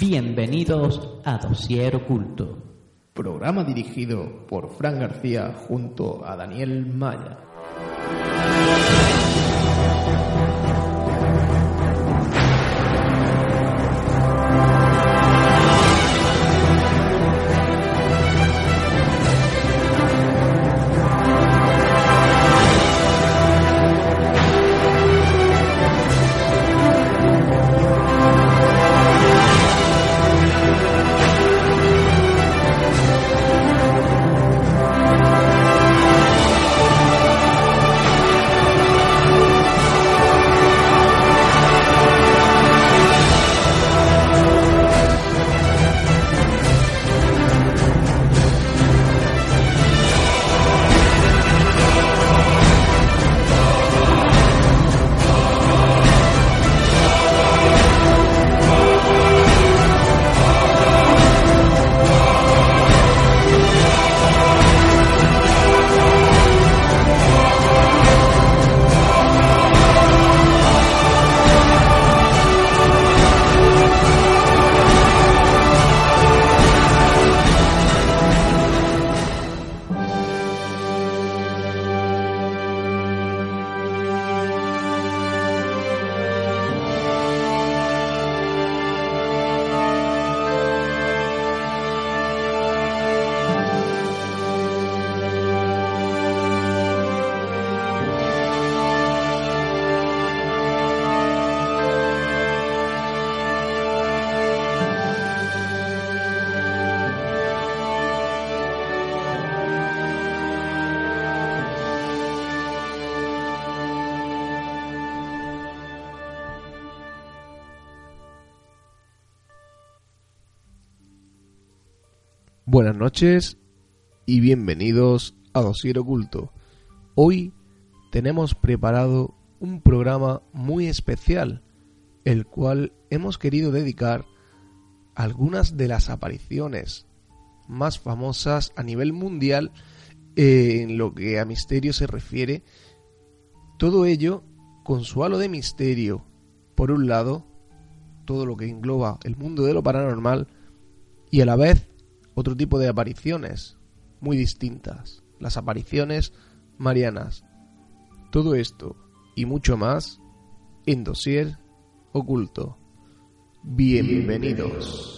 Bienvenidos a Dosier Oculto. Programa dirigido por Fran García junto a Daniel Maya. Y bienvenidos a Dosier Oculto. Hoy tenemos preparado un programa muy especial, el cual hemos querido dedicar algunas de las apariciones más famosas a nivel mundial eh, en lo que a misterio se refiere. Todo ello con su halo de misterio, por un lado, todo lo que engloba el mundo de lo paranormal, y a la vez otro tipo de apariciones muy distintas, las apariciones marianas. Todo esto y mucho más en Dosier Oculto. Bienvenidos.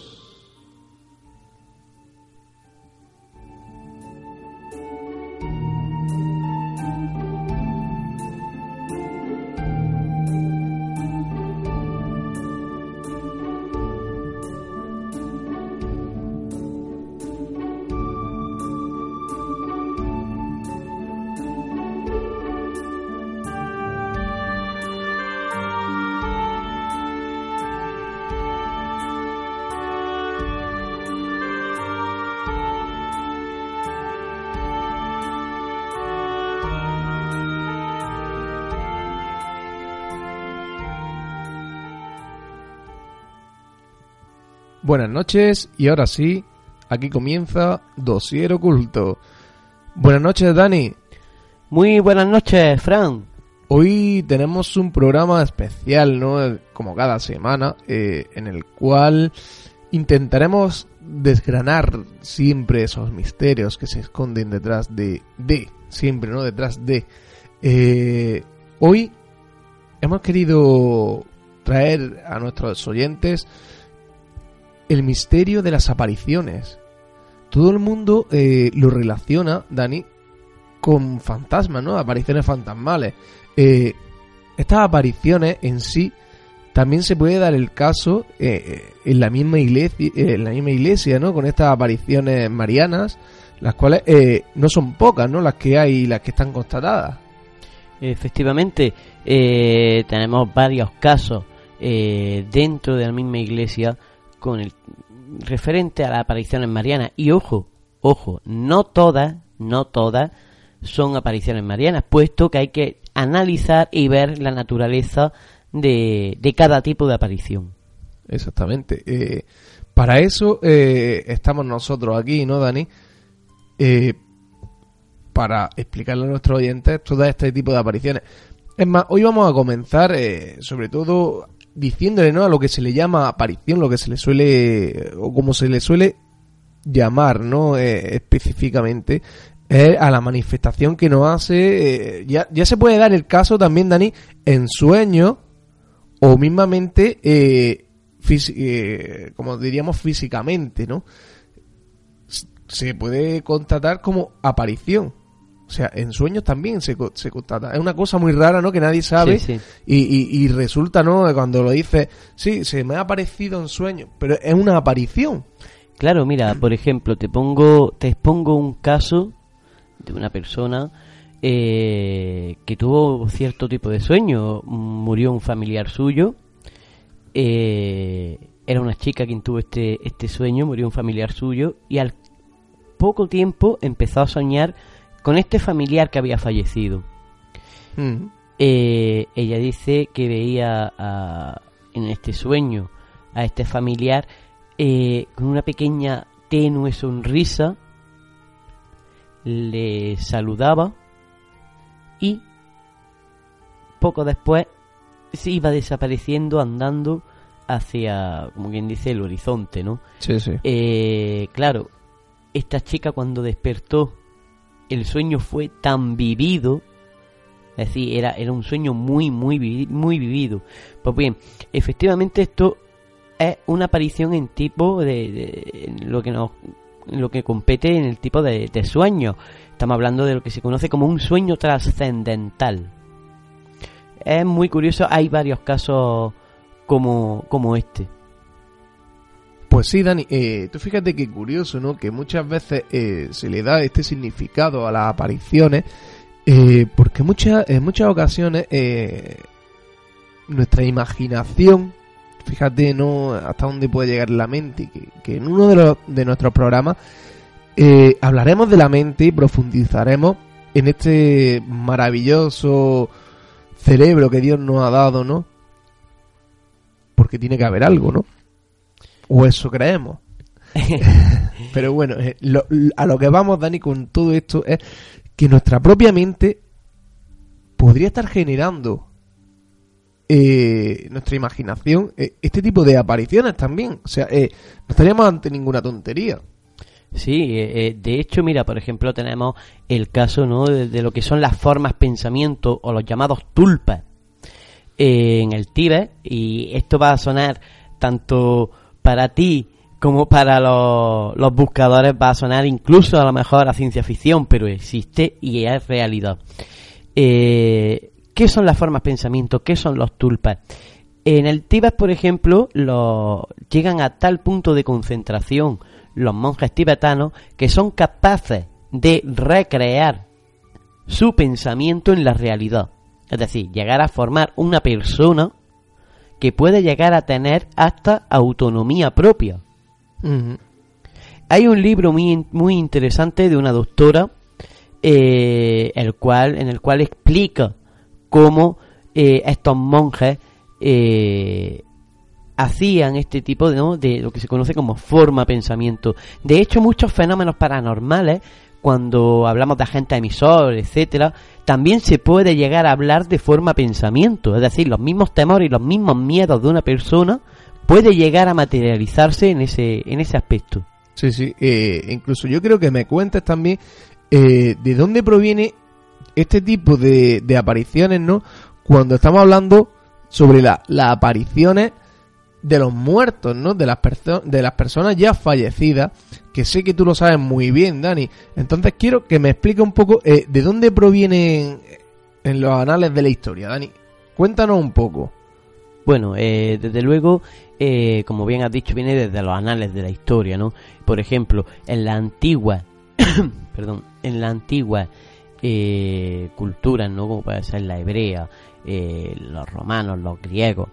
Buenas noches y ahora sí, aquí comienza Dosier Oculto. Buenas noches, Dani. Muy buenas noches, Fran. Hoy tenemos un programa especial, ¿no? Como cada semana, eh, en el cual intentaremos desgranar siempre esos misterios que se esconden detrás de, de, siempre, ¿no? Detrás de. Eh, hoy hemos querido traer a nuestros oyentes el misterio de las apariciones. Todo el mundo eh, lo relaciona, Dani, con fantasmas, ¿no? Apariciones fantasmales. Eh, estas apariciones en sí también se puede dar el caso eh, en la misma iglesia, en la misma iglesia, ¿no? Con estas apariciones marianas, las cuales no son pocas, ¿no? Las que hay y las que están constatadas. Efectivamente, tenemos varios casos dentro de la misma iglesia con el referente a las apariciones marianas. Y ojo, ojo, no todas, no todas son apariciones marianas, puesto que hay que analizar y ver la naturaleza de, de cada tipo de aparición. Exactamente. Eh, para eso eh, estamos nosotros aquí, ¿no, Dani? Eh, para explicarle a nuestros oyentes todo este tipo de apariciones. Es más, hoy vamos a comenzar sobre todo diciéndole no a lo que se le llama aparición, lo que se le suele o como se le suele llamar, ¿no? Eh, específicamente es a la manifestación que nos hace. eh, ya, ya se puede dar el caso también, Dani, en sueños o mismamente, eh, como diríamos, físicamente, ¿no? Se puede constatar como aparición. O sea, en sueños también se, se constata. Es una cosa muy rara, ¿no? Que nadie sabe. Sí, sí. Y, y- y resulta, ¿no? Cuando lo dices, sí, se me ha aparecido en sueños, pero es una aparición. Claro, mira, por ejemplo, te pongo, te expongo un caso de una persona eh, que tuvo cierto tipo de sueño. Murió un familiar suyo. eh, era una chica quien tuvo este, este sueño, murió un familiar suyo y al poco tiempo empezó a soñar con este familiar que había fallecido. Mm. Eh, ella dice que veía a- en este sueño a este familiar eh, con una pequeña tenue sonrisa, le saludaba y poco después se iba desapareciendo andando hacia, como quien dice, el horizonte, ¿no? Sí, sí. Eh, claro, esta chica cuando despertó, el sueño fue tan vivido, es decir, era, era un sueño muy, muy, muy vivido. Pues bien, efectivamente esto es una aparición en tipo de, lo que nos lo que compete en el tipo de, de sueño. Estamos hablando de lo que se conoce como un sueño trascendental. Es muy curioso, hay varios casos como, como este. Pues sí, Dani, eh, tú fíjate que curioso, ¿no? Que muchas veces eh, se le da este significado a las apariciones, eh, porque muchas, en muchas ocasiones nuestra imaginación, fíjate, ¿no? Hasta dónde puede llegar la mente, que, en uno de, los, de nuestros programas hablaremos de la mente y profundizaremos en este maravilloso cerebro que Dios nos ha dado, ¿no? Porque tiene que haber algo, ¿no? O eso creemos. Pero bueno, eh, lo- a lo que vamos, Dani, con todo esto es que nuestra propia mente podría estar generando eh, nuestra imaginación eh, este tipo de apariciones también. O sea, eh, no estaríamos ante ninguna tontería. Sí, de hecho, mira, por ejemplo, tenemos el caso ¿no? de, de lo que son las formas pensamiento o los llamados tulpas en el Tíbet. Y esto va a sonar tanto para ti como para los, buscadores, va a sonar incluso a lo mejor a ciencia ficción, pero existe y es realidad. Eh, ¿Qué son las formas pensamiento? ¿Qué son los tulpas? En el Tíbet, por ejemplo, llegan a tal punto de concentración los monjes tibetanos que son capaces de recrear su pensamiento en la realidad. Es decir, llegar a formar una persona que puede llegar a tener hasta autonomía propia. Hay un libro muy, muy interesante de una doctora eh, el cual, en el cual explica cómo eh, estos monjes eh, hacían este tipo de, ¿no? de lo que se conoce como forma pensamiento. De hecho, muchos fenómenos paranormales, cuando hablamos de agentes emisores, etcétera, también se puede llegar a hablar de forma pensamiento. Es decir, los mismos temores y los mismos miedos de una persona puede llegar a materializarse en ese, en ese aspecto. Sí, sí. eh, incluso yo creo que me cuentes también eh, de dónde proviene este tipo de, de apariciones, ¿no? Cuando estamos hablando sobre la- las apariciones de los muertos, ¿no? De las, de las personas ya fallecidas, que sé que tú lo sabes muy bien, Dani. Entonces quiero que me explique un poco eh, de dónde provienen en los anales de la historia, Dani. Cuéntanos un poco. Bueno, eh, desde luego, eh, como bien has dicho, viene desde los anales de la historia, ¿no? Por ejemplo, en la antigua, perdón, en la antigua eh, cultura, ¿no? Como puede ser la hebrea, eh, los romanos, los griegos,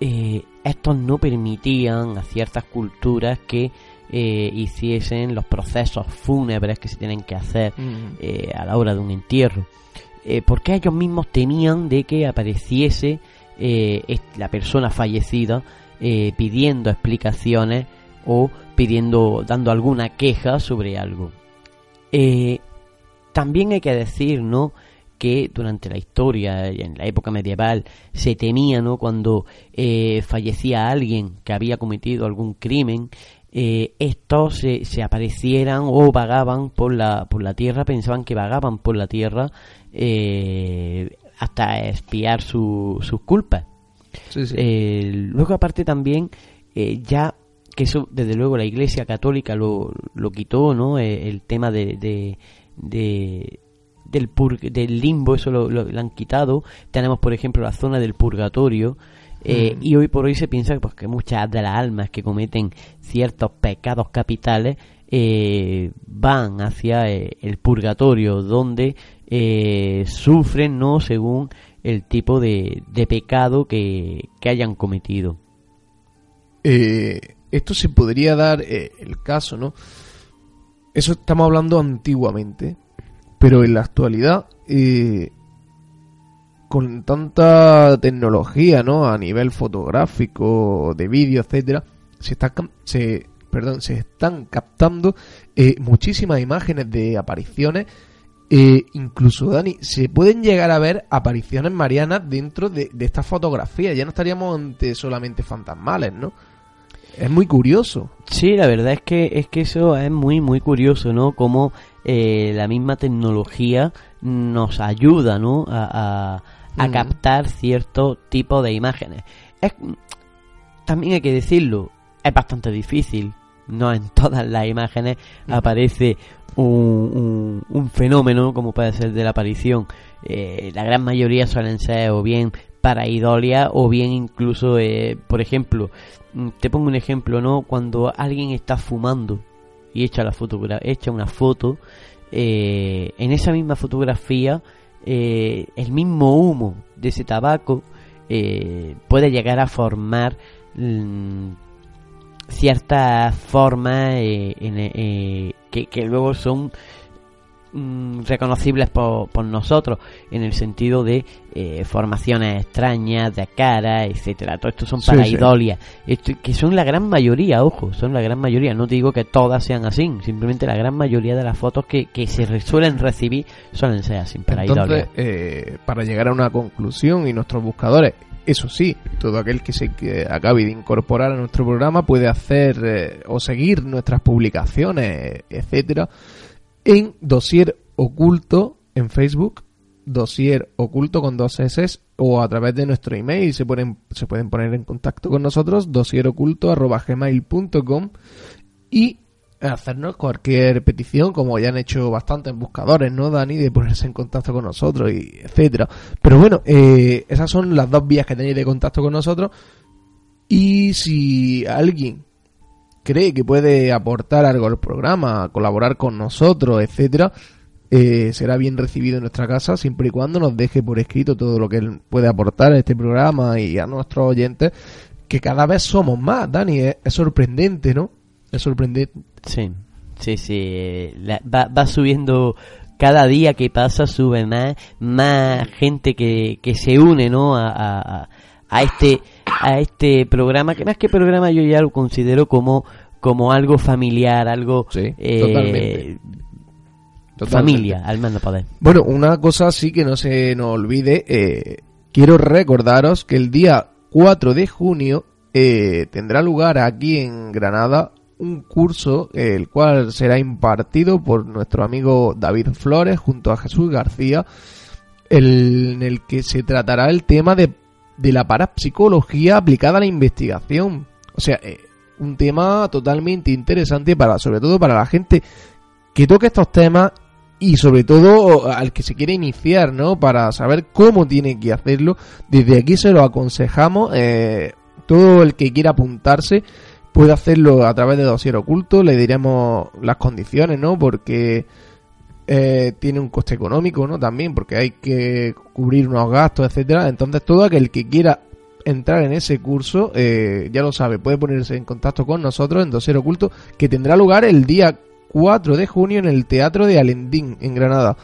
eh, estos no permitían a ciertas culturas que eh, hiciesen los procesos fúnebres que se tienen que hacer eh, a la hora de un entierro. Porque ellos mismos temían de que apareciese la persona fallecida pidiendo explicaciones o pidiendo, dando alguna queja sobre algo. También hay que decir, ¿no? Que durante la historia, en la época medieval, se temía, ¿no? Cuando eh, fallecía alguien que había cometido algún crimen, eh, estos se, se, aparecieran o vagaban por la, por la tierra, pensaban que vagaban por la tierra eh, hasta espiar su, sus culpas. Eh, luego aparte también, ya que eso desde luego la Iglesia Católica lo, lo quitó, ¿no? El tema de, de, del, del limbo, eso lo, lo, han quitado. Tenemos, por ejemplo, la zona del purgatorio. Mm. Y hoy por hoy se piensa pues, que muchas de las almas que cometen ciertos pecados capitales van hacia el purgatorio, donde sufren, ¿no? Según el tipo de, de pecado que, que, hayan cometido. Eh, esto se podría dar eh, el caso, ¿no? Eso estamos hablando antiguamente, pero en la actualidad, eh, con tanta tecnología, ¿no? A nivel fotográfico, de vídeo, etcétera, se está, se, perdón, se están captando muchísimas imágenes de apariciones eh, incluso, Dani, se pueden llegar a ver apariciones marianas dentro de, de estas fotografías. Ya no estaríamos ante solamente fantasmales, ¿no? Es muy curioso. Sí, la verdad es que es que eso es muy muy curioso, ¿no? Como eh, la misma tecnología nos ayuda, ¿no? A, a, captar cierto tipo de imágenes. Es, también hay que decirlo, es bastante difícil. No en todas las imágenes aparece un, fenómeno como puede ser de la aparición. Eh, la gran mayoría suelen ser o bien para idolia o bien incluso, eh, por ejemplo, mm, te pongo un ejemplo, ¿no? Cuando alguien está fumando y echa, la echa una foto, eh, en esa misma fotografía, el mismo humo de ese tabaco puede llegar a formar mm, ciertas formas eh, que, luego son mm, reconocibles por, por, nosotros en el sentido de eh, formaciones extrañas de cara etcétera. Todo esto son para que son la gran mayoría ojo son la gran mayoría. No digo que todas sean así simplemente la gran mayoría de las fotos que, que se suelen recibir suelen ser así para Entonces, para llegar a una conclusión y nuestros buscadores eso sí, todo aquel que se acabe de incorporar a nuestro programa puede hacer eh, o seguir nuestras publicaciones, etcétera, en Dosier Oculto en Facebook, Dosier Oculto con dos S o a través de nuestro email se pueden, se pueden poner en contacto con nosotros, dosieroculto.gmail.com y hacernos cualquier petición, como ya han hecho bastantes buscadores, ¿no, Dani? De ponerse en contacto con nosotros, y etcétera. Pero bueno, eh, esas son las dos vías que tenéis de contacto con nosotros. Y si alguien cree que puede aportar algo al programa, colaborar con nosotros, etcétera, eh, será bien recibido en nuestra casa siempre y cuando nos deje por escrito todo lo que él puede aportar a este programa y a nuestros oyentes, que cada vez somos más, Dani, es sorprendente, ¿no? Es sorprendente. Sí, sí, sí. va, subiendo cada día que pasa sube más, más gente que, que se une, ¿no? A, a, este a este programa que más que programa yo ya lo considero como como algo familiar, algo sí, eh, familia, al menos poder. Bueno, una cosa sí que no se nos olvide, eh, quiero recordaros que el día 4 de junio eh, tendrá lugar aquí en Granada un curso el cual será impartido por nuestro amigo David Flores junto a Jesús García, en el que se tratará el tema de, de la parapsicología aplicada a la investigación. O sea, eh, un tema totalmente interesante para, sobre todo para la gente que toque estos temas y sobre todo al que se quiere iniciar, ¿no? Para saber cómo tiene que hacerlo. Desde aquí se lo aconsejamos. Eh, todo el que quiera apuntarse puede hacerlo a través de Dosier Oculto, le diremos las condiciones, ¿no? Porque eh, tiene un coste económico, ¿no? También, porque hay que cubrir unos gastos, etcétera. Entonces, todo aquel que quiera entrar en ese curso, eh, ya lo sabe, puede ponerse en contacto con nosotros en Dosier Oculto, que tendrá lugar el día 4 de junio en el Teatro de Alendín, en Granada.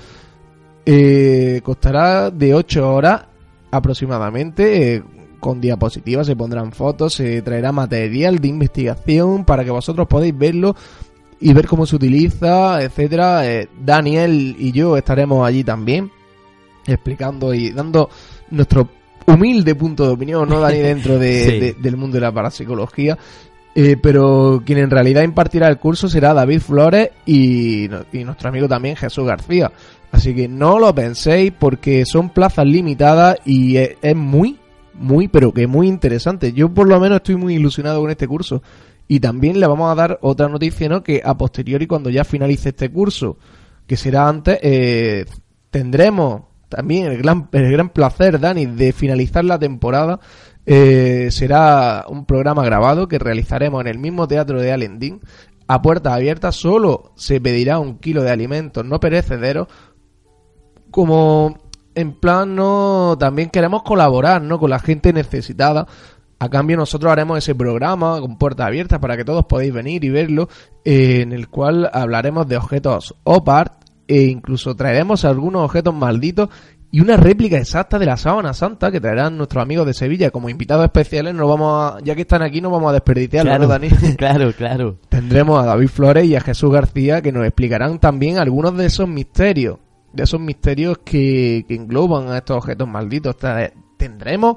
Eh, costará de 8 horas aproximadamente con diapositivas, se pondrán fotos, se traerá material de investigación para que vosotros podáis verlo y ver cómo se utiliza, etcétera. Eh, Daniel y yo estaremos allí también. explicando y dando nuestro humilde punto de opinión, ¿no, Dani? Dentro de, Sí. de- del mundo de la parapsicología. Eh, pero quien en realidad impartirá el curso será David Flores y, nuestro amigo también Jesús García. Así que no lo penséis porque son plazas limitadas y es, es muy, muy, pero que muy interesante. Yo por lo menos estoy muy ilusionado con este curso. Y también le vamos a dar otra noticia, ¿no? Que a posteriori, cuando ya finalice este curso, que será antes, eh, tendremos también el gran, el gran placer, Dani, de finalizar la temporada. Eh, será un programa grabado que realizaremos en el mismo teatro de Alendín. A puertas abiertas solo se pedirá un kilo de alimentos no perecederos. Como en plan, no, también queremos colaborar, ¿no? Con la gente necesitada. A cambio nosotros haremos ese programa con puertas abiertas para que todos podáis venir y verlo, eh, en el cual hablaremos de objetos OPART e incluso traeremos algunos objetos malditos y una réplica exacta de la sábana santa que traerán nuestros amigos de Sevilla como invitados especiales. No vamos a, ya que están aquí, no vamos a desperdiciarlo, claro, ¿no, Dani? claro, claro. Tendremos a David Flores y a Jesús García que nos explicarán también algunos de esos misterios, de esos misterios que, que engloban a estos objetos malditos. Tra- Tendremos,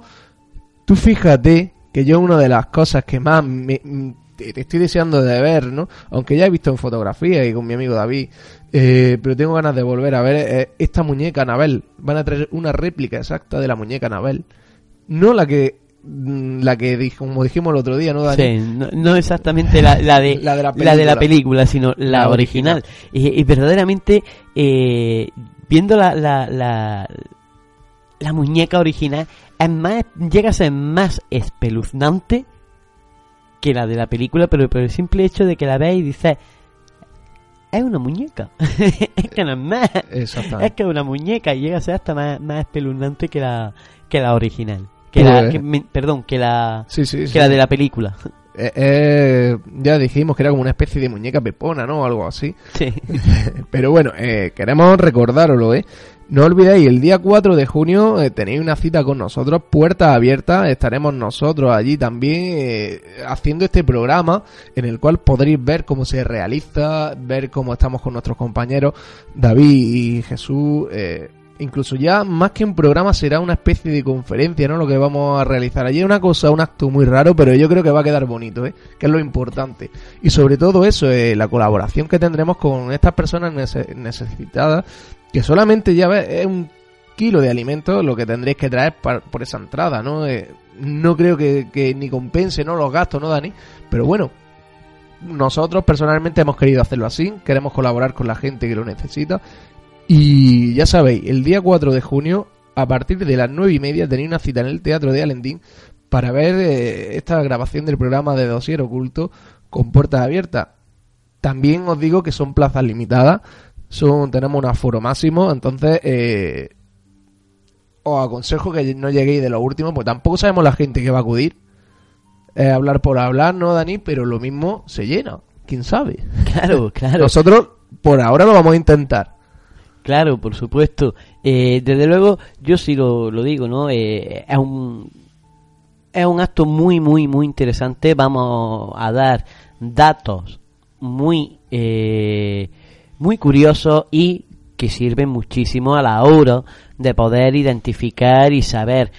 tú fíjate que yo una de las cosas que más me, mm, te estoy deseando de ver, ¿no? Aunque ya he visto en fotografía y con mi amigo David, eh, pero tengo ganas de volver a ver eh, esta muñeca Anabel. Van a traer una réplica exacta de la muñeca Anabel. No la que la que dijo, como dijimos el otro día, ¿no, Dani? Sí, no, no exactamente la, la de, La de la la de la película. sino la, original. Y, y verdaderamente, eh, viendo la, la, la, la muñeca original, es más, llega a ser más espeluznante que la de la película, pero por el simple hecho de que la veis y dices, es una muñeca. es que no es más. Es que es una muñeca y llega a ser hasta más, más espeluznante que la, que la original. Que Pues- la, que me- perdón, que la, Sí, sí, sí. que la de la película. Eh, eh, ya dijimos que era como una especie de muñeca pepona, ¿no? Algo así. Sí. Pero bueno, eh, queremos recordároslo, ¿eh? No olvidéis, el día 4 de junio tenéis una cita con nosotros, puertas abiertas, estaremos nosotros allí también haciendo este programa en el cual podréis ver cómo se realiza, ver cómo estamos con nuestros compañeros David y Jesús. eh, incluso ya más que un programa será una especie de conferencia, ¿no? Lo que vamos a realizar allí una cosa, un acto muy raro, pero yo creo que va a quedar bonito, ¿eh? Que es lo importante. Y sobre todo eso, eh, la colaboración que tendremos con estas personas nece- necesitadas, que solamente ya ves, es un kilo de alimentos lo que tendréis que traer por esa entrada, ¿no? Eh, no creo que, que ni compense, ¿no? Los gastos, ¿no, Dani? Pero bueno, nosotros personalmente hemos querido hacerlo así, queremos colaborar con la gente que lo necesita. Y ya sabéis, el día 4 de junio, a partir de las 9 y media, tenéis una cita en el Teatro de Alendín para ver eh, esta grabación del programa de Dosier Oculto con puertas abiertas. También os digo que son plazas limitadas, son tenemos un aforo máximo, entonces eh, os aconsejo que no lleguéis de lo último, porque tampoco sabemos la gente que va a acudir. Hablar por hablar, ¿no, Dani? Pero lo mismo se llena, quién sabe. Claro, claro. Nosotros por ahora lo vamos a intentar. Claro, por supuesto. Eh, desde luego, yo sí lo, lo digo, ¿no? Eh, es un es un acto muy, muy, muy interesante. Vamos a dar datos muy, eh, muy curiosos y que sirven muchísimo a la hora de poder identificar y saber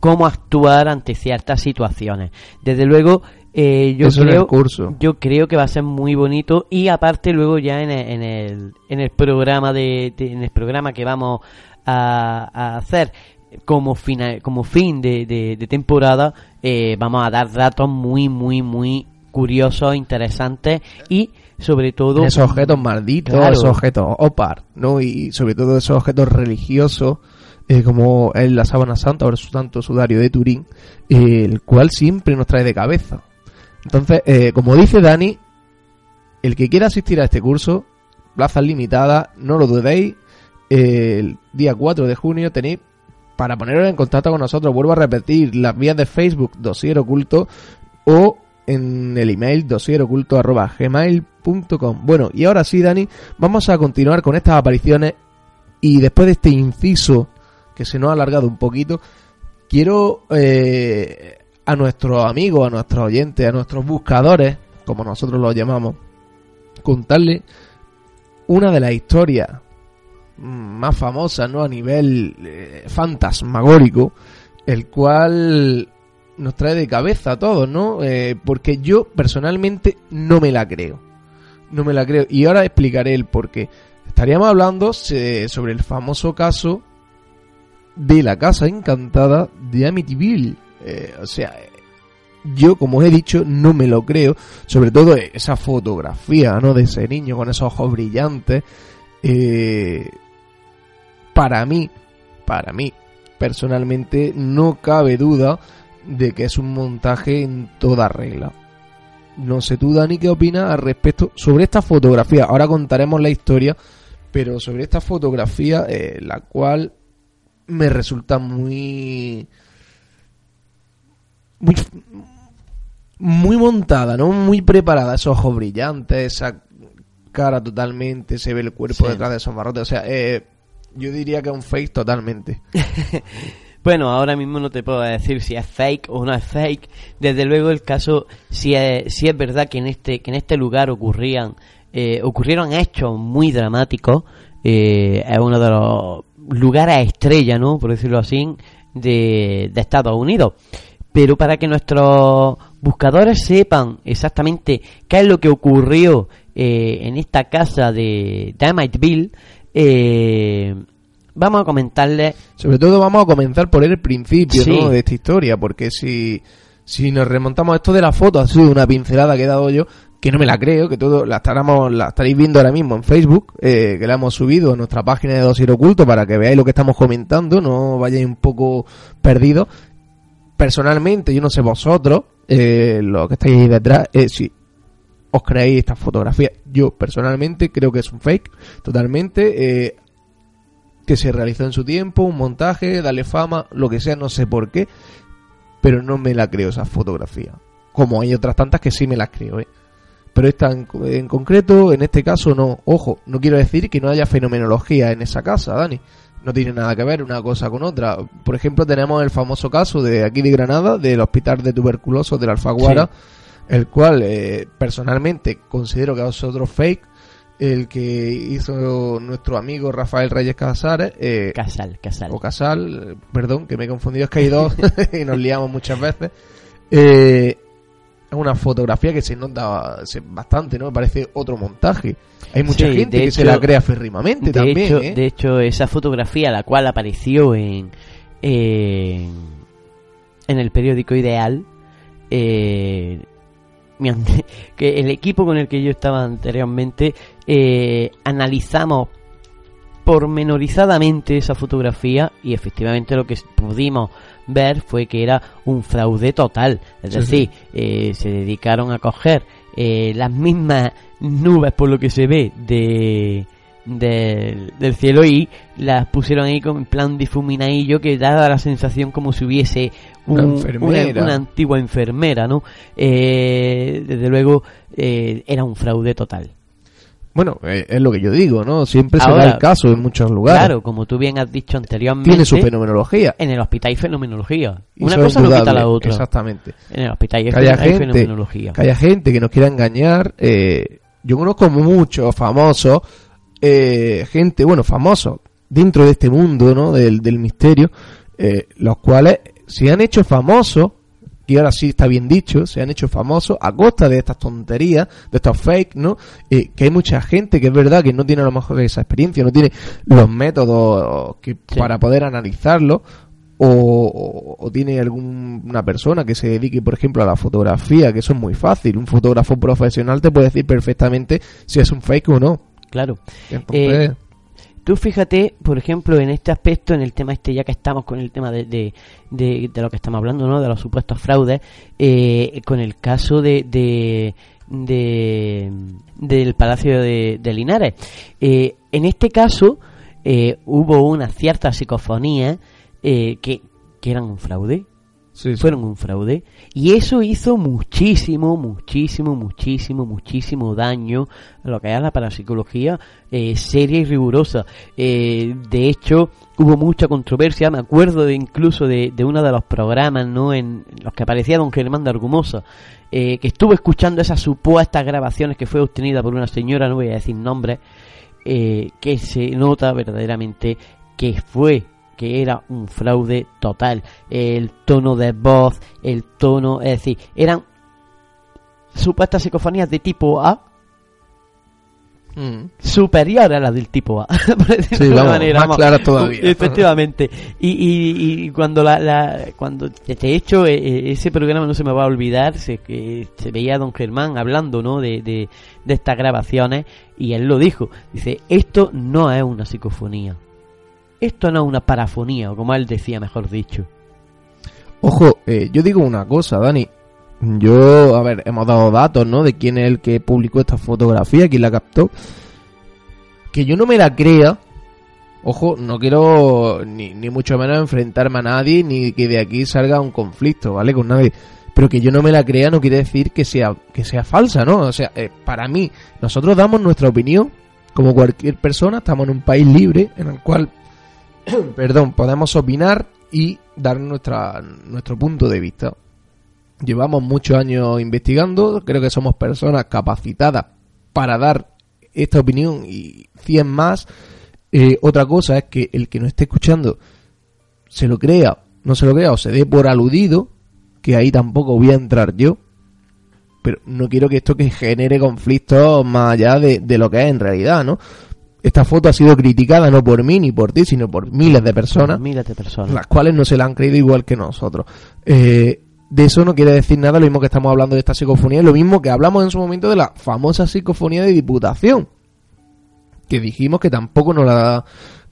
cómo actuar ante ciertas situaciones. Desde luego, eh, yo Eso en el creo curso. yo creo que va a ser muy bonito y aparte luego ya en el, en el, en el programa de, de- en el programa que vamos a, a hacer como final, como fin de, de- de temporada eh, vamos a dar datos muy muy muy curiosos interesantes y sobre todo esos objetos malditos, Claro. esos objetos opar, ¿no? Y sobre todo esos objetos religiosos, eh, como es la sábana santa o el santo sudario de Turín, eh, el cual siempre nos trae de cabeza. Entonces, eh, como dice Dani, el que quiera asistir a este curso, plazas limitadas, no lo dudéis, eh, el día 4 de junio tenéis para poneros en contacto con nosotros, vuelvo a repetir, las vías de Facebook, Dosier Oculto, o en el email dosieroculto.gmail.com Bueno, y ahora sí, Dani, vamos a continuar con estas apariciones y después de este inciso que se nos ha alargado un poquito, quiero eh, a nuestros amigos, a nuestros oyentes, a nuestros buscadores, como nosotros los llamamos, contarle una de las historias más famosas, ¿no? A nivel eh, fantasmagórico, el cual nos trae de cabeza a todos, ¿no? Eh, porque yo personalmente no me la creo. No me la creo. Y ahora explicaré el por qué. Estaríamos hablando sobre el famoso caso de la casa encantada de Amityville. Eh, o sea, eh, yo, como he dicho, no me lo creo. Sobre todo esa fotografía, ¿no? De ese niño con esos ojos brillantes. Eh, para mí, para mí, personalmente, no cabe duda de que es un montaje en toda regla. No sé tú, Dani, qué opinas al respecto sobre esta fotografía. Ahora contaremos la historia, pero sobre esta fotografía, la cual me resulta muy. Muy. muy montada, ¿no? Muy preparada. Esos ojos brillantes, esa cara totalmente, se ve el cuerpo Sí. detrás de esos barrotes. O sea, eh, yo diría que es un fake totalmente. Bueno, ahora mismo no te puedo decir si es fake o no es fake. Desde luego el caso, si es, si es verdad que en este, que en este lugar ocurrían, eh, ocurrieron hechos muy dramáticos, eh, es uno de los lugares estrella, ¿no? Por decirlo así, de, de Estados Unidos. Pero para que nuestros buscadores sepan exactamente qué es lo que ocurrió eh, en esta casa de Amityville, eh, vamos a comentarles Sobre todo vamos a comenzar por el principio Sí. ¿no? de esta historia, porque si, si nos remontamos a esto de la foto, ha sido una pincelada que he dado yo, que no me la creo, que todo la, estaremos, la estaréis viendo ahora mismo en Facebook, eh, que la hemos subido a nuestra página de Dosier Oculto para que veáis lo que estamos comentando, no vayáis un poco perdidos. Personalmente, yo no sé vosotros, eh, los que estáis ahí detrás, eh, si os creéis esta fotografía. Yo personalmente creo que es un fake, totalmente. eh, que se realizó en su tiempo, un montaje, darle fama, lo que sea, no sé por qué, pero no me la creo esa fotografía. Como hay otras tantas que sí me las creo, ¿eh? Pero esta en, en concreto, en este caso, no. Ojo, no quiero decir que no haya fenomenología en esa casa, Dani. No tiene nada que ver una cosa con otra. Por ejemplo, tenemos el famoso caso de aquí de Granada, del hospital de tuberculosos de la Alfaguara, el cual eh, personalmente considero que es otro fake, el que hizo nuestro amigo Rafael Reyes Casares, eh, Casal, Casal. o Casal, perdón, que me he confundido, es que hay dos y nos liamos muchas veces. Eh, una fotografía que se nota bastante, ¿no? Me parece otro montaje. Hay mucha Sí, gente que se la crea férrimamente también, hecho, ¿eh? de hecho, esa fotografía, la cual apareció en, en, en el periódico Ideal, eh, que el equipo con el que yo estaba anteriormente eh, analizamos pormenorizadamente esa fotografía y efectivamente lo que pudimos ver fue que era un fraude total. Es Sí, decir, eh, se dedicaron a coger eh, las mismas nubes por lo que se ve de del, del cielo y las pusieron ahí como en plan difuminadillo que daba la sensación como si hubiese Una un- una, una antigua enfermera, ¿no? Eh, desde luego eh, era un fraude total. Bueno, eh, es lo que yo digo, ¿no? Siempre se Ahora, da el caso en muchos lugares. Claro, como tú bien has dicho anteriormente, Tiene su fenomenología. en el hospital hay fenomenología. Y Una cosa no quita la otra. Exactamente. En el hospital hay, Que haya hay gente- fenomenología. Que haya gente que nos quiera engañar. eh, yo conozco muchos famosos, eh, gente, bueno, famosos dentro de este mundo, ¿no? Del, del misterio, eh, los cuales se han hecho famosos, y ahora sí está bien dicho, se han hecho famosos a costa de estas tonterías, de estos fake, ¿no? Eh, que hay mucha gente que es verdad que no tiene a lo mejor esa experiencia, no tiene los métodos que, Sí. para poder analizarlo, o, o- o tiene alguna persona que se dedique, por ejemplo, a la fotografía, que eso es muy fácil. Un fotógrafo profesional te puede decir perfectamente si es un fake o no. Claro. Entonces, Eh, Tú fíjate, por ejemplo, en este aspecto, en el tema este, ya que estamos con el tema de, de, de- lo que estamos hablando, ¿no? De los supuestos fraudes, eh, con el caso de, de, de- del Palacio de, de Linares. Eh, en este caso, eh, hubo una cierta psicofonía eh, que, que eran un fraude, fueron un fraude y eso hizo muchísimo, muchísimo, muchísimo, muchísimo daño a lo que es la parapsicología eh, seria y rigurosa. Eh, de hecho, hubo mucha controversia, me acuerdo de incluso de, de uno de los programas no en los que aparecía don Germán de Argumosa, eh, que estuvo escuchando esas supuestas grabaciones que fue obtenida por una señora, no voy a decir nombre, eh, que se nota verdaderamente que fue que era un fraude total. El tono de voz, el tono, es decir, eran supuestas psicofonías de tipo A Mm. superior a la del tipo A. por decirlo Sí, de alguna vamos, manera, más vamos. clara todavía. Efectivamente. Y, y, y cuando la, la- cuando de hecho eh, eh, ese programa no se me va a olvidar, se, que se veía a don Germán hablando, ¿no? De, de, de estas grabaciones y él lo dijo. Dice, esto no es una psicofonía. Esto no es una parafonía, o como él decía, mejor dicho. Ojo, eh, yo digo una cosa, Dani. Yo, a ver, hemos dado datos, ¿no? De quién es el que publicó esta fotografía, quién la captó. Que yo no me la crea. Ojo, no quiero ni, ni mucho menos enfrentarme a nadie, ni que de aquí salga un conflicto, ¿vale? Con nadie. Pero que yo no me la crea no quiere decir que sea, que sea falsa, ¿no? O sea, eh, para mí, nosotros damos nuestra opinión, como cualquier persona, estamos en un país libre en el cual, perdón, podemos opinar y dar nuestra, nuestro punto de vista. Llevamos muchos años investigando, creo que somos personas capacitadas para dar esta opinión y 100 más. Eh, otra cosa es que el que nos esté escuchando se lo crea, no se lo crea o se dé por aludido, que ahí tampoco voy a entrar yo. Pero no quiero que esto que genere conflictos más allá de, de lo que es en realidad, ¿no? Esta foto ha sido criticada no por mí ni por ti, sino por miles de personas Miles de personas. las cuales no se la han creído igual que nosotros. Eh, de eso no quiere decir nada lo mismo que estamos hablando de esta psicofonía, lo mismo que hablamos en su momento de la famosa psicofonía de diputación, que dijimos que tampoco nos la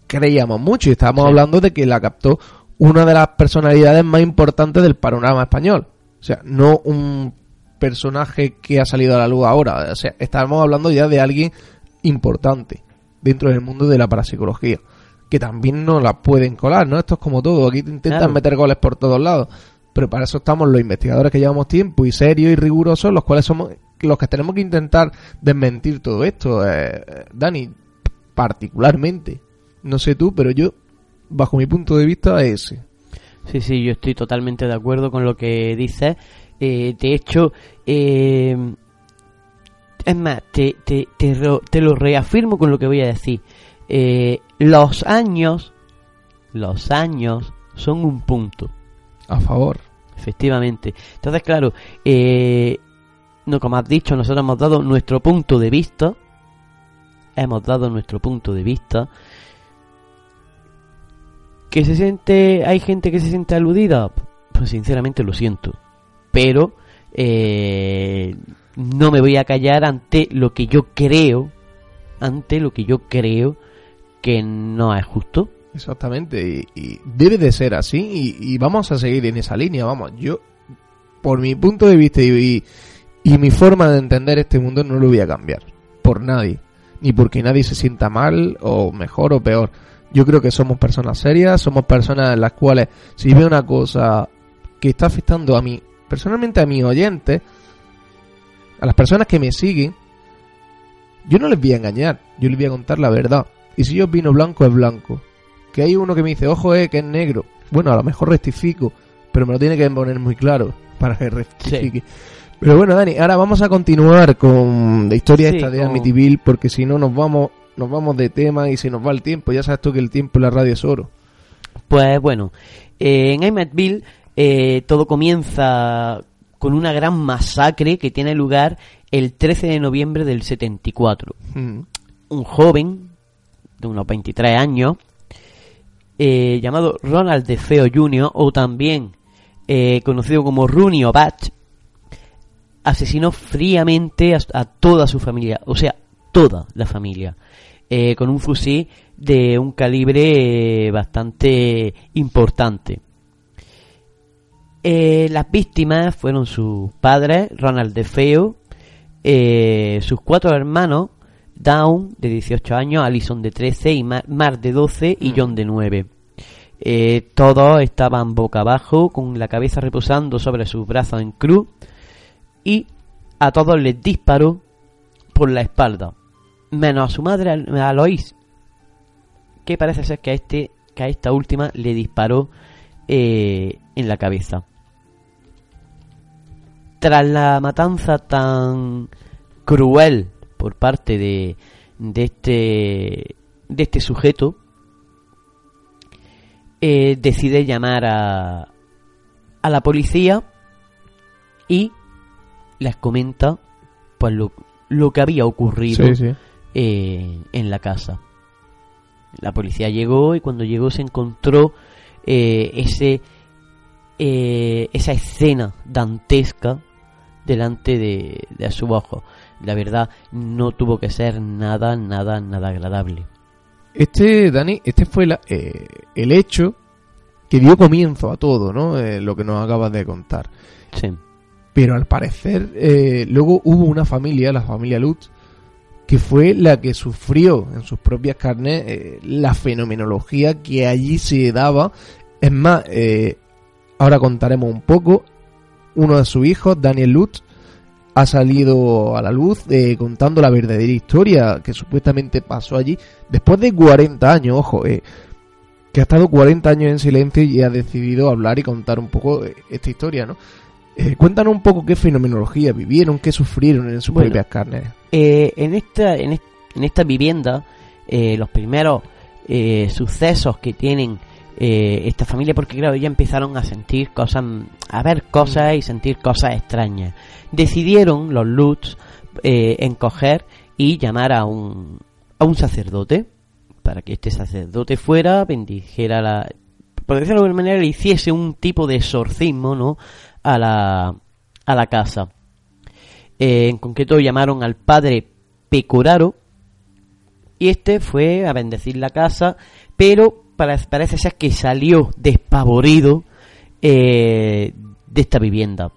creíamos mucho y estábamos Sí. hablando de que la captó una de las personalidades más importantes del panorama español. O sea, no un personaje que ha salido a la luz ahora. O sea, estábamos hablando ya de alguien importante dentro del mundo de la parapsicología. Que también no la pueden colar, ¿no? Esto es como todo. Aquí te intentan Claro. meter goles por todos lados. Pero para eso estamos los investigadores que llevamos tiempo y serios y rigurosos, los cuales somos los que tenemos que intentar desmentir todo esto. Eh, eh, Dani, particularmente. No sé tú, pero yo, bajo mi punto de vista, es ese. Sí, sí, yo estoy totalmente de acuerdo con lo que dices. Eh, de hecho, eh, es más, te, te, te, te lo reafirmo con lo que voy a decir. Eh, los años, los años son un punto, A favor. efectivamente. Entonces, claro, eh, no como has dicho, nosotros hemos dado nuestro punto de vista. Hemos dado nuestro punto de vista. Que se siente, hay gente que se siente aludida. Pues sinceramente lo siento. Pero eh, no me voy a callar ante lo que yo creo, ante lo que yo creo que no es justo. Exactamente, y, y debe de ser así y, vamos a seguir en esa línea, vamos, yo por mi punto de vista y, y, y mi forma de entender este mundo no lo voy a cambiar, por nadie, ni porque nadie se sienta mal o mejor o peor. Yo creo que somos personas serias, somos personas en las cuales si veo una cosa que está afectando a mí, personalmente a mis oyentes, a las personas que me siguen, yo no les voy a engañar, yo les voy a contar la verdad. Y si yo opino blanco, es blanco. Que hay uno que me dice, ojo, eh, que es negro. Bueno, a lo mejor rectifico, pero me lo tiene que poner muy claro para que rectifique. Pero bueno, Dani, ahora vamos a continuar con la historia Sí, esta de con- Amityville, porque si no nos vamos, nos vamos de tema y se nos va el tiempo. Ya sabes tú que el tiempo en la radio es oro. Pues bueno, eh, en Emmetsville eh, todo comienza con una gran masacre que tiene lugar el 13 de noviembre del 74. Mm. Un joven de unos 23 años eh, llamado Ronald DeFeo Jr. o también eh, conocido como Rooney o Batch asesinó fríamente a, a toda su familia, o sea, toda la familia, eh, con un fusil de un calibre eh, bastante importante. Eh, las víctimas fueron sus padres, Ronald DeFeo, eh, sus cuatro hermanos, Down, de 18 años, Allison, de 13, y Ma- Mark, de 12, y John, de 9. Eh, todos estaban boca abajo, con la cabeza reposando sobre sus brazos en cruz, y a todos les disparó por la espalda, menos a su madre, a Lois, que parece ser que a, este, que a esta última le disparó eh, en la cabeza. Tras la matanza tan cruel por parte de, de este de este sujeto eh, decide llamar a, a la policía y les comenta pues lo, lo que había ocurrido Sí, sí. eh, en la casa. La policía llegó y cuando llegó se encontró eh, ese esa escena dantesca delante de, de su ojo. La verdad no tuvo que ser nada, nada, nada agradable. Este, Dani, este fue la- eh, el hecho que dio comienzo a todo, ¿no? Eh, lo que nos acabas de contar. Sí. Pero al parecer, eh, luego hubo una familia, la familia Lutz, que fue la que sufrió en sus propias carnes la fenomenología que allí se daba. Es más, ahora contaremos un poco. Uno de sus hijos, Daniel Lutz, ha salido a la luz eh, contando la verdadera historia que supuestamente pasó allí después de 40 años, ojo, eh, que ha estado 40 años en silencio y ha decidido hablar y contar un poco eh, esta historia, ¿no? Eh, cuéntanos un poco qué fenomenología vivieron, qué sufrieron en sus Bueno. propias carnes. Eh, en, esta, en, est- en esta vivienda, los primeros eh, sucesos que tienen eh, esta familia, porque claro, ya empezaron a sentir cosas, a ver cosas y sentir cosas extrañas. Decidieron los Lutz eh, encoger y llamar a un, a un sacerdote para que este sacerdote fuera, bendijera la, por decirlo de alguna manera, le hiciese un tipo de exorcismo, ¿no? A la, a la casa. Eh, en concreto llamaron al padre Pecoraro y este fue a bendecir la casa, pero parece ser que salió despavorido eh, de esta vivienda.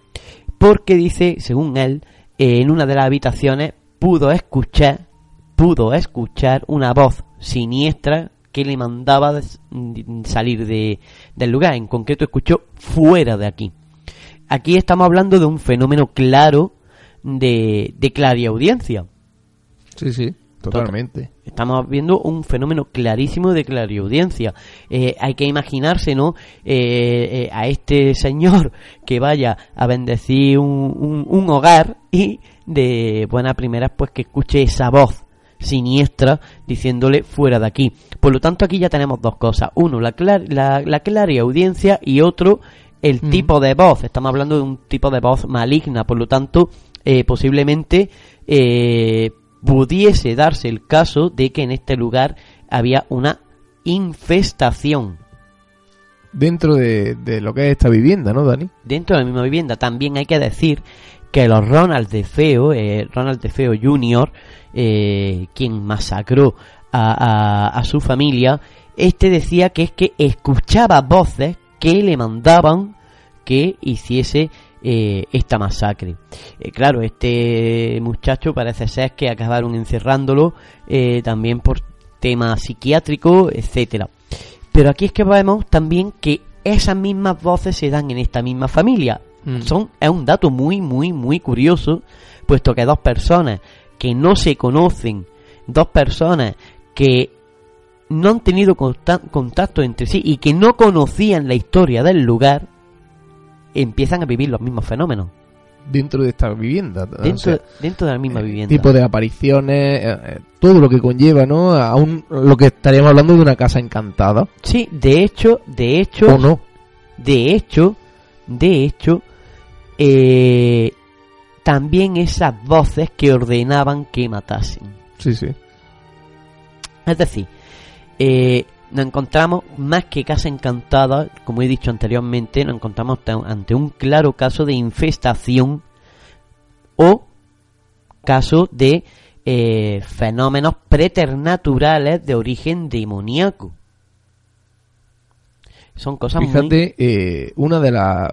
Porque dice, según él, eh, en una de las habitaciones pudo escuchar, pudo escuchar una voz siniestra que le mandaba salir de, del lugar. En concreto escuchó fuera de aquí. Aquí estamos hablando de un fenómeno claro de, de clariaudiencia. Sí, sí, totalmente. Estamos viendo un fenómeno clarísimo de clariaudiencia. Eh, hay que imaginarse, ¿no? Eh, eh, a este señor que vaya a bendecir un, un- un hogar y de buena primera pues que escuche esa voz siniestra diciéndole fuera de aquí. Por lo tanto aquí ya tenemos dos cosas. Uno, la, clar- la, la clariaudiencia y otro, el Mm. tipo de voz. Estamos hablando de un tipo de voz maligna. Por lo tanto, eh, posiblemente eh, pudiese darse el caso de que en este lugar había una infestación Dentro de, de lo que es esta vivienda, ¿no, Dani? dentro de la misma vivienda. También hay que decir que los Ronald de Feo, eh, Ronald de Feo Jr., eh, quien masacró a, a- a su familia, este decía que es que escuchaba voces que le mandaban que hiciese eh, esta masacre. Eh, claro, este muchacho parece ser que acabaron encerrándolo eh, también por tema psiquiátrico, etcétera. Pero aquí es que vemos también que esas mismas voces se dan en esta misma familia. Mm. Son, es un dato muy, muy, muy curioso, puesto que dos personas que no se conocen, dos personas que no han tenido conta- contacto entre sí y que no conocían la historia del lugar, empiezan a vivir los mismos fenómenos Dentro de esta vivienda. o dentro, sea, dentro de la misma eh, vivienda. Tipo de apariciones, eh, eh, todo lo que conlleva, ¿no? A un, lo que estaríamos hablando de una casa encantada. Sí, de hecho, de hecho, ¿O no? De hecho, de hecho, eh, también esas voces que ordenaban que matasen. Sí, sí. Es decir, eh, nos encontramos más que casa encantada, como he dicho anteriormente, nos encontramos ante un claro caso de infestación o caso de eh, fenómenos preternaturales de origen demoníaco. Son cosas muy... Fíjate, eh, una de las.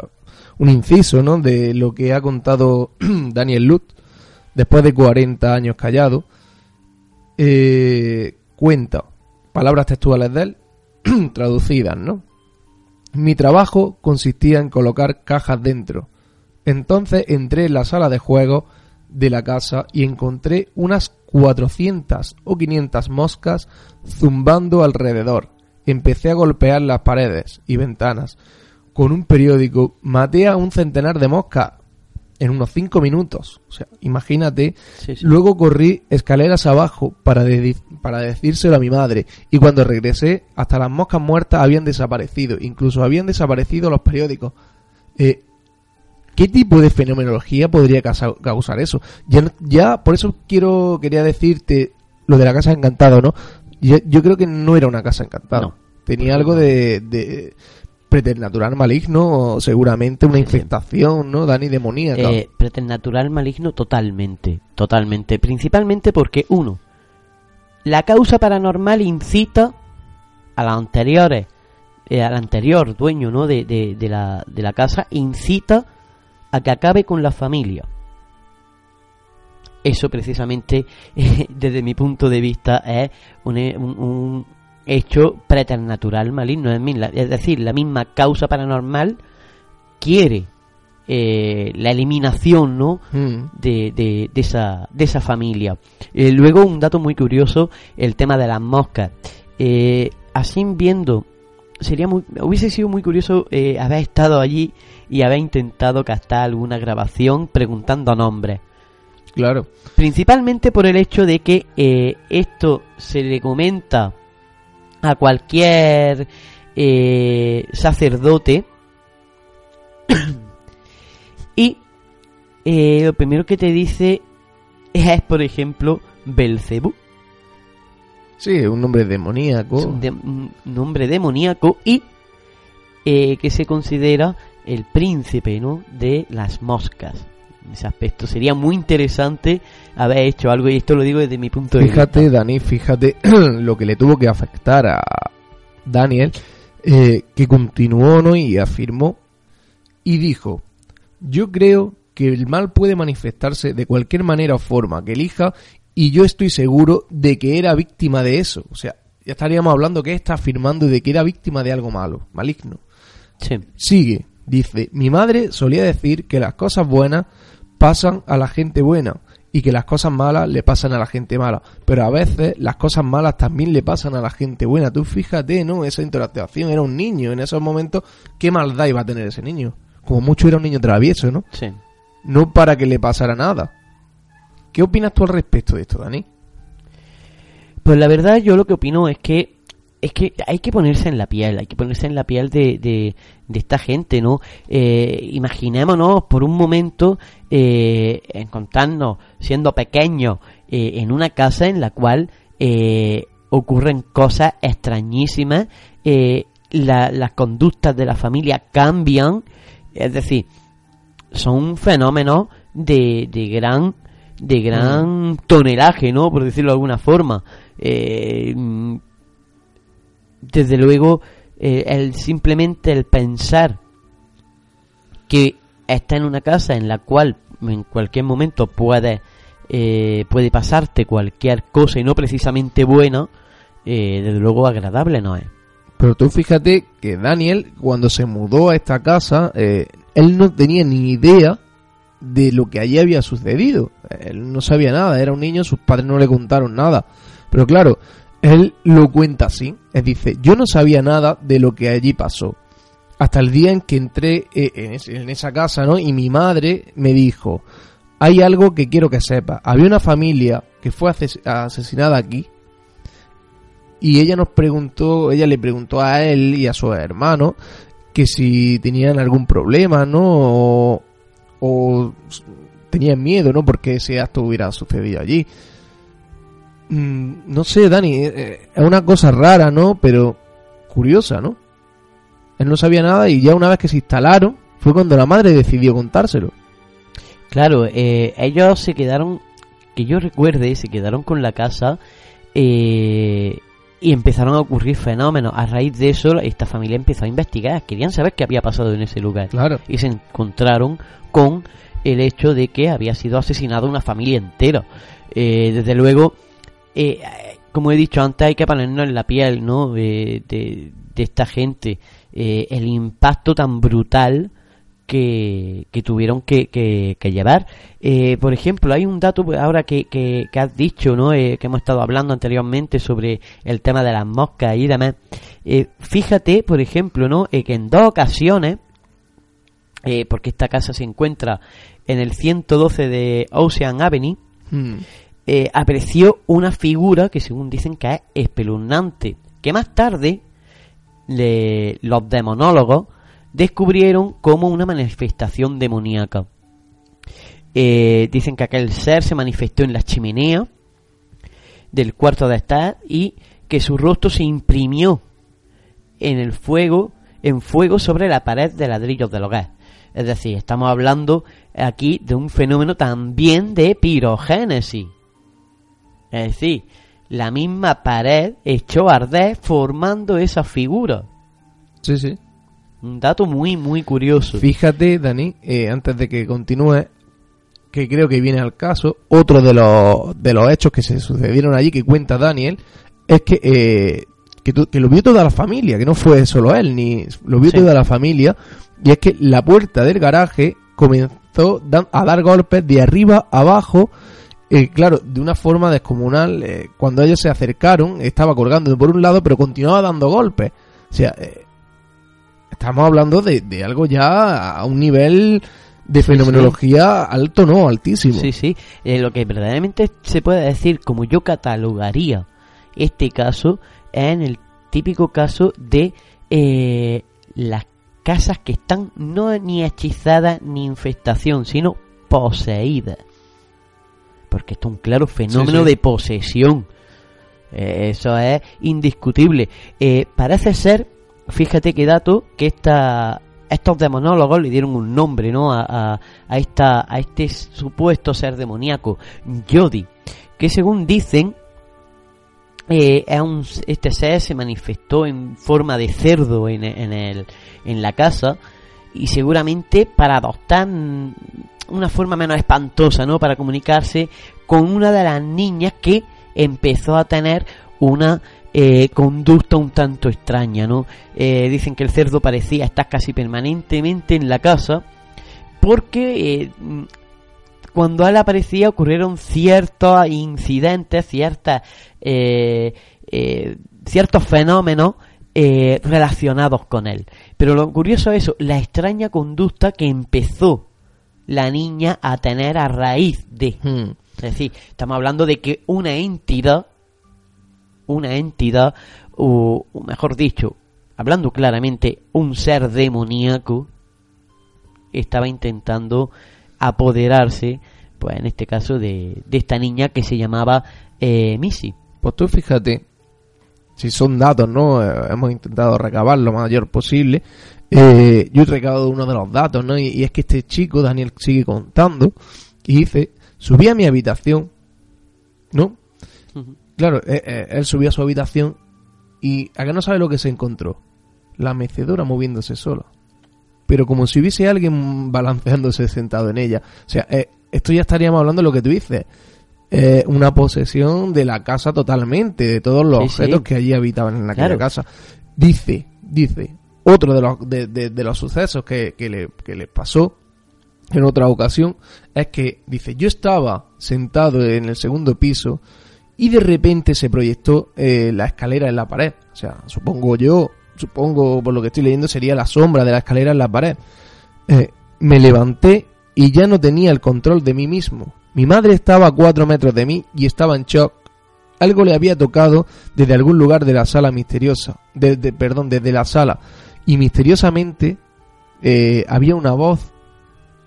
Un inciso, ¿no? De lo que ha contado Daniel Lutz, después de 40 años callado. eh, cuenta, palabras textuales de él, traducidas, ¿no? Mi trabajo consistía en colocar cajas dentro. Entonces entré en la sala de juegos de la casa y encontré unas 400 o 500 moscas zumbando alrededor. Empecé a golpear las paredes y ventanas. Con un periódico maté a un centenar de moscas. En unos cinco minutos. O sea, imagínate. Sí, sí. Luego corrí escaleras abajo para, de- para decírselo a mi madre. Y cuando regresé, hasta las moscas muertas habían desaparecido. Incluso habían desaparecido los periódicos. Eh, ¿Qué tipo de fenomenología podría causa- causar eso? Ya, ya por eso quiero quería decirte lo de la casa encantada, ¿no? Yo, yo creo que no era una casa encantada. No. Tenía algo de, de preternatural maligno, seguramente una infectación, ¿no? Dani demoníaca. Eh, preternatural maligno totalmente, totalmente. Principalmente porque, uno, la causa paranormal incita a las anteriores, eh, al anterior dueño ¿no? de, de- de la, de la casa, incita a que acabe con la familia. Eso precisamente, desde mi punto de vista, es un, un- un hecho preternatural maligno. Es decir, la misma causa paranormal quiere eh, la eliminación ¿no? Mm. de, de, de esa, de esa familia. Eh, luego, un dato muy curioso, el tema de las moscas. Eh, así viendo, sería muy, hubiese sido muy curioso haber estado allí y haber intentado captar alguna grabación preguntando nombres. Claro. Principalmente por el hecho de que esto se le comenta a cualquier eh, sacerdote y eh, lo primero que te dice es, por ejemplo, Belcebú, Sí, un nombre demoníaco. es un, de- un nombre demoníaco y eh, que se considera el príncipe ¿no? de las moscas. En ese aspecto sería muy interesante haber hecho algo y esto lo digo desde mi punto de Fíjate, vista. Dani, fíjate lo que le tuvo que afectar a Daniel, eh, que continuó ¿no? y afirmó y dijo, yo creo que el mal puede manifestarse de cualquier manera o forma que elija y yo estoy seguro de que era víctima de eso. O sea, ya estaríamos hablando que está afirmando de que era víctima de algo malo, maligno. Sí. Sigue, dice, mi madre solía decir que las cosas buenas pasan a la gente buena y que las cosas malas le pasan a la gente mala. Pero a veces las cosas malas también le pasan a la gente buena. Tú fíjate, ¿no? Esa interacción era un niño en esos momentos. ¿Qué maldad iba a tener ese niño? Como mucho era un niño travieso, ¿no? Sí. No para que le pasara nada. ¿Qué opinas tú al respecto de esto, Dani? Pues la verdad yo lo que opino es que es que hay que ponerse en la piel, hay que ponerse en la piel de, de, de esta gente, ¿no? Eh, imaginémonos por un momento eh, encontrarnos siendo pequeños eh, en una casa en la cual eh, ocurren cosas extrañísimas, la- las conductas de la familia cambian, es decir, son fenómenos de, de gran de gran tonelaje, ¿no? Por decirlo de alguna forma. Eh, mm, desde luego, eh, el simplemente el pensar que está en una casa en la cual en cualquier momento puede eh, puede pasarte cualquier cosa y no precisamente buena, eh, desde luego agradable no es. Pero tú fíjate que Daniel, cuando se mudó a esta casa, eh, él no tenía ni idea de lo que allí había sucedido. Él no sabía nada, era un niño, sus padres no le contaron nada. Pero claro, él lo cuenta así. Él dice, yo no sabía nada de lo que allí pasó. Hasta el día en que entré eh, en, esa casa, ¿no? Y mi madre me dijo, hay algo que quiero que sepas. Había una familia que fue ases- asesinada aquí y ella nos preguntó, ella le preguntó a él y a su hermano que si tenían algún problema, ¿no? O, o tenían miedo, ¿no? Porque ese acto hubiera sucedido allí. Mm, no sé, Dani, eh, eh, es una cosa rara, ¿no? Pero curiosa, ¿no? Él no sabía nada y ya una vez que se instalaron fue cuando la madre decidió contárselo. Claro, eh, ellos se quedaron, que yo recuerde, se quedaron con la casa eh, y empezaron a ocurrir fenómenos. A raíz de eso, esta familia empezó a investigar, querían saber qué había pasado en ese lugar. Claro. Y se encontraron con el hecho de que había sido asesinada una familia entera. Eh, desde luego, eh, como he dicho antes, hay que ponernos en la piel ¿no? de, esta gente. Eh, el impacto tan brutal que, tuvieron que, que- llevar. Eh, por ejemplo, hay un dato pues, ahora que, que, que has dicho, ¿no? Que hemos estado hablando anteriormente sobre el tema de las moscas y demás. Fíjate, por ejemplo, ¿no? Que en dos ocasiones porque esta casa se encuentra en el 112 de Ocean Avenue, Hmm. Eh, apareció una figura que según dicen que es espeluznante, que más tarde le- los demonólogos descubrieron como una manifestación demoníaca. Eh, dicen que aquel ser se manifestó en la chimenea del cuarto de estar y que su rostro se imprimió en el fuego, en fuego sobre la pared de ladrillos del hogar. Es decir, estamos hablando aquí de un fenómeno también de pirogénesis. Es decir, la misma pared echó a arder formando esa figura. Sí, sí. Un dato muy, muy curioso. Fíjate, Dani, eh, antes de que continúe, que creo que viene al caso, otro de los, de los hechos que se sucedieron allí, que cuenta Daniel, es que, eh, que, tu- que lo vio toda la familia, que no fue solo él, ni lo vio Sí. toda la familia, y es que la puerta del garaje comenzó a dar golpes de arriba a abajo, eh, claro, de una forma descomunal. eh, cuando ellos se acercaron, estaba colgando por un lado, pero continuaba dando golpes. O sea, eh, estamos hablando de, de algo ya a un nivel de fenomenología alto, no, altísimo. Sí, sí. Lo que verdaderamente se puede decir, como yo catalogaría este caso, es en el típico caso de las casas que están no ni hechizadas ni infestación, sino poseídas. Porque esto es un claro fenómeno sí. de posesión. Eh, eso es indiscutible. Eh, parece ser, fíjate qué dato, que esta, estos demonólogos le dieron un nombre, ¿no? A, a, a esta, a este supuesto ser demoníaco, Yodi, que según dicen, eh, este ser se manifestó en forma de cerdo en, en, el, en la casa y seguramente para adoptar una forma menos espantosa, ¿no? Para comunicarse con una de las niñas que empezó a tener una eh, conducta un tanto extraña, ¿no? Eh, dicen que el cerdo parecía estar casi permanentemente en la casa porque eh, cuando él aparecía ocurrieron ciertos incidentes, ciertas, ciertos fenómenos relacionados con él. Pero lo curioso es eso, la extraña conducta que empezó la niña a tener a raíz de. Hmm. Es decir, estamos hablando de que una entidad, una entidad, o, o mejor dicho, hablando claramente, un ser demoníaco, estaba intentando apoderarse, pues en este caso, de, de esta niña que se llamaba eh, Missy. Pues tú fíjate, si son datos, ¿no? Eh, hemos intentado recabar lo mayor posible. Eh, yo he recabado uno de los datos, ¿no? Y, y es que este chico, Daniel, sigue contando y dice, subí a mi habitación, ¿no? Claro, eh, eh, él subió a su habitación y a que no sabe lo que se encontró. La mecedora moviéndose sola. Pero como si hubiese alguien balanceándose sentado en ella. O sea, eh, esto ya estaríamos hablando de lo que tú dices. Eh, una posesión de la casa totalmente, de todos los Sí, sí. objetos que allí habitaban en Claro. casa. Dice, dice, otro de los, de, los sucesos que, que le, que le pasó en otra ocasión es que dice yo estaba sentado en el segundo piso y de repente se proyectó eh, la escalera en la pared. O sea supongo yo supongo por lo que estoy leyendo sería la sombra de la escalera en la pared. Eh, me levanté y ya no tenía el control de mí mismo. Mi madre estaba a cuatro metros de mí y estaba en shock. Algo le había tocado desde algún lugar de la sala misteriosa desde perdón desde la sala y misteriosamente eh, había una voz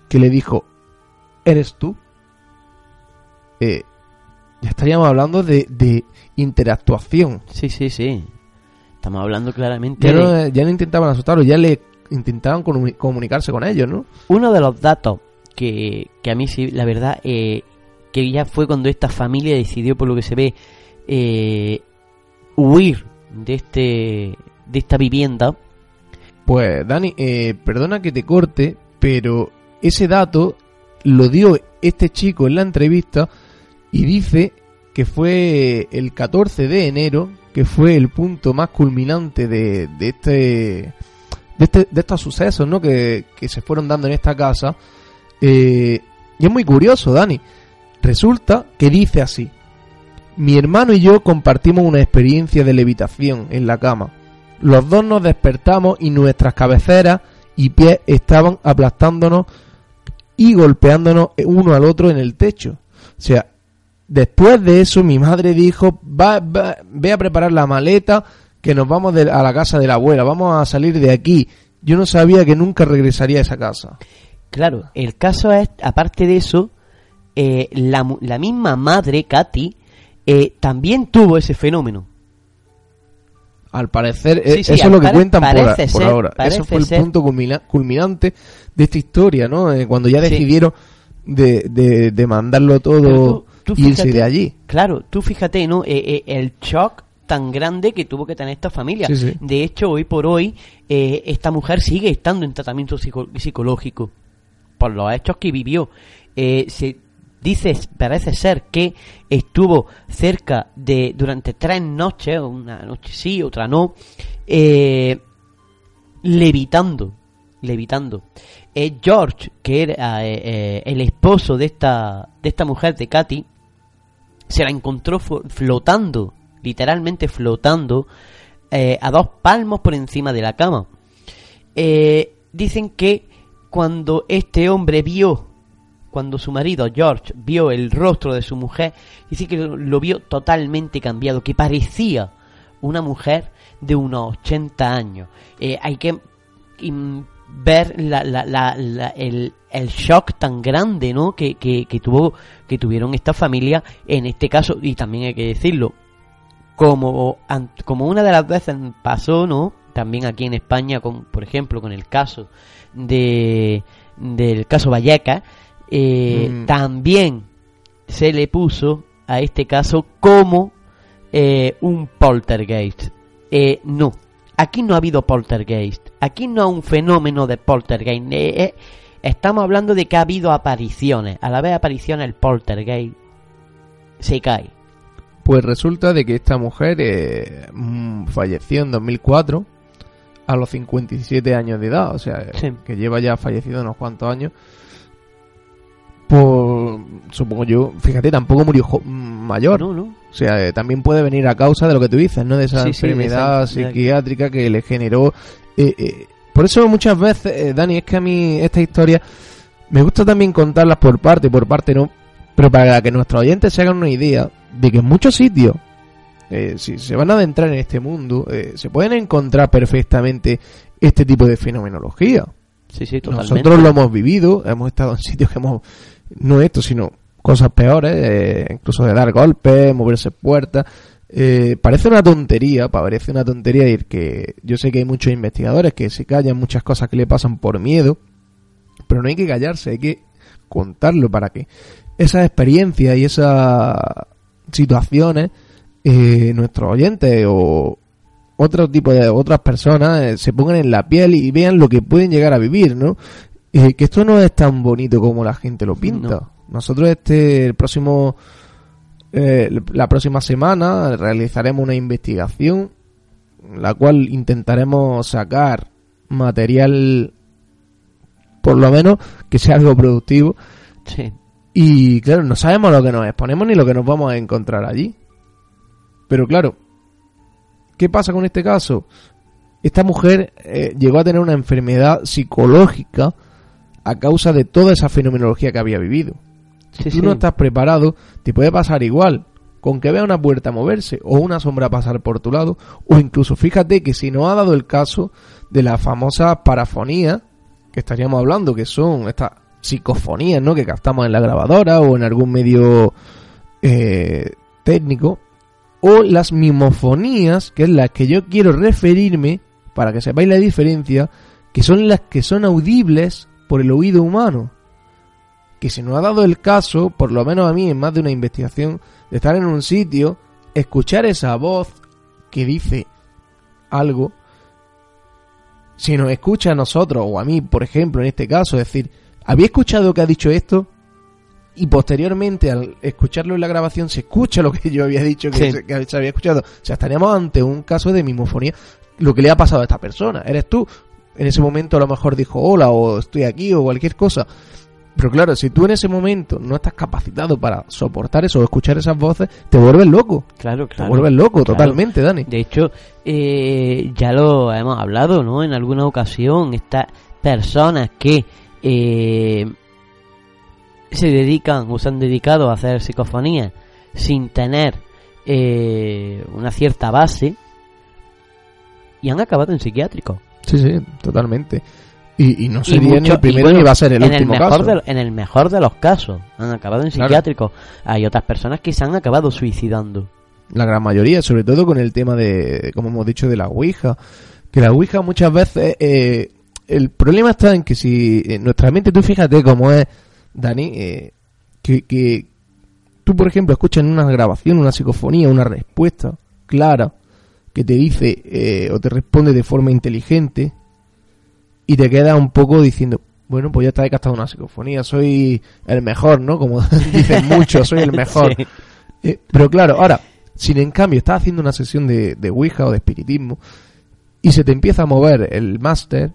que le dijo, ¿eres tú? Eh, ya estaríamos hablando de, de interactuación. Sí, sí, sí. Estamos hablando claramente Ya de... no, ya no intentaban asustarlo, ya le intentaban comuni- comunicarse con ellos, ¿no? Uno de los datos que, que a mí sí, la verdad, eh, que ya fue cuando esta familia decidió, por lo que se ve, eh, huir de este de esta vivienda. Pues Dani, eh, perdona que te corte, pero ese dato lo dio este chico en la entrevista y dice que fue el 14 de enero, que fue el punto más culminante de, de este de, este, de estos sucesos ¿no? que, que se fueron dando en esta casa. Eh, y es muy curioso, Dani. Resulta que dice así. Mi hermano y yo compartimos una experiencia de levitación en la cama. Los dos nos despertamos y nuestras cabeceras y pies estaban aplastándonos y golpeándonos uno al otro en el techo. O sea, después de eso mi madre dijo, va, ve a preparar la maleta que nos vamos de- a la casa de la abuela, vamos a salir de aquí. Yo no sabía que nunca regresaría a esa casa. Claro, el caso es, aparte de eso, eh, la, la misma madre, Katy, eh, también tuvo ese fenómeno. Al parecer, eh, Sí, sí, eso es lo que cuentan por, ahora. Eso fue el ser. punto culmina- culminante de esta historia, ¿no? Eh, cuando ya Sí. decidieron de, de, de mandarlo todo tú- irse de allí. Claro, tú fíjate, ¿no? Eh, eh, el shock tan grande que tuvo que tener esta familia. Sí, sí. De hecho, hoy por hoy, eh, esta mujer sigue estando en tratamiento psico- psicológico por los hechos que vivió. Eh, se dice, parece ser que estuvo cerca de, durante tres noches, una noche sí, otra no, eh, levitando, levitando. Eh, George, que era eh, eh, el esposo de esta, de esta mujer, de Katy, se la encontró flotando, literalmente flotando, a dos palmos por encima de la cama. Dicen que cuando este hombre vio, cuando su marido George vio el rostro de su mujer, dice que lo, vio totalmente cambiado, que parecía una mujer de unos 80 años. Eh, hay que ver la, la- la- el, el shock tan grande ¿no? que, que, que tuvo que tuvieron esta familia en este caso y también hay que decirlo como como una de las veces pasó no también aquí en España con por ejemplo con el caso de del caso Valleca eh, Mm. también se le puso a este caso como eh, un poltergeist Eh, no aquí no ha habido poltergeist aquí no hay un fenómeno de poltergeist Eh, eh, estamos hablando de que ha habido apariciones a la vez apariciones el poltergeist se cae Pues resulta de que esta mujer eh, mm, falleció en 2004 a los 57 años de edad, o sea, Sí. que lleva ya fallecido unos cuantos años. Por, supongo yo, fíjate, tampoco murió jo- mayor. no no O sea, eh, también puede venir a causa de lo que tú dices, ¿no? De esa Sí, sí, de enfermedad esa psiquiátrica que le generó. eh, eh, Por eso muchas veces, Dani, es que a mí esta historia me gusta también contarlas por parte, por parte no, pero para que nuestros oyentes se hagan una idea de que en muchos sitios, eh, si se van a adentrar en este mundo, eh, se pueden encontrar perfectamente este tipo de fenomenología. sí sí totalmente Nosotros lo hemos vivido, hemos estado en sitios que hemos, no esto, sino cosas peores, eh, incluso de dar golpes, moverse puertas. Eh, parece una tontería, parece una tontería ir que yo sé que hay muchos investigadores que se callan muchas cosas que le pasan por miedo, pero no hay que callarse, hay que contarlo para que esas experiencias y esas situaciones eh, nuestros oyentes o otro tipo de otras personas eh, se pongan en la piel y vean lo que pueden llegar a vivir, ¿no? Eh, que esto no es tan bonito como la gente lo pinta. No. Nosotros este el próximo eh, la próxima semana realizaremos una investigación la cual intentaremos sacar material por lo menos que sea algo productivo sí y claro, no sabemos lo que nos exponemos ni lo que nos vamos a encontrar allí. Pero claro, ¿qué pasa con este caso? Esta mujer eh, llegó a tener una enfermedad psicológica a causa de toda esa fenomenología que había vivido. sí, Tú sí. no estás preparado, te puede pasar igual. Con que vea una puerta moverse o una sombra pasar por tu lado, o incluso fíjate que si no ha dado el caso de la famosa parafonía que estaríamos hablando, que son estas psicofonías, ¿no? Que captamos en la grabadora o en algún medio eh, técnico, o las mimofonías, que es las que yo quiero referirme para que sepáis la diferencia, que son las que son audibles por el oído humano que se nos ha dado el caso, por lo menos a mí en más de una investigación, de estar en un sitio, escuchar esa voz que dice algo, si nos escucha a nosotros, o a mí, por ejemplo, en este caso, decir, ¿había escuchado que ha dicho esto? Y posteriormente, al escucharlo en la grabación, se escucha lo que yo había dicho que, Sí. se, que se había escuchado. O sea, estaríamos ante un caso de mimofonía. Lo que le ha pasado a esta persona. Eres tú. En ese momento a lo mejor dijo hola o estoy aquí o cualquier cosa Pero claro, si tú en ese momento no estás capacitado para soportar eso o escuchar esas voces, te vuelves loco. Claro, Te claro. vuelves loco claro. totalmente, Dani. De hecho, eh, ya lo hemos hablado, ¿no? En alguna ocasión, estas personas que eh, se dedican o se han dedicado a hacer psicofonía sin tener eh, una cierta base y han acabado en psiquiátrico. Sí, sí, totalmente. Y, y no sería ni mucho- el primero bueno, ni va a ser el en último el mejor caso. De, en el mejor de los casos han acabado en Claro. psiquiátrico. Hay otras personas que se han acabado suicidando. La gran mayoría, sobre todo con el tema de, como hemos dicho, de la Ouija. Que la Ouija muchas veces, eh, el problema está en que si en nuestra mente, tú fíjate cómo es, Dani, eh, que, que tú, por ejemplo, escuchas en una grabación, una psicofonía, una respuesta clara que te dice eh, o te responde de forma inteligente y te quedas un poco diciendo, bueno, pues ya está he gastado una psicofonía, soy el mejor, ¿no? Como dicen muchos, soy el mejor. Sí. Eh, pero claro, ahora, si en cambio estás haciendo una sesión de, de Ouija o de espiritismo y se te empieza a mover el máster,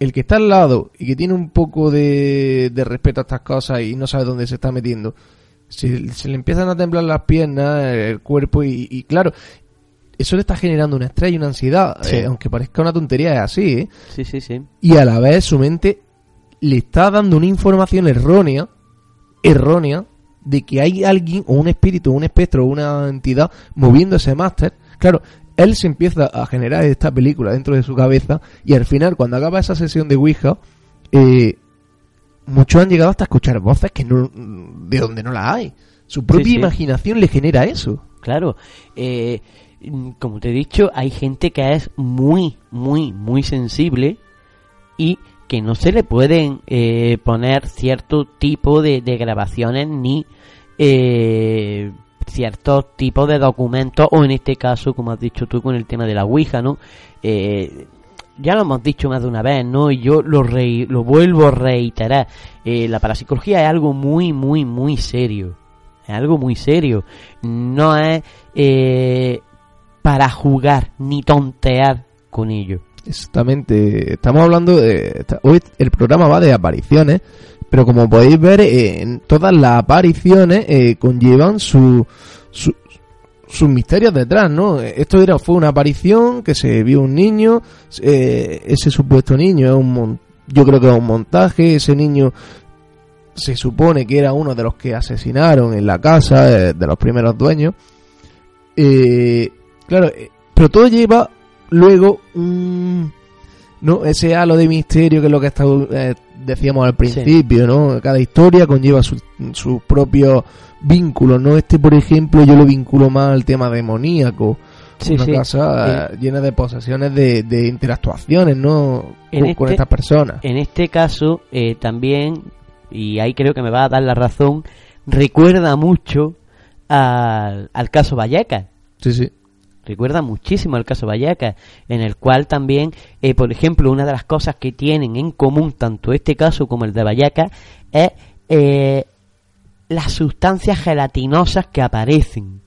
el que está al lado y que tiene un poco de, de respeto a estas cosas y no sabe dónde se está metiendo, se, se le empiezan a temblar las piernas, el cuerpo y, y claro, eso le está generando un estrés y una ansiedad, Sí. eh, aunque parezca una tontería, es así, ¿eh? Sí, sí, sí. y a la vez su mente le está dando una información errónea, errónea, de que hay alguien o un espíritu, un espectro o una entidad moviendo ese máster. Claro, él se empieza a generar esta película dentro de su cabeza y al final, cuando acaba esa sesión de Ouija, eh, muchos han llegado hasta escuchar voces que no, de donde no las hay. Su propia sí. imaginación le genera eso. Claro, eh, como te he dicho, hay gente que es muy, muy, muy sensible y que no se le pueden eh, poner cierto tipo de, grabaciones ni eh, ciertos tipos de documentos o en este caso, como has dicho tú con el tema de la Ouija, ¿no? Eh, ya lo hemos dicho más de una vez, ¿no? Y yo lo, rei- lo vuelvo a reiterar. Eh, la parapsicología es algo muy, muy, muy serio. Es algo muy serio. No es eh, para jugar ni tontear con ello. Exactamente. Estamos hablando de... Hoy el programa va de apariciones, pero como podéis ver, eh, todas las apariciones eh, conllevan su, su- sus misterios detrás, ¿no? Esto era fue una aparición que se vio un niño, eh, ese supuesto niño es un yo creo que es un montaje, ese niño se supone que era uno de los que asesinaron en la casa de los primeros dueños. Eh, claro, eh, pero todo lleva luego un no ese halo de misterio que es lo que está, eh, decíamos al principio no cada historia conlleva sus sus propios vínculos no este por ejemplo yo lo vinculo más al tema demoníaco. Sí, una sí. casa llena de posesiones de, de interactuaciones no En con, con este- estas personas. En este caso, eh, también, y ahí creo que me va a dar la razón, recuerda mucho al, al caso Vallecas. sí sí Recuerda muchísimo al caso Vallecas, en el cual también, eh, por ejemplo, una de las cosas que tienen en común tanto este caso como el de Vallecas es eh, las sustancias gelatinosas que aparecen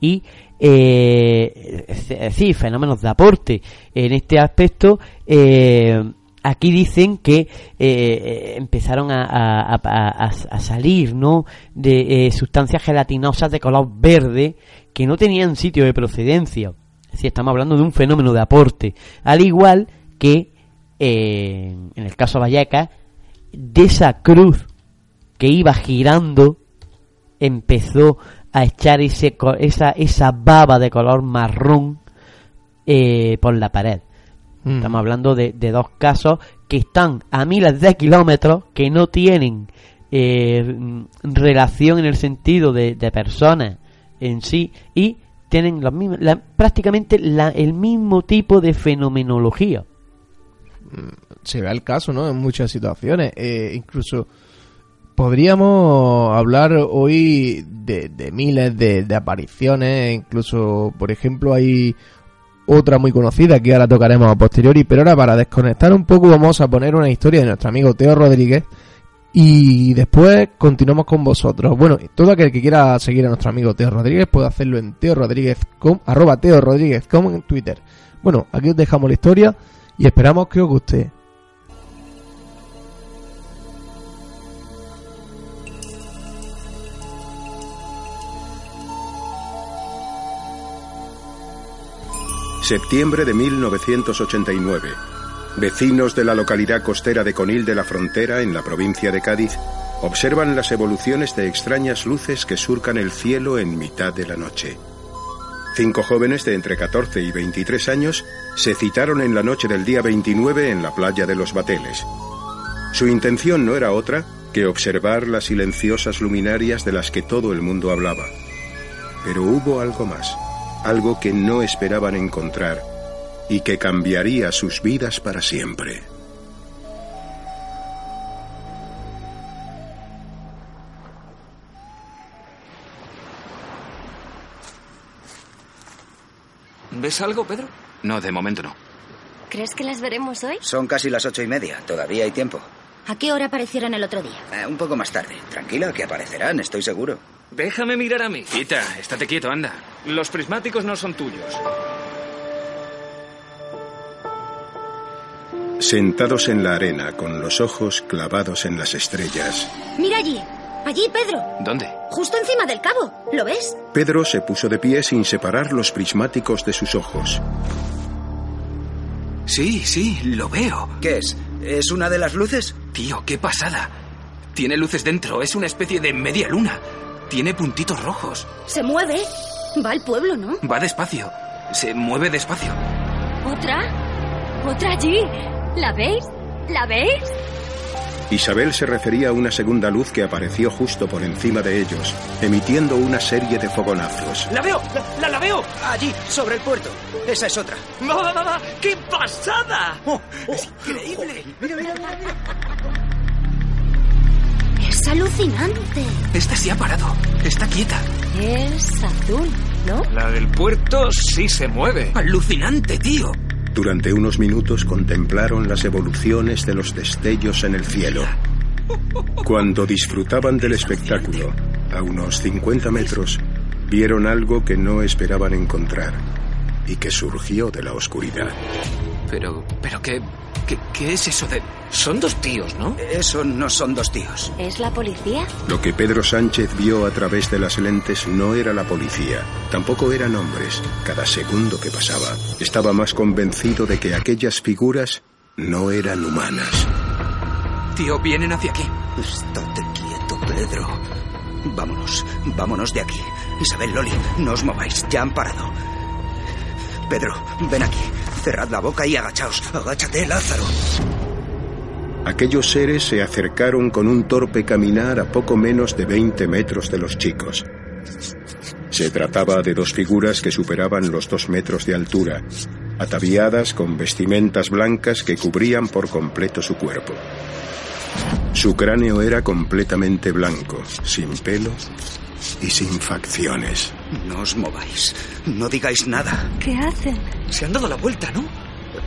y eh, fenómenos de aporte. En este aspecto, eh, aquí dicen que eh, empezaron a, salir ¿no? de eh, sustancias gelatinosas de color verde que no tenían sitio de procedencia. Decir, estamos hablando de un fenómeno de aporte. Al igual que eh, en el caso Vallecas, de esa cruz que iba girando empezó a echar ese, esa, esa baba de color marrón eh, por la pared. Mm. Estamos hablando de, de dos casos que están a miles de kilómetros, que no tienen eh, mm, relación en el sentido de, de personas en sí y tienen los mismos, la- prácticamente la- el mismo tipo de fenomenología. se ve el caso, ¿no? En muchas situaciones. Eh, incluso podríamos hablar hoy de, de miles de, de apariciones. Incluso, por ejemplo, hay otra muy conocida que ahora tocaremos a posteriori. Pero ahora, para desconectar un poco, vamos a poner una historia de nuestro amigo Teo Rodríguez. Y después continuamos con vosotros. Bueno, todo aquel que quiera seguir a nuestro amigo Teo Rodríguez puede hacerlo en Teo Rodríguez arroba en Twitter. Bueno, aquí os dejamos la historia y esperamos que os guste. Septiembre de 1989. Vecinos de la localidad costera de Conil de la Frontera, en la provincia de Cádiz, observan las evoluciones de extrañas luces que surcan el cielo en mitad de la noche. Cinco jóvenes de entre 14 y 23 años se citaron en la noche del día 29 en la playa de los Bateles. Su intención no era otra que observar las silenciosas luminarias de las que todo el mundo hablaba. Pero hubo algo más, algo que no esperaban encontrar y que cambiaría sus vidas para siempre. ¿Ves algo, Pedro? No, de momento no. ¿Crees que las veremos hoy? Son casi las ocho y media. Todavía hay tiempo. ¿A qué hora aparecieron el otro día? Eh, un poco más tarde. Tranquila, que aparecerán, estoy seguro. Déjame mirar a mí. Quita, estate quieto, anda. Los prismáticos no son tuyos. Sentados en la arena, con los ojos clavados en las estrellas, Mira allí. Allí, Pedro. ¿Dónde? Justo encima del cabo. ¿Lo ves? Pedro se puso de pie sin separar los prismáticos de sus ojos. Sí, sí, lo veo. ¿Qué es? ¿Es una de las luces? Tío, qué pasada. Tiene luces dentro, es una especie de media luna. Tiene puntitos rojos. Se mueve. Va al pueblo, ¿no? Va despacio. Se mueve despacio. ¿Otra? ¿Otra allí? ¿La veis? ¿La veis? Isabel se refería a una segunda luz que apareció justo por encima de ellos, emitiendo una serie de fogonazos. ¡La veo! ¡La, la, la veo! Allí, sobre el puerto. Esa es otra. ¡Va, va, va! ¡Qué pasada! Oh, ¡Es increíble! Mira, mira, mira. Es alucinante. Esta sí ha parado. Está quieta. Es azul, ¿no? La del puerto sí se mueve. Alucinante, tío. Durante unos minutos contemplaron las evoluciones de los destellos en el cielo. Cuando disfrutaban del espectáculo, a unos 50 metros, vieron algo que no esperaban encontrar y que surgió de la oscuridad. Pero, pero qué, qué, qué es eso de... Son dos tíos, ¿no? Eso no son dos tíos. ¿Es la policía? Lo que Pedro Sánchez vio a través de las lentes no era la policía, tampoco eran hombres. Cada segundo que pasaba, estaba más convencido de que aquellas figuras no eran humanas. Tío, vienen hacia aquí. Estate quieto, Pedro. Vámonos, vámonos de aquí. Isabel, Loli, no os mováis, ya han parado. Pedro, ven aquí. Cerrad la boca y agachaos. Agáchate, Lázaro. Aquellos seres se acercaron con un torpe caminar a poco menos de 20 metros de los chicos. Se trataba de dos figuras que superaban los dos metros de altura, ataviadas con vestimentas blancas que cubrían por completo su cuerpo. Su cráneo era completamente blanco, sin pelo y sin facciones. No os mováis. No digáis nada. ¿Qué hacen? Se han dado la vuelta, ¿no?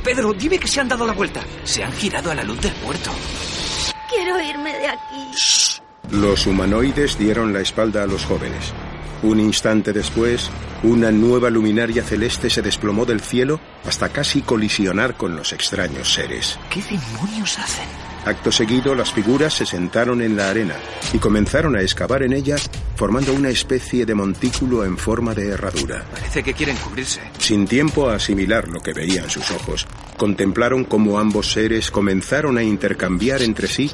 Pedro, dime que se han dado la vuelta. Se han girado a la luz del puerto. Quiero irme de aquí. Los humanoides dieron la espalda a los jóvenes. Un instante después, una nueva luminaria celeste se desplomó del cielo hasta casi colisionar con los extraños seres. ¿Qué demonios hacen? Acto seguido, las figuras se sentaron en la arena y comenzaron a excavar en ella, formando una especie de montículo en forma de herradura. Parece que quieren cubrirse. Sin tiempo a asimilar lo que veían sus ojos, contemplaron cómo ambos seres comenzaron a intercambiar entre sí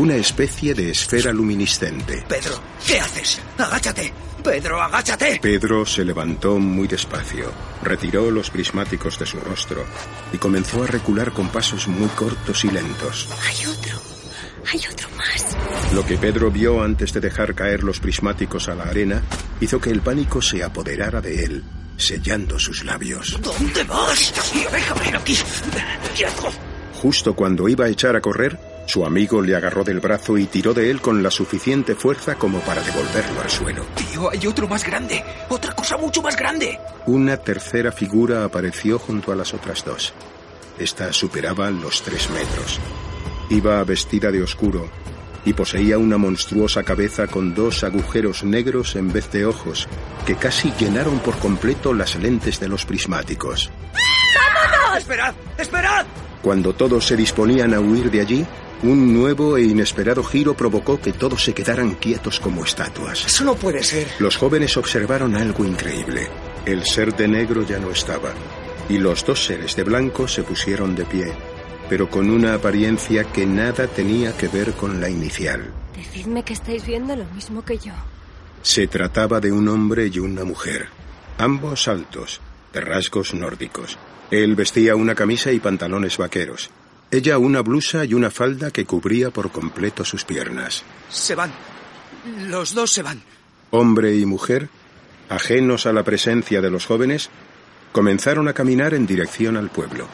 una especie de esfera luminiscente. Pedro, ¿qué haces? Agáchate. Pedro, agáchate. Pedro se levantó muy despacio, retiró los prismáticos de su rostro y comenzó a recular con pasos muy cortos y lentos. Hay otro. Hay otro más. Lo que Pedro vio antes de dejar caer los prismáticos a la arena hizo que el pánico se apoderara de él, sellando sus labios. ¿Dónde vas? Déjame aquí. Quieto. Justo cuando iba a echar a correr, su amigo le agarró del brazo y tiró de él con la suficiente fuerza como para devolverlo al suelo. Tío, hay otro más grande. Otra cosa mucho más grande. Una tercera figura apareció junto a las otras dos. Esta superaba los tres metros. Iba vestida de oscuro y poseía una monstruosa cabeza con dos agujeros negros en vez de ojos que casi llenaron por completo las lentes de los prismáticos. ¡Esperad! ¡Esperad! Cuando todos se disponían a huir de allí, un nuevo e inesperado giro provocó que todos se quedaran quietos como estatuas. Eso no puede ser. Los jóvenes observaron algo increíble. El ser de negro ya no estaba. y los dos seres de blanco se pusieron de pie, pero con una apariencia que nada tenía que ver con la inicial. Decidme que estáis viendo lo mismo que yo. Se trataba de un hombre y una mujer, ambos altos, de rasgos nórdicos. Él vestía una camisa y pantalones vaqueros. Ella una blusa y una falda que cubría por completo sus piernas. Se van. Los dos se van. Hombre y mujer, ajenos a la presencia de los jóvenes, comenzaron a caminar en dirección al pueblo.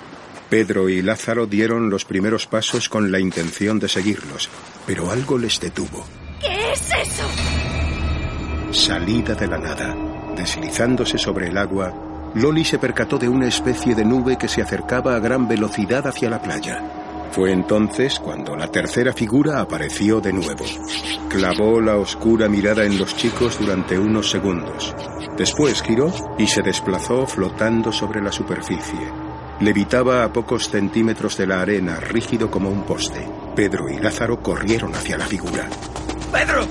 Pedro y Lázaro dieron los primeros pasos con la intención de seguirlos, pero algo les detuvo. ¿Qué es eso? Salida de la nada, deslizándose sobre el agua, Loli se percató de una especie de nube que se acercaba a gran velocidad hacia la playa. Fue entonces cuando la tercera figura apareció de nuevo. Clavó la oscura mirada en los chicos durante unos segundos. Después giró y se desplazó flotando sobre la superficie. Levitaba a pocos centímetros de la arena, rígido como un poste. Pedro y Lázaro corrieron hacia la figura. ¡Pedro!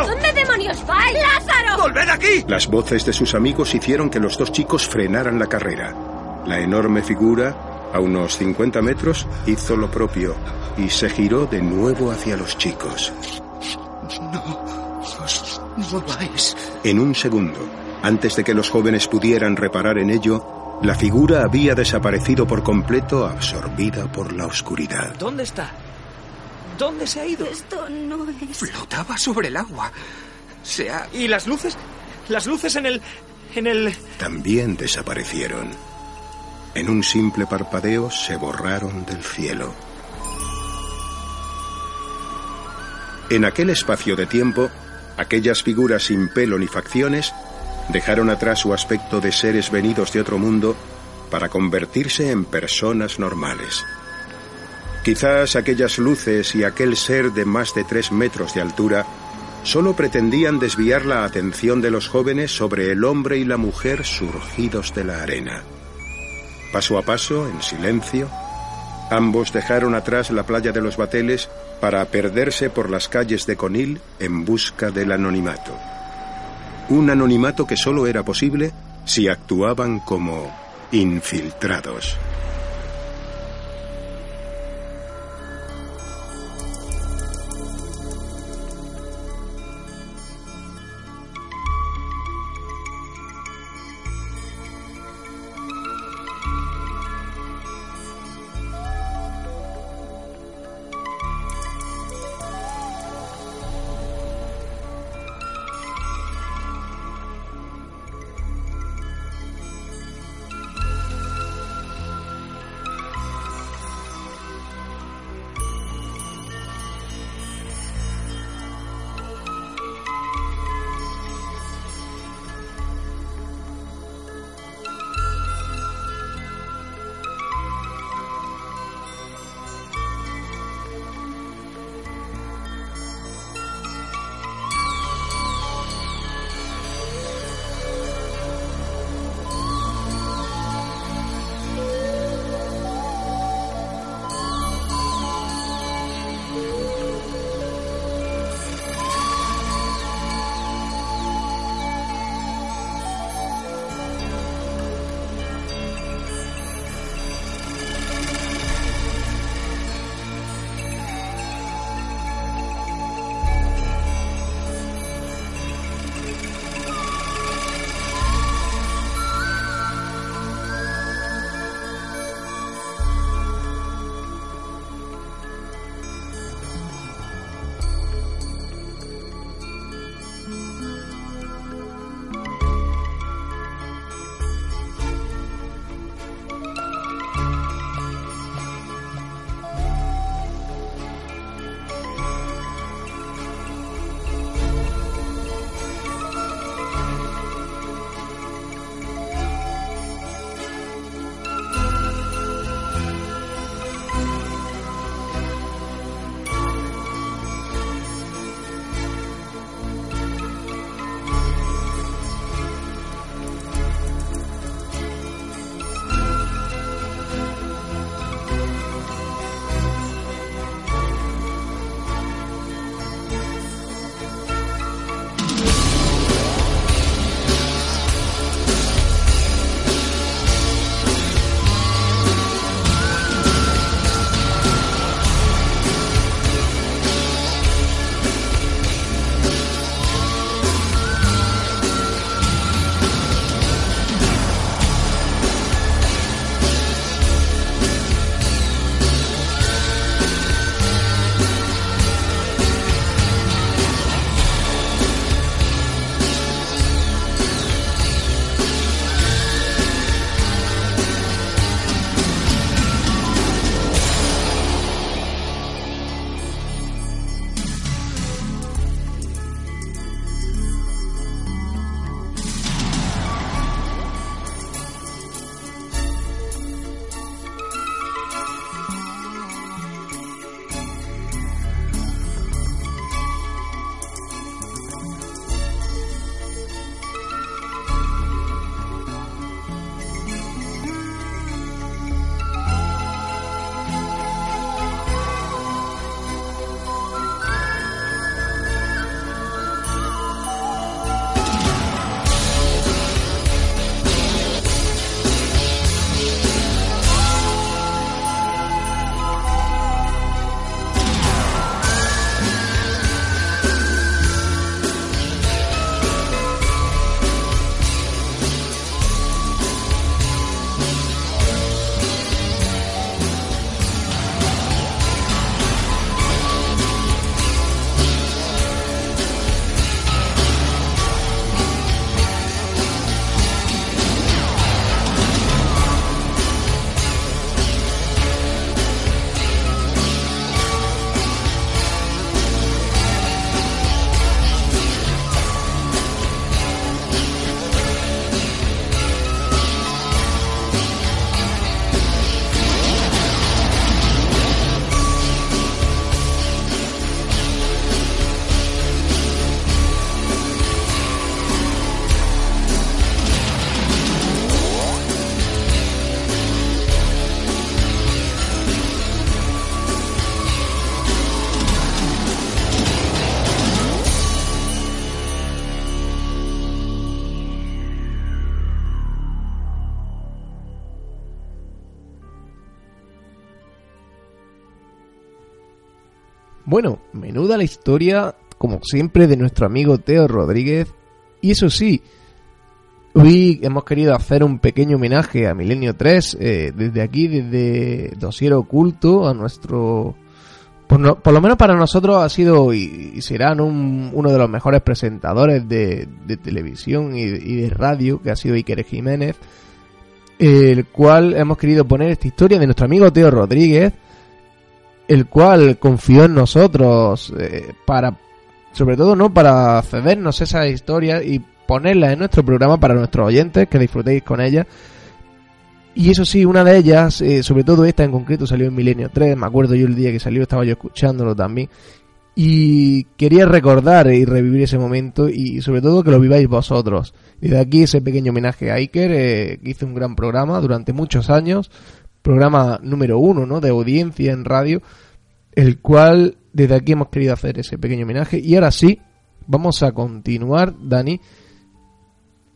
¿Dónde demonios vais? ¡Lázaro! ¡Volved aquí! Las voces de sus amigos hicieron que los dos chicos frenaran la carrera. La enorme figura, a unos 50 metros, hizo lo propio y se giró de nuevo hacia los chicos. No os mováis. En un segundo, antes de que los jóvenes pudieran reparar en ello, la figura había desaparecido por completo, absorbida por la oscuridad. ¿Dónde está? ¿Dónde se ha ido? Esto no es... Flotaba sobre el agua. Se ha... ¿Y las luces? Las luces en el... en el... También desaparecieron. En un simple parpadeo se borraron del cielo. En aquel espacio de tiempo, aquellas figuras sin pelo ni facciones dejaron atrás su aspecto de seres venidos de otro mundo para convertirse en personas normales. Quizás aquellas luces y aquel ser de más de tres metros de altura solo pretendían desviar la atención de los jóvenes sobre el hombre y la mujer surgidos de la arena. Paso a paso, en silencio, ambos dejaron atrás la playa de los bateles para perderse por las calles de Conil en busca del anonimato. Un anonimato que solo era posible si actuaban como infiltrados. La historia, como siempre, de nuestro amigo Teo Rodríguez. Y eso sí, hoy hemos querido hacer un pequeño homenaje a Milenio 3, eh, desde aquí, desde Dosiero Oculto, a nuestro... Por, no- por lo menos para nosotros ha sido y, y será ¿no? un- uno de los mejores presentadores de, de televisión y, y de radio, que ha sido Iker Jiménez, el cual hemos querido poner esta historia de nuestro amigo Teo Rodríguez, el cual confió en nosotros eh, para, sobre todo, no para cedernos esa historia y ponerla en nuestro programa para nuestros oyentes, que disfrutéis con ella. Y eso sí, una de ellas, eh, sobre todo esta en concreto, salió en Milenio 3. Me acuerdo yo el día que salió, estaba yo escuchándolo también. Y quería recordar y revivir ese momento y sobre todo que lo viváis vosotros. Y de aquí ese pequeño homenaje a Iker, eh, que hizo un gran programa durante muchos años. Programa número uno, ¿no? De audiencia en radio. El cual desde aquí hemos querido hacer ese pequeño homenaje. Y ahora sí, vamos a continuar, Dani,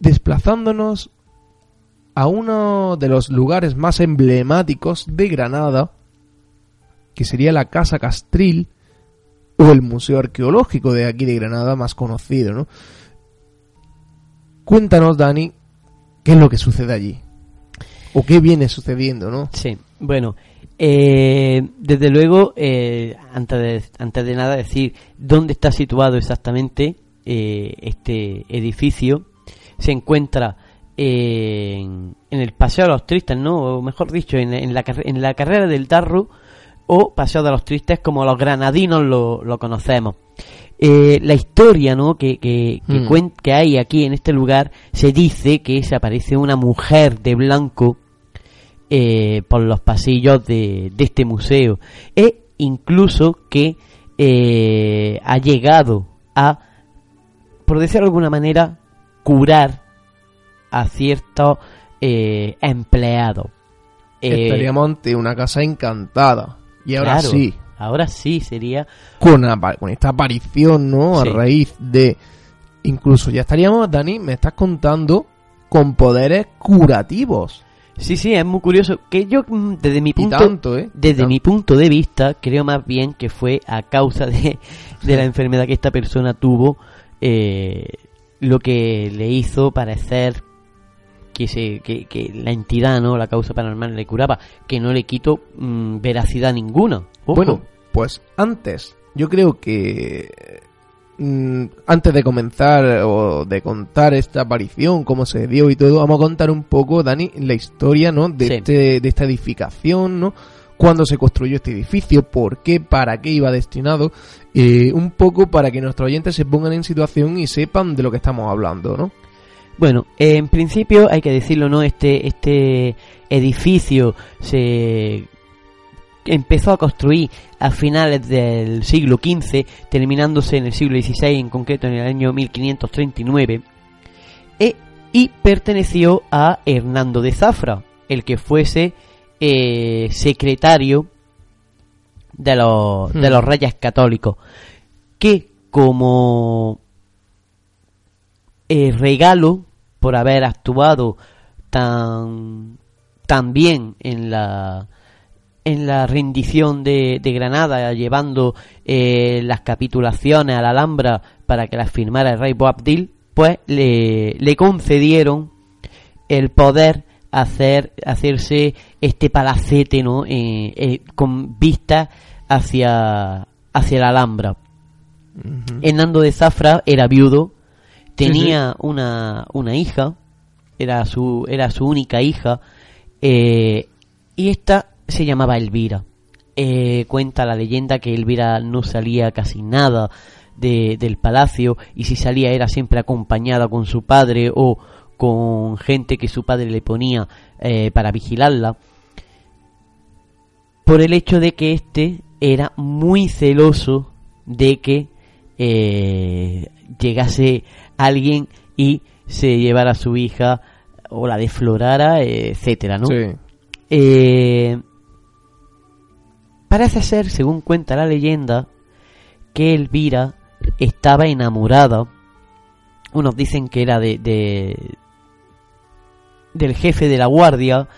desplazándonos a uno de los lugares más emblemáticos de Granada, que sería la Casa Castril o el Museo Arqueológico de aquí de Granada más conocido, ¿no? Cuéntanos, Dani, qué es lo que sucede allí. O qué viene sucediendo, ¿no? Sí, bueno, eh, desde luego, eh, antes, de, antes de nada decir dónde está situado exactamente eh, este edificio. Se encuentra eh, en, en el Paseo de los Tristes, ¿no? O mejor dicho, en, en la, en la carrera del Darro o Paseo de los Tristes como los granadinos lo, lo conocemos. Eh, la historia ¿no? que, que, que, Mm. que hay aquí en este lugar se dice que se aparece una mujer de blanco eh, por los pasillos de, de este museo e incluso que eh, ha llegado a por decirlo de alguna manera curar a ciertos eh, empleados Eh, Estaríamos ante una casa encantada. Y ahora claro, sí, ahora sí sería con, apa- con esta aparición, ¿no? Sí. A raíz de... Incluso ya estaríamos, Dani, me estás contando, con poderes curativos. Sí sí es muy curioso que yo mm, desde mi punto tanto, ¿eh? Desde mi punto de vista, creo más bien que fue a causa de, de la enfermedad que esta persona tuvo eh, lo que le hizo parecer que, se, que, que la entidad, no la causa paranormal le curaba, que no le quito mm, veracidad ninguna. Ojo. Bueno, pues antes, yo creo que antes de comenzar o de contar esta aparición, cómo se dio y todo, vamos a contar un poco, Dani, la historia, ¿no? De, Sí. este, de esta edificación, ¿no? Cuándo se construyó este edificio, por qué, para qué iba destinado, eh, un poco para que nuestros oyentes se pongan en situación y sepan de lo que estamos hablando, ¿no? Bueno, en principio hay que decirlo, ¿no? Este, este edificio se empezó a construir a finales del siglo XV, terminándose en el siglo XVI, en concreto en el año 1539, e- y perteneció a Hernando de Zafra, el que fuese eh, secretario de los, de Hmm. los reyes católicos, que como eh, regalo por haber actuado tan, tan bien en la en la rendición de, de Granada, llevando eh, las capitulaciones a la Alhambra para que las firmara el rey Boabdil, pues le, le concedieron el poder hacer hacerse este palacete no Eh, eh, con vista hacia hacia la Alhambra. Hernando de Zafra era viudo tenía una una hija era su era su única hija eh, y esta se llamaba Elvira Eh, cuenta la leyenda que Elvira no salía casi nada de- del palacio y si salía era siempre acompañada con su padre o con gente que su padre le ponía eh, para vigilarla por el hecho de que este era muy celoso de que eh, llegase alguien y se llevara a su hija o la deflorara, etcétera, ¿no? Sí. Eh, parece ser, según cuenta la leyenda, que Elvira estaba enamorada. Unos dicen que era de, de- del jefe de la guardia.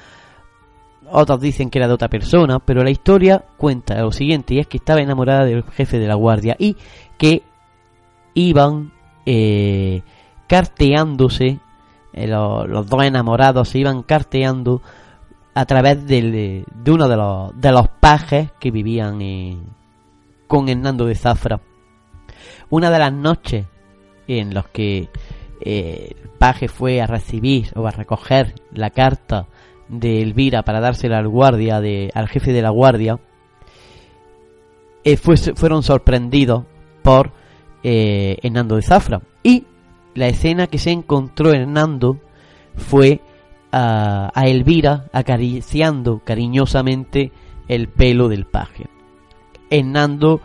otros dicen que era de otra persona, pero la historia cuenta lo siguiente, y es que estaba enamorada del jefe de la guardia y que iban eh, carteándose, eh, lo- los, dos enamorados se iban carteando a través de uno de los, de los pajes que vivían en- con Hernando de Zafra. Una de las noches en los que eh, el paje fue a recibir o a recoger la carta de Elvira para dársela al guardia, de, al jefe de la guardia, eh, fue- fueron sorprendidos por eh, Hernando de Zafra. Y la escena que se encontró Hernando fue a, a Elvira acariciando cariñosamente el pelo del paje. Hernando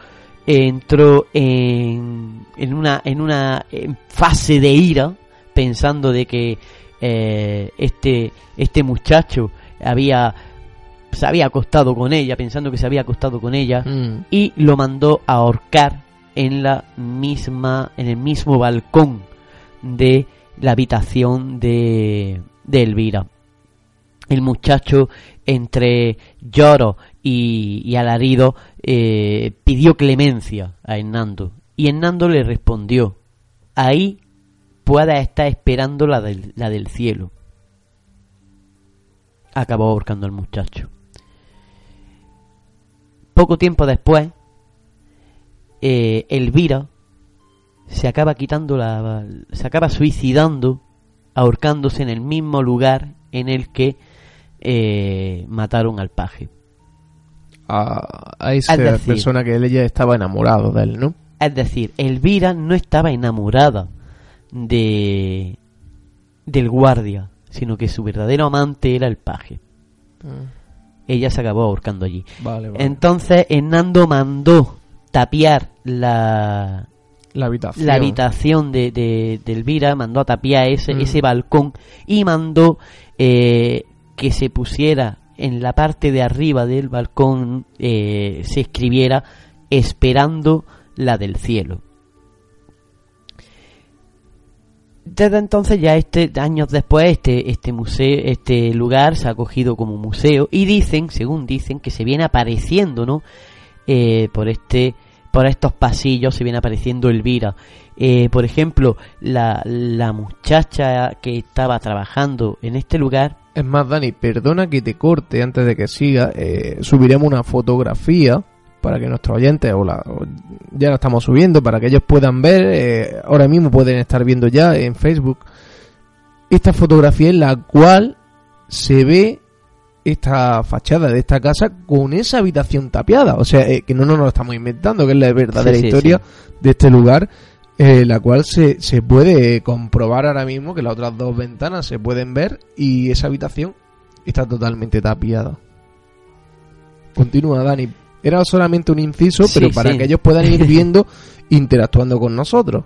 entró en, en una en una fase de ira pensando de que eh, este este muchacho había se había acostado con ella pensando que se había acostado con ella Mm. y lo mandó a ahorcar en la misma en el mismo balcón de la habitación de, de Elvira. El muchacho entre lloro y, alarido eh, pidió clemencia a Hernando y Hernando le respondió ahí puedas estar esperando la del, la del cielo acabó ahorcando al muchacho. Poco tiempo después eh, Elvira se acaba quitando la se acaba suicidando ahorcándose en el mismo lugar en el que eh, mataron al paje A, a esa Es decir- persona que ella estaba enamorado de él, ¿no? Es decir, Elvira no estaba enamorada de del guardia, sino que su verdadero amante era el paje. Ella se acabó ahorcando allí. Vale, vale. Entonces Hernando mandó tapiar la, la habitación. la habitación de, de, de Elvira, mandó a tapiar ese, Mm. ese balcón y mandó eh, que se pusiera en la parte de arriba del balcón, eh, se escribiera esperando la del cielo. Desde entonces ya este años después este este museo este lugar se ha cogido como museo y dicen según dicen que se viene apareciendo no Eh, por este por estos pasillos se viene apareciendo Elvira Eh, por ejemplo la, la muchacha que estaba trabajando en este lugar Es más, Dani, perdona que te corte antes de que siga. eh, subiremos una fotografía para que nuestros oyentes, o la, ya la estamos subiendo, para que ellos puedan ver. eh, ahora mismo pueden estar viendo ya en Facebook esta fotografía en la cual se ve esta fachada de esta casa con esa habitación tapiada. O sea, eh, que no nos lo estamos inventando, que es la verdadera Sí, sí, historia de este lugar. eh, la cual se, se puede comprobar ahora mismo que las otras dos ventanas se pueden ver y esa habitación está totalmente tapiada. Continúa, Dani. Era solamente un inciso, pero para que ellos puedan ir viendo, interactuando con nosotros.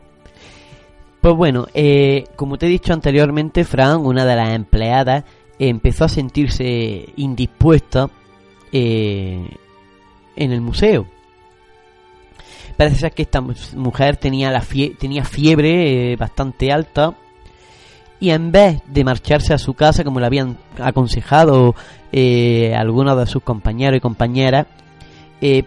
Pues bueno, eh, como te he dicho anteriormente, Fran, una de las empleadas, empezó a sentirse indispuesta eh, en el museo. Parece ser que esta mu- mujer tenía, la tenía fiebre eh, bastante alta y en vez de marcharse a su casa como le habían aconsejado eh, algunos de sus compañeros y compañeras, eh,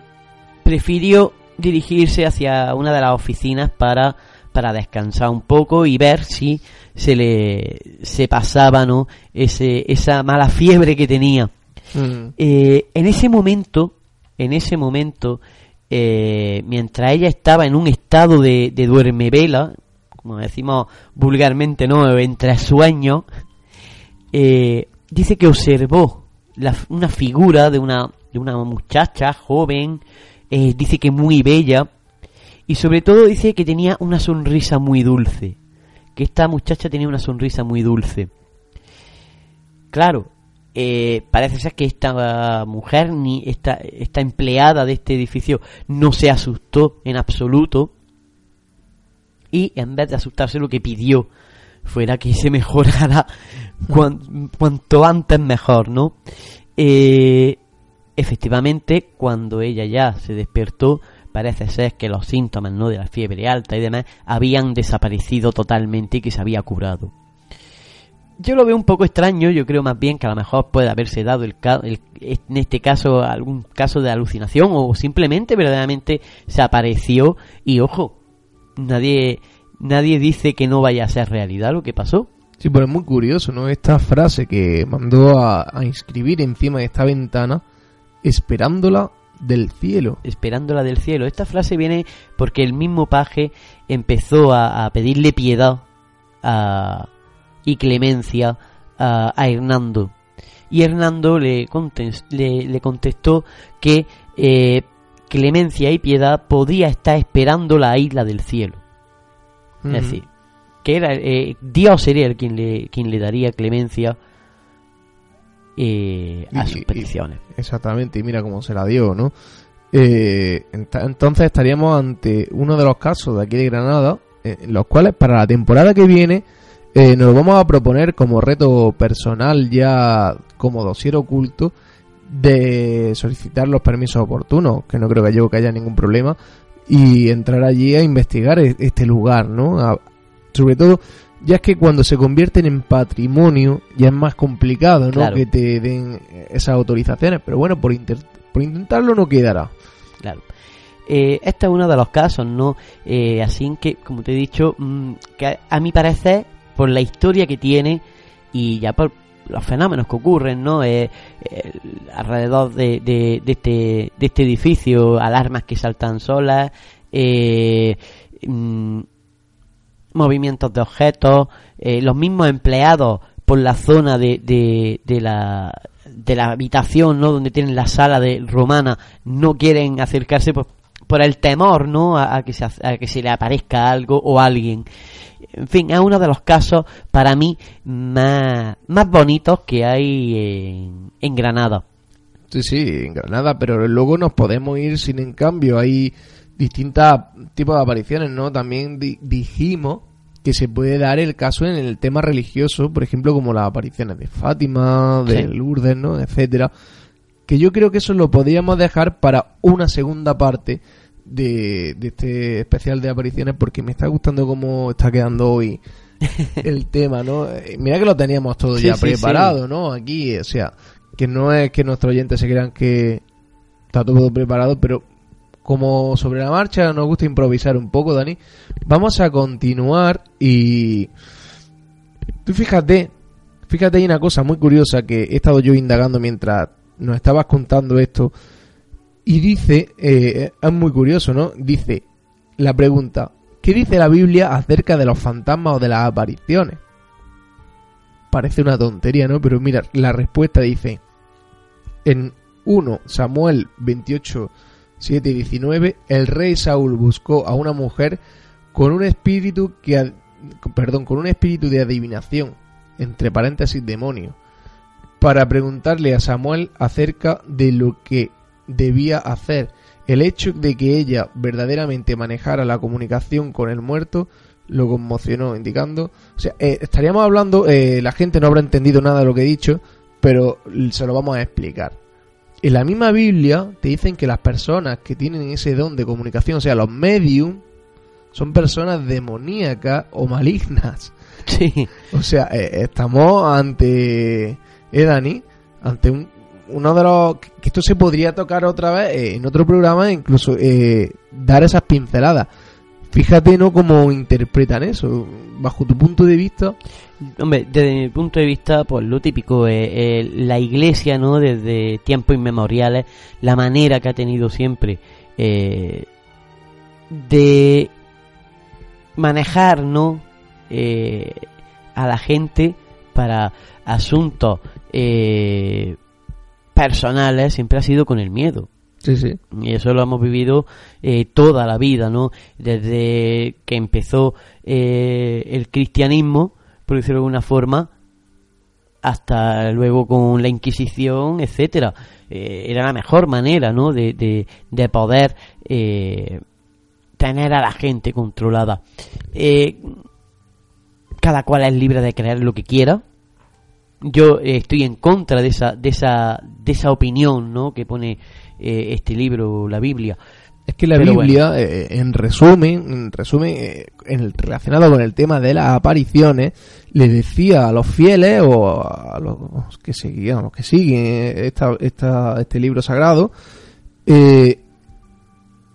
prefirió dirigirse hacia una de las oficinas para, para descansar un poco y ver si se le se pasaba no ese esa mala fiebre que tenía. Mm. Eh, en ese momento en ese momento eh, mientras ella estaba en un estado de, de duermevela como decimos vulgarmente no entre sueños eh, dice que observó la- una figura de una, de una muchacha joven, dice que muy bella, y sobre todo dice que tenía una sonrisa muy dulce, que esta muchacha tenía una sonrisa muy dulce. Claro, eh, parece ser que esta mujer, ni esta, esta empleada de este edificio, no se asustó en absoluto, y en vez de asustarse lo que pidió fuera que se mejorara cuan- cuanto antes mejor, ¿no? Eh, efectivamente, cuando ella ya se despertó, parece ser que los síntomas, ¿no? De la fiebre alta y demás habían desaparecido totalmente y que se había curado. yo lo veo un poco extraño, yo creo más bien que a lo mejor puede haberse dado el, el- en este caso algún caso de alucinación o simplemente verdaderamente se apareció y ojo, nadie nadie dice que no vaya a ser realidad lo que pasó. Sí, pero es muy curioso, ¿no? Esta frase que mandó a, a inscribir encima de esta ventana, esperándola del cielo. esperándola del cielo. Esta frase viene porque el mismo paje empezó a, a pedirle piedad a- y clemencia a, a Hernando. Y Hernando le, contes- le, le contestó que eh, clemencia y piedad podía estar esperando la isla del cielo. Es decir, que era eh, Dios sería el quien le, quien le daría clemencia eh, a Y- sus y- peticiones. Exactamente, y mira cómo se la dio, ¿no? Eh, entonces estaríamos ante uno de los casos de aquí de Granada, eh, en los cuales para la temporada que viene eh, nos vamos a proponer como reto personal ya como dosier oculto de solicitar los permisos oportunos, que no creo que yo que haya ningún problema, y entrar allí a investigar e- este lugar, ¿no? A- sobre todo, ya es que cuando se convierten en patrimonio ya es más complicado, ¿no? Claro. Que te den esas autorizaciones, pero bueno, por, inter- por intentarlo no quedará. Claro. Eh, este es uno de los casos, ¿no? Eh, así que, como te he dicho, mm, que a, mi parecer, por la historia que tiene y ya por los fenómenos que ocurren, ¿no? Eh, alrededor de, de- de este, de este edificio, alarmas que saltan solas, eh, mm, movimientos de objetos, eh, los mismos empleados por la zona de, de, de la de la habitación, ¿no? Donde tienen la sala de romana, no quieren acercarse por, por el temor, ¿no? A, a que se, a que se le aparezca algo o alguien. En fin, es uno de los casos para mí más, más bonitos que hay en, en Granada. Sí, sí, en Granada, pero luego nos podemos ir sin en cambio. Hay distintos tipos de apariciones, ¿no? También di- dijimos que se puede dar el caso en el tema religioso, por ejemplo, como las apariciones de Fátima, de Sí. Lourdes, ¿no? Etcétera. Que yo creo que eso lo podríamos dejar para una segunda parte de, de este especial de apariciones porque me está gustando cómo está quedando hoy el tema, ¿no? Eh, Mira que lo teníamos todo Sí, ya sí, preparado, ¿no? Aquí, o sea, que no es que nuestros oyentes se crean que está todo preparado, pero como sobre la marcha nos gusta improvisar un poco, Dani, vamos a continuar y tú fíjate, fíjate hay una cosa muy curiosa que he estado yo indagando mientras nos estabas contando esto y dice, eh, es muy curioso, ¿no? Dice la pregunta, ¿qué dice la Biblia acerca de los fantasmas o de las apariciones? Parece una tontería, ¿no? Pero mira, la respuesta dice, en 1 Samuel 28, 7 y 19, el rey Saúl buscó a una mujer con un espíritu que, perdón, con un espíritu de adivinación, entre paréntesis demonio, para preguntarle a Samuel acerca de lo que debía hacer. El hecho de que ella verdaderamente manejara la comunicación con el muerto lo conmocionó, indicando, o sea, eh, estaríamos hablando, eh, la gente no habrá entendido nada de lo que he dicho, pero se lo vamos a explicar. En la misma Biblia te dicen que las personas que tienen ese don de comunicación, o sea, los medium, son personas demoníacas o malignas. Sí, O sea, eh, estamos ante, eh, Dani, ante un, uno de los... que esto se podría tocar otra vez eh, en otro programa, incluso eh, dar esas pinceladas. Fíjate, ¿no? Cómo interpretan eso, bajo tu punto de vista. Hombre, desde mi punto de vista, pues lo típico, eh, la iglesia, ¿no? Desde tiempos inmemoriales, la manera que ha tenido siempre eh, de manejar, ¿no? Eh, a la gente para asuntos eh, personales siempre ha sido con el miedo. Sí, sí. Y eso lo hemos vivido eh, toda la vida, ¿no? Desde que empezó eh, el cristianismo, por decirlo de alguna forma, hasta luego con la Inquisición, etcétera. Eh, era la mejor manera, ¿no? De, de, de poder eh, tener a la gente controlada. Cada cual es libre de creer lo que quiera. Yo estoy en contra de esa, de esa, de esa opinión, ¿no? Que pone eh, este libro, la Biblia. Es que la Pero Biblia, eh, en resumen, en resumen eh, en el- relacionado con el tema de las apariciones, le decía a los fieles o a los que seguían, a los que siguen eh, esta, esta- este libro sagrado, eh,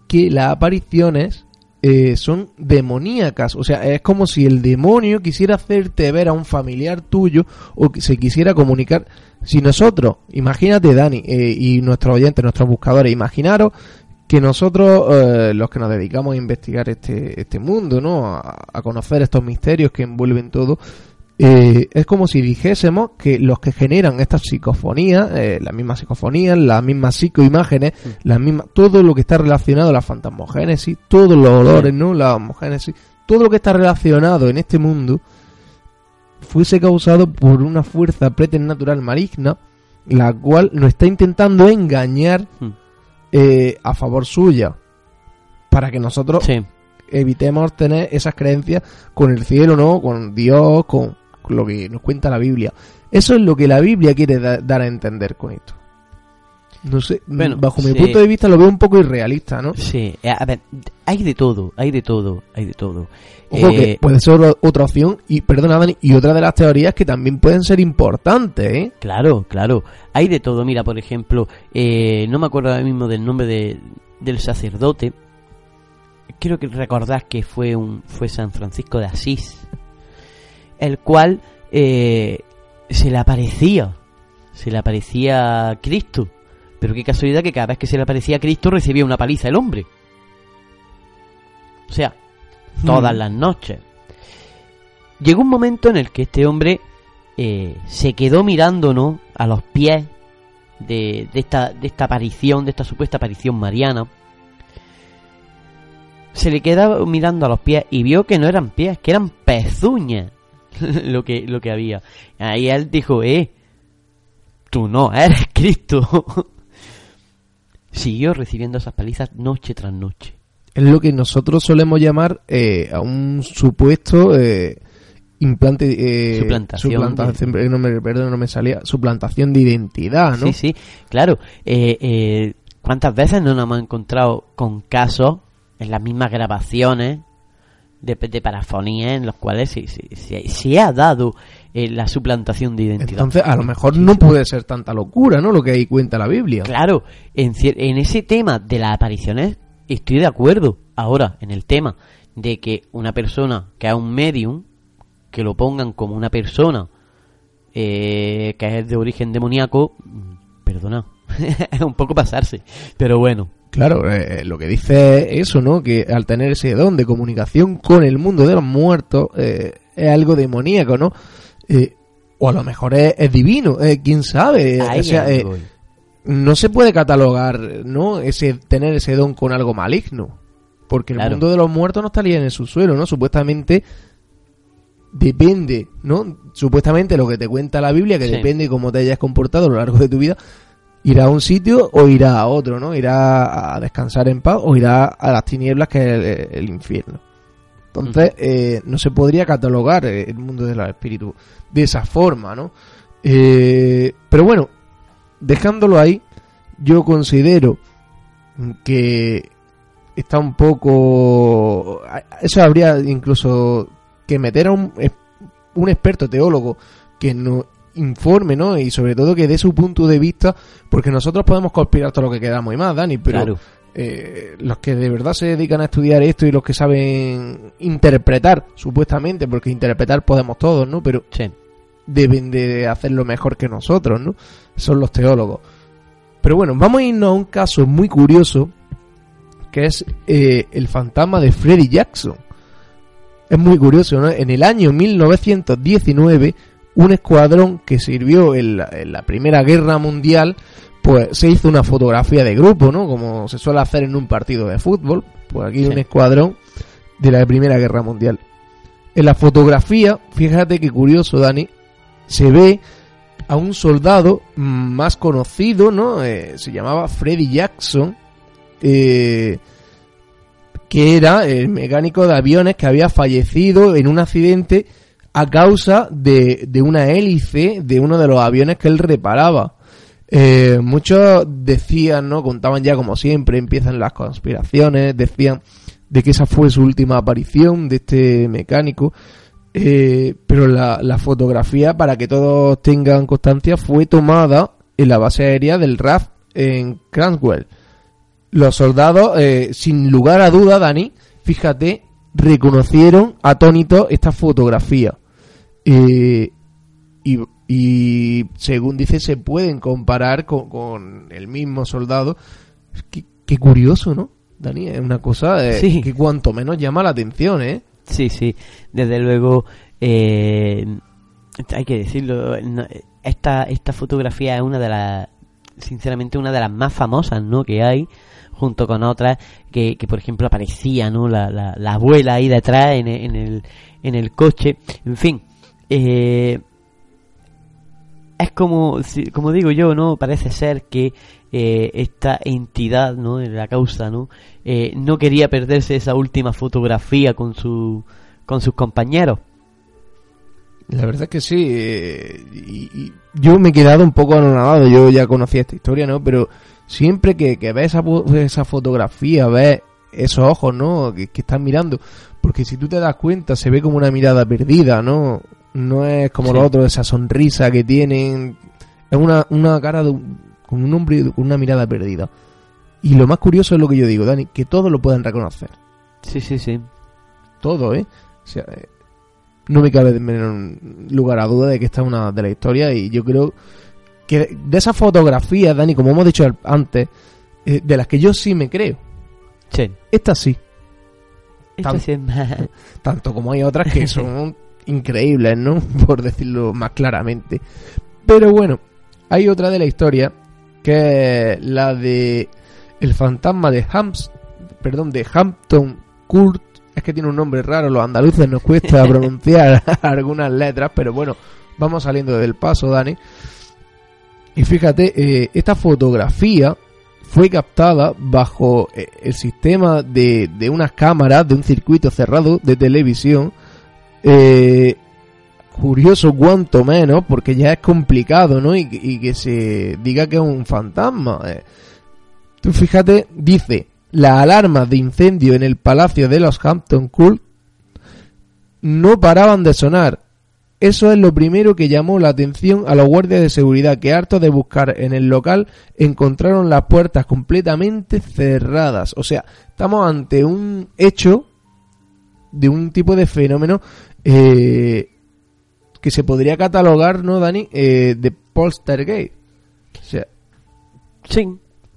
que las apariciones eh, son demoníacas. O sea, es como si el demonio quisiera hacerte ver a un familiar tuyo o que se quisiera comunicar. Si nosotros, imagínate Dani eh, y nuestros oyentes, nuestros buscadores, imaginaros que nosotros, eh, los que nos dedicamos a investigar este, este mundo, ¿no? A, a conocer estos misterios que envuelven todo, eh, es como si dijésemos que los que generan estas psicofonías, eh, las mismas psicofonías, las mismas psicoimágenes, las mismas, todo lo que está relacionado a la fantasmogénesis, todos los olores, ¿no? La homogénesis, todo lo que está relacionado en este mundo, fuese causado por una fuerza preternatural maligna, la cual nos está intentando engañar Hmm. eh, a favor suya, para que nosotros Sí. evitemos tener esas creencias con el cielo, ¿no? Con Dios, con lo que nos cuenta la Biblia. Eso es lo que la Biblia quiere da- dar a entender con esto. No sé, Bueno, bajo mi sí. punto de vista lo veo un poco irrealista, ¿no? Sí, eh, a ver, hay de todo, hay de todo, hay de todo. Ojo Eh, que puede ser otra opción y perdona Dani, y otra de las teorías que también pueden ser importantes, ¿eh? Claro, claro. Hay de todo. Mira, por ejemplo, eh, no me acuerdo ahora mismo del nombre de, del sacerdote. Quiero que recordar que fue un fue San Francisco de Asís, el cual eh, se le aparecía, se le aparecía a Cristo. Pero qué casualidad que cada vez que se le aparecía a Cristo recibía una paliza el hombre. O sea, todas Hmm. las noches. Llegó un momento en el que este hombre eh, se quedó mirándonos a los pies de, de esta, de esta aparición, de esta supuesta aparición mariana. Se le quedaba mirando a los pies y vio que no eran pies, que eran pezuñas lo que, lo que había. Ahí él dijo, eh, tú no, eres Cristo. Siguió recibiendo esas palizas noche tras noche. Es lo que nosotros solemos llamar eh, a un supuesto eh, implante... Eh, Suplantación suplantación, de- no me, perdón, no me salía. Suplantación de identidad, ¿no? Sí, sí, claro. Eh, eh, ¿Cuántas veces no nos hemos encontrado con casos en las mismas grabaciones de, de parafonía en los cuales se, se- se- se ha dado eh, la suplantación de identidad? Entonces, a lo mejor no puede ser tanta locura, ¿no? Lo que ahí cuenta la Biblia. Claro, en, en ese tema de las apariciones estoy de acuerdo. Ahora, en el tema de que una persona que es un medium, que lo pongan como una persona eh, que es de origen demoníaco, mm, perdona, es un poco pasarse, pero bueno. Claro, eh, lo que dice es eso, ¿no? Que al tener ese don de comunicación con el mundo de los muertos, eh, es algo demoníaco, ¿no? Eh, o a lo mejor es, es divino, eh, quién sabe. Ahí o sea, eh, no se puede catalogar, ¿no? Ese tener ese don con algo maligno, porque el Claro. mundo de los muertos no estaría en el subsuelo, ¿no? Supuestamente depende, ¿no? Supuestamente lo que te cuenta la Biblia, que Sí. depende cómo te hayas comportado a lo largo de tu vida, irá a un sitio o irá a otro, ¿no? Irá a descansar en paz o irá a las tinieblas que es el, el infierno. Entonces, eh, no se podría catalogar eh, el mundo de los espíritus de esa forma, ¿no? Eh, pero bueno, dejándolo ahí, yo considero que está un poco... Eso habría incluso que meter a un, un experto teólogo que nos informe, ¿no? Y sobre todo que dé su punto de vista, porque nosotros podemos conspirar todo lo que queramos y más, Dani, pero Claro. eh, los que de verdad se dedican a estudiar esto y los que saben interpretar, supuestamente, porque interpretar podemos todos, ¿no? Pero Sí. deben de hacerlo mejor que nosotros, ¿no? Son los teólogos. Pero bueno, vamos a irnos a un caso muy curioso, que es eh, el fantasma de Freddy Jackson. Es muy curioso, ¿no? En el año 1919, un escuadrón que sirvió en la, en la Primera Guerra Mundial, pues se hizo una fotografía de grupo, ¿no? Como se suele hacer en un partido de fútbol. Pues aquí Sí. un escuadrón de la Primera Guerra Mundial. En la fotografía, fíjate qué curioso, Dani, se ve a un soldado más conocido, ¿no? Eh, se llamaba Freddy Jackson, eh, que era el mecánico de aviones que había fallecido en un accidente a causa de, de una hélice de uno de los aviones que él reparaba. Eh, muchos decían, ¿no? Contaban ya como siempre, empiezan las conspiraciones, decían de que esa fue su última aparición de este mecánico. Eh, pero la, la fotografía, para que todos tengan constancia, fue tomada en la base aérea del RAF en Cranswell. Los soldados, eh, sin lugar a duda, Dani, fíjate, reconocieron atónitos esta fotografía. Eh, y, y según dice, se pueden comparar con, con el mismo soldado. Qué, qué curioso, ¿no? Dani, es una cosa eh, Sí. que cuanto menos llama la atención, ¿eh? Sí, sí, desde luego, eh, hay que decirlo, esta, esta fotografía es una de las, sinceramente, una de las más famosas, ¿no?, que hay, junto con otras que, que por ejemplo, aparecía, ¿no?, la, la, la abuela ahí detrás en, en el, en el coche, en fin, eh, es como, como digo yo, ¿no? Parece ser que eh, esta entidad, ¿no? La causa, ¿no? Eh, no quería perderse esa última fotografía con su, con sus compañeros. La verdad es que sí. eh, y, yo me he quedado un poco anonadado. Yo ya conocía esta historia, ¿no? Pero siempre que, que ves esa, esa fotografía, ves esos ojos, ¿no? Que, que están mirando. Porque si tú te das cuenta, se ve como una mirada perdida, ¿no? No es como Sí. los otros, esa sonrisa que tienen. Es una, una cara de un, con un hombre con una mirada perdida. Y lo más curioso es lo que yo digo, Dani, que todos lo pueden reconocer. Sí, sí, sí. todo, ¿eh? O sea, eh, no me cabe lugar a duda de que esta es una de las historias y yo creo que de esas fotografías, Dani, como hemos dicho antes, eh, de las que yo sí me creo, Sí. esta sí, Esta Tan- sí tanto como hay otras que son increíbles, ¿no? Por decirlo más claramente. Pero bueno, hay otra de la historia que es la de el fantasma de Hams, perdón, de Hampton Court. Es que tiene un nombre raro, los andaluces nos cuesta pronunciar algunas letras, pero bueno, vamos saliendo del paso, Dani. Y fíjate, eh, esta fotografía fue captada bajo eh, el sistema de, de unas cámaras de un circuito cerrado de televisión. Eh, curioso cuanto menos, porque ya es complicado, ¿no? Y, y que se diga que es un fantasma. eh. Tú fíjate, dice, las alarmas de incendio en el palacio de los Hampton Court no paraban de sonar. Eso es lo primero que llamó la atención a los guardias de seguridad que hartos de buscar en el local encontraron las puertas completamente cerradas. O sea, estamos ante un hecho de un tipo de fenómeno eh, que se podría catalogar, ¿no, Dani? Eh, de poltergeist. O sea, Sí.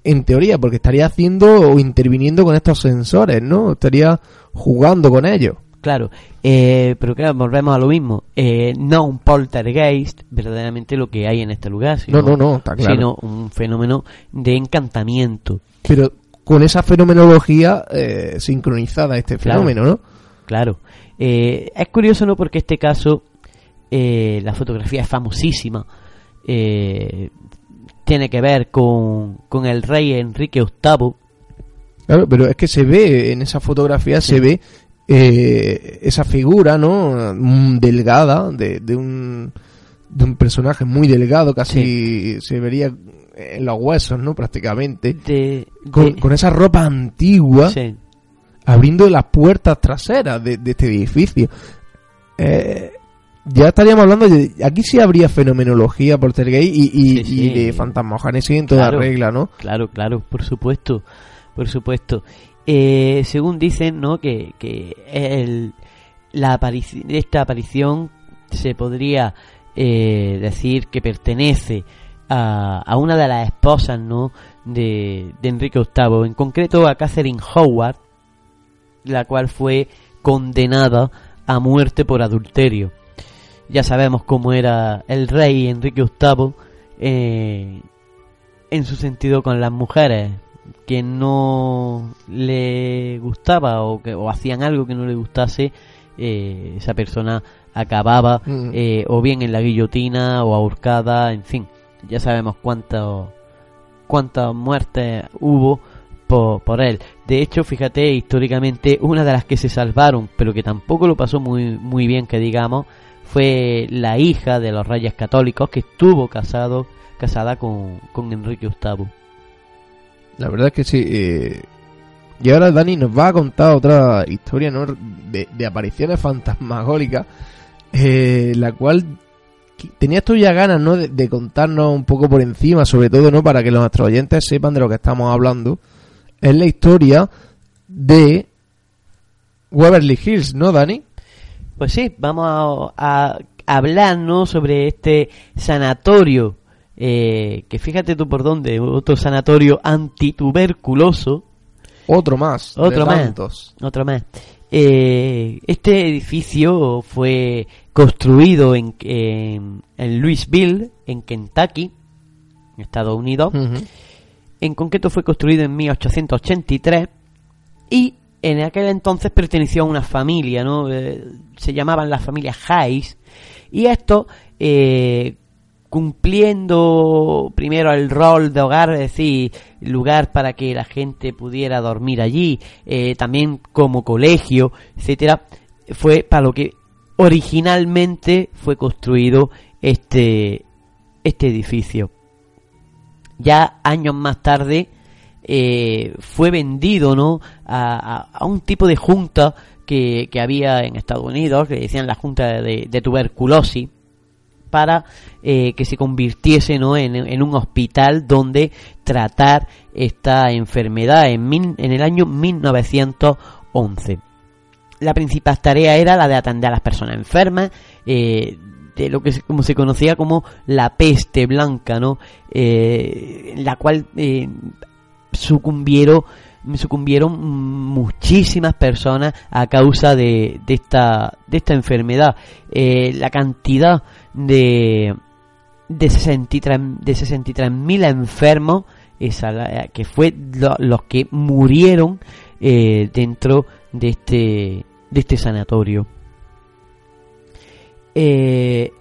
en teoría, porque estaría haciendo o interviniendo con estos sensores, ¿no? Estaría jugando con ellos. Claro, eh, pero claro, volvemos a lo mismo. Eh, no un poltergeist, verdaderamente lo que hay en este lugar, sino, No, no, no, está claro. sino un fenómeno de encantamiento. Pero con esa fenomenología eh, sincronizada este Claro. fenómeno, ¿no? Claro. Eh, es curioso, ¿no? Porque este caso, eh, la fotografía es famosísima. Eh, tiene que ver con, con el rey Enrique VIII. Claro, pero es que se ve, en esa fotografía se ve eh, esa figura, ¿no? Mm, Delgada, de, de un de un personaje muy delgado, casi se vería en los huesos, ¿no? Prácticamente. De, Con, con esa ropa antigua, sí. Abriendo las puertas traseras de, de este edificio. Eh, ya estaríamos hablando de... Aquí sí habría fenomenología poltergeist y, y, Sí, sí. y de fantasmogénesis en toda Claro. regla, ¿no? Claro, claro, por supuesto, por supuesto. Eh, según dicen, ¿no? Que, que el, la aparici- esta aparición se podría eh, decir que pertenece a, a una de las esposas, ¿no? De, de Enrique VIII, en concreto a Catherine Howard, la cual fue condenada a muerte por adulterio. Ya sabemos cómo era el rey Enrique VIII eh, en su sentido con las mujeres que no le gustaba o que o hacían algo que no le gustase eh, esa persona acababa Mm. eh, o bien en la guillotina o ahorcada en fin ya sabemos cuántas cuántas muertes hubo por, por él de hecho fíjate históricamente una de las que se salvaron pero que tampoco lo pasó muy muy bien que digamos fue la hija de los reyes católicos que estuvo casado casada con, con Enrique VIII. La verdad es que sí. eh, Y ahora Dani nos va a contar otra historia de, apariciones fantasmagóricas, eh, la cual tenías tú ya ganas ¿no? de, de contarnos un poco por encima, sobre todo no para que los nuestros oyentes sepan de lo que estamos hablando. Es la historia de Waverly Hills, ¿no, Dani? Pues sí, vamos a, a hablar ¿no? sobre este sanatorio, eh, que fíjate tú por dónde, otro sanatorio antituberculoso, Otro más. de Otro más. tantos. otro más. Eh, este edificio fue construido en, en, en Louisville, en Kentucky, en Estados Unidos. En concreto fue construido en 1883 y en aquel entonces perteneció a una familia, ¿no? Eh, se llamaban las familias Hayes y esto eh, cumpliendo primero el rol de hogar, es decir, lugar para que la gente pudiera dormir allí, eh, también como colegio, etcétera, fue para lo que originalmente fue construido este este edificio ya años más tarde eh, fue vendido no a, un tipo de junta que, había en Estados Unidos que decían la junta de, tuberculosis para eh, que se convirtiese ¿no? en, un hospital donde tratar esta enfermedad en, mil- en el año 1911 la principal tarea era la de atender a las personas enfermas, eh, de lo que se, como se conocía como la peste blanca, ¿no? Eh, en la cual eh, sucumbieron, sucumbieron muchísimas personas a causa de, de esta, de esta enfermedad. Eh, la cantidad de, de 63 de 63.000 enfermos esa, que fue lo- los que murieron eh, dentro de este de este sanatorio Eh,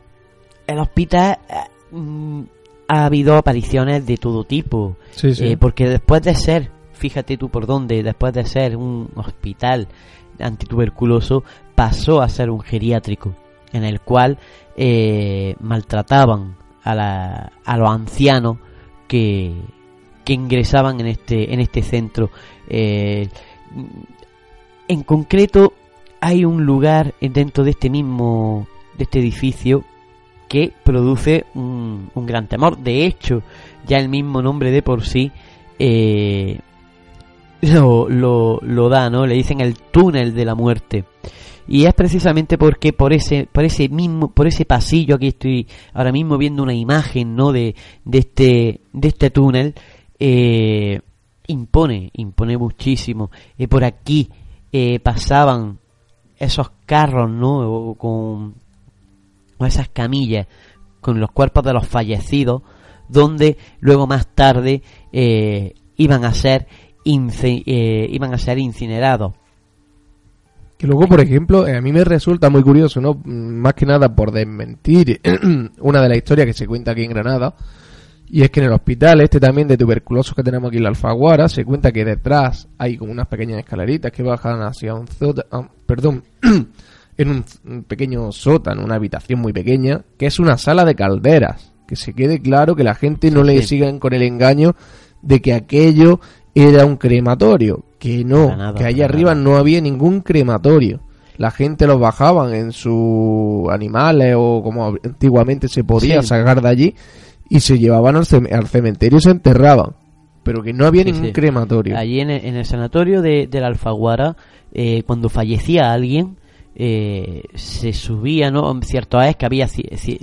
el hospital eh, mm, ha habido apariciones de todo tipo Sí, sí. eh, porque después de ser fíjate tú por dónde después de ser un hospital antituberculoso pasó a ser un geriátrico en el cual eh, maltrataban a, la- a los ancianos que, que ingresaban en este en este centro Eh, en concreto hay un lugar dentro de este mismo de este edificio que produce un, un gran temor de hecho ya el mismo nombre de por sí eh, lo, lo, lo da, ¿no? Le dicen el túnel de la muerte. Y es precisamente porque por ese, por ese mismo, por ese pasillo, aquí estoy ahora mismo viendo una imagen, ¿no? De, de este, de este túnel, eh, impone, impone muchísimo. Eh, por aquí eh, pasaban esos carros, ¿no? Con, o esas camillas con los cuerpos de los fallecidos, donde luego más tarde eh, iban a ser eh, iban a ser incinerados. Que luego, por ejemplo, eh, a mí me resulta muy curioso, ¿no? Mm, Más que nada por desmentir una de las historias que se cuenta aquí en Granada. Y es que en el hospital este también de tuberculosos que tenemos aquí en la Alfaguara, se cuenta que detrás hay como unas pequeñas escaleritas que bajan hacia un sótano, perdón, en un, pequeño sótano, una habitación muy pequeña, que es una sala de calderas. Que se quede claro que la gente no le Sí. sigan con el engaño de que aquello era un crematorio. Que no, nada, que allá arriba nada. no había ningún crematorio. La gente los bajaban en sus animales o como antiguamente se podía Sí. sacar de allí y se llevaban al, cem- al cementerio y se enterraban. Pero que no había Sí, ningún sí. crematorio. Allí en el, en el sanatorio de, de la Alfaguara, eh, cuando fallecía alguien, eh, se subía, ¿no? Cierto es que había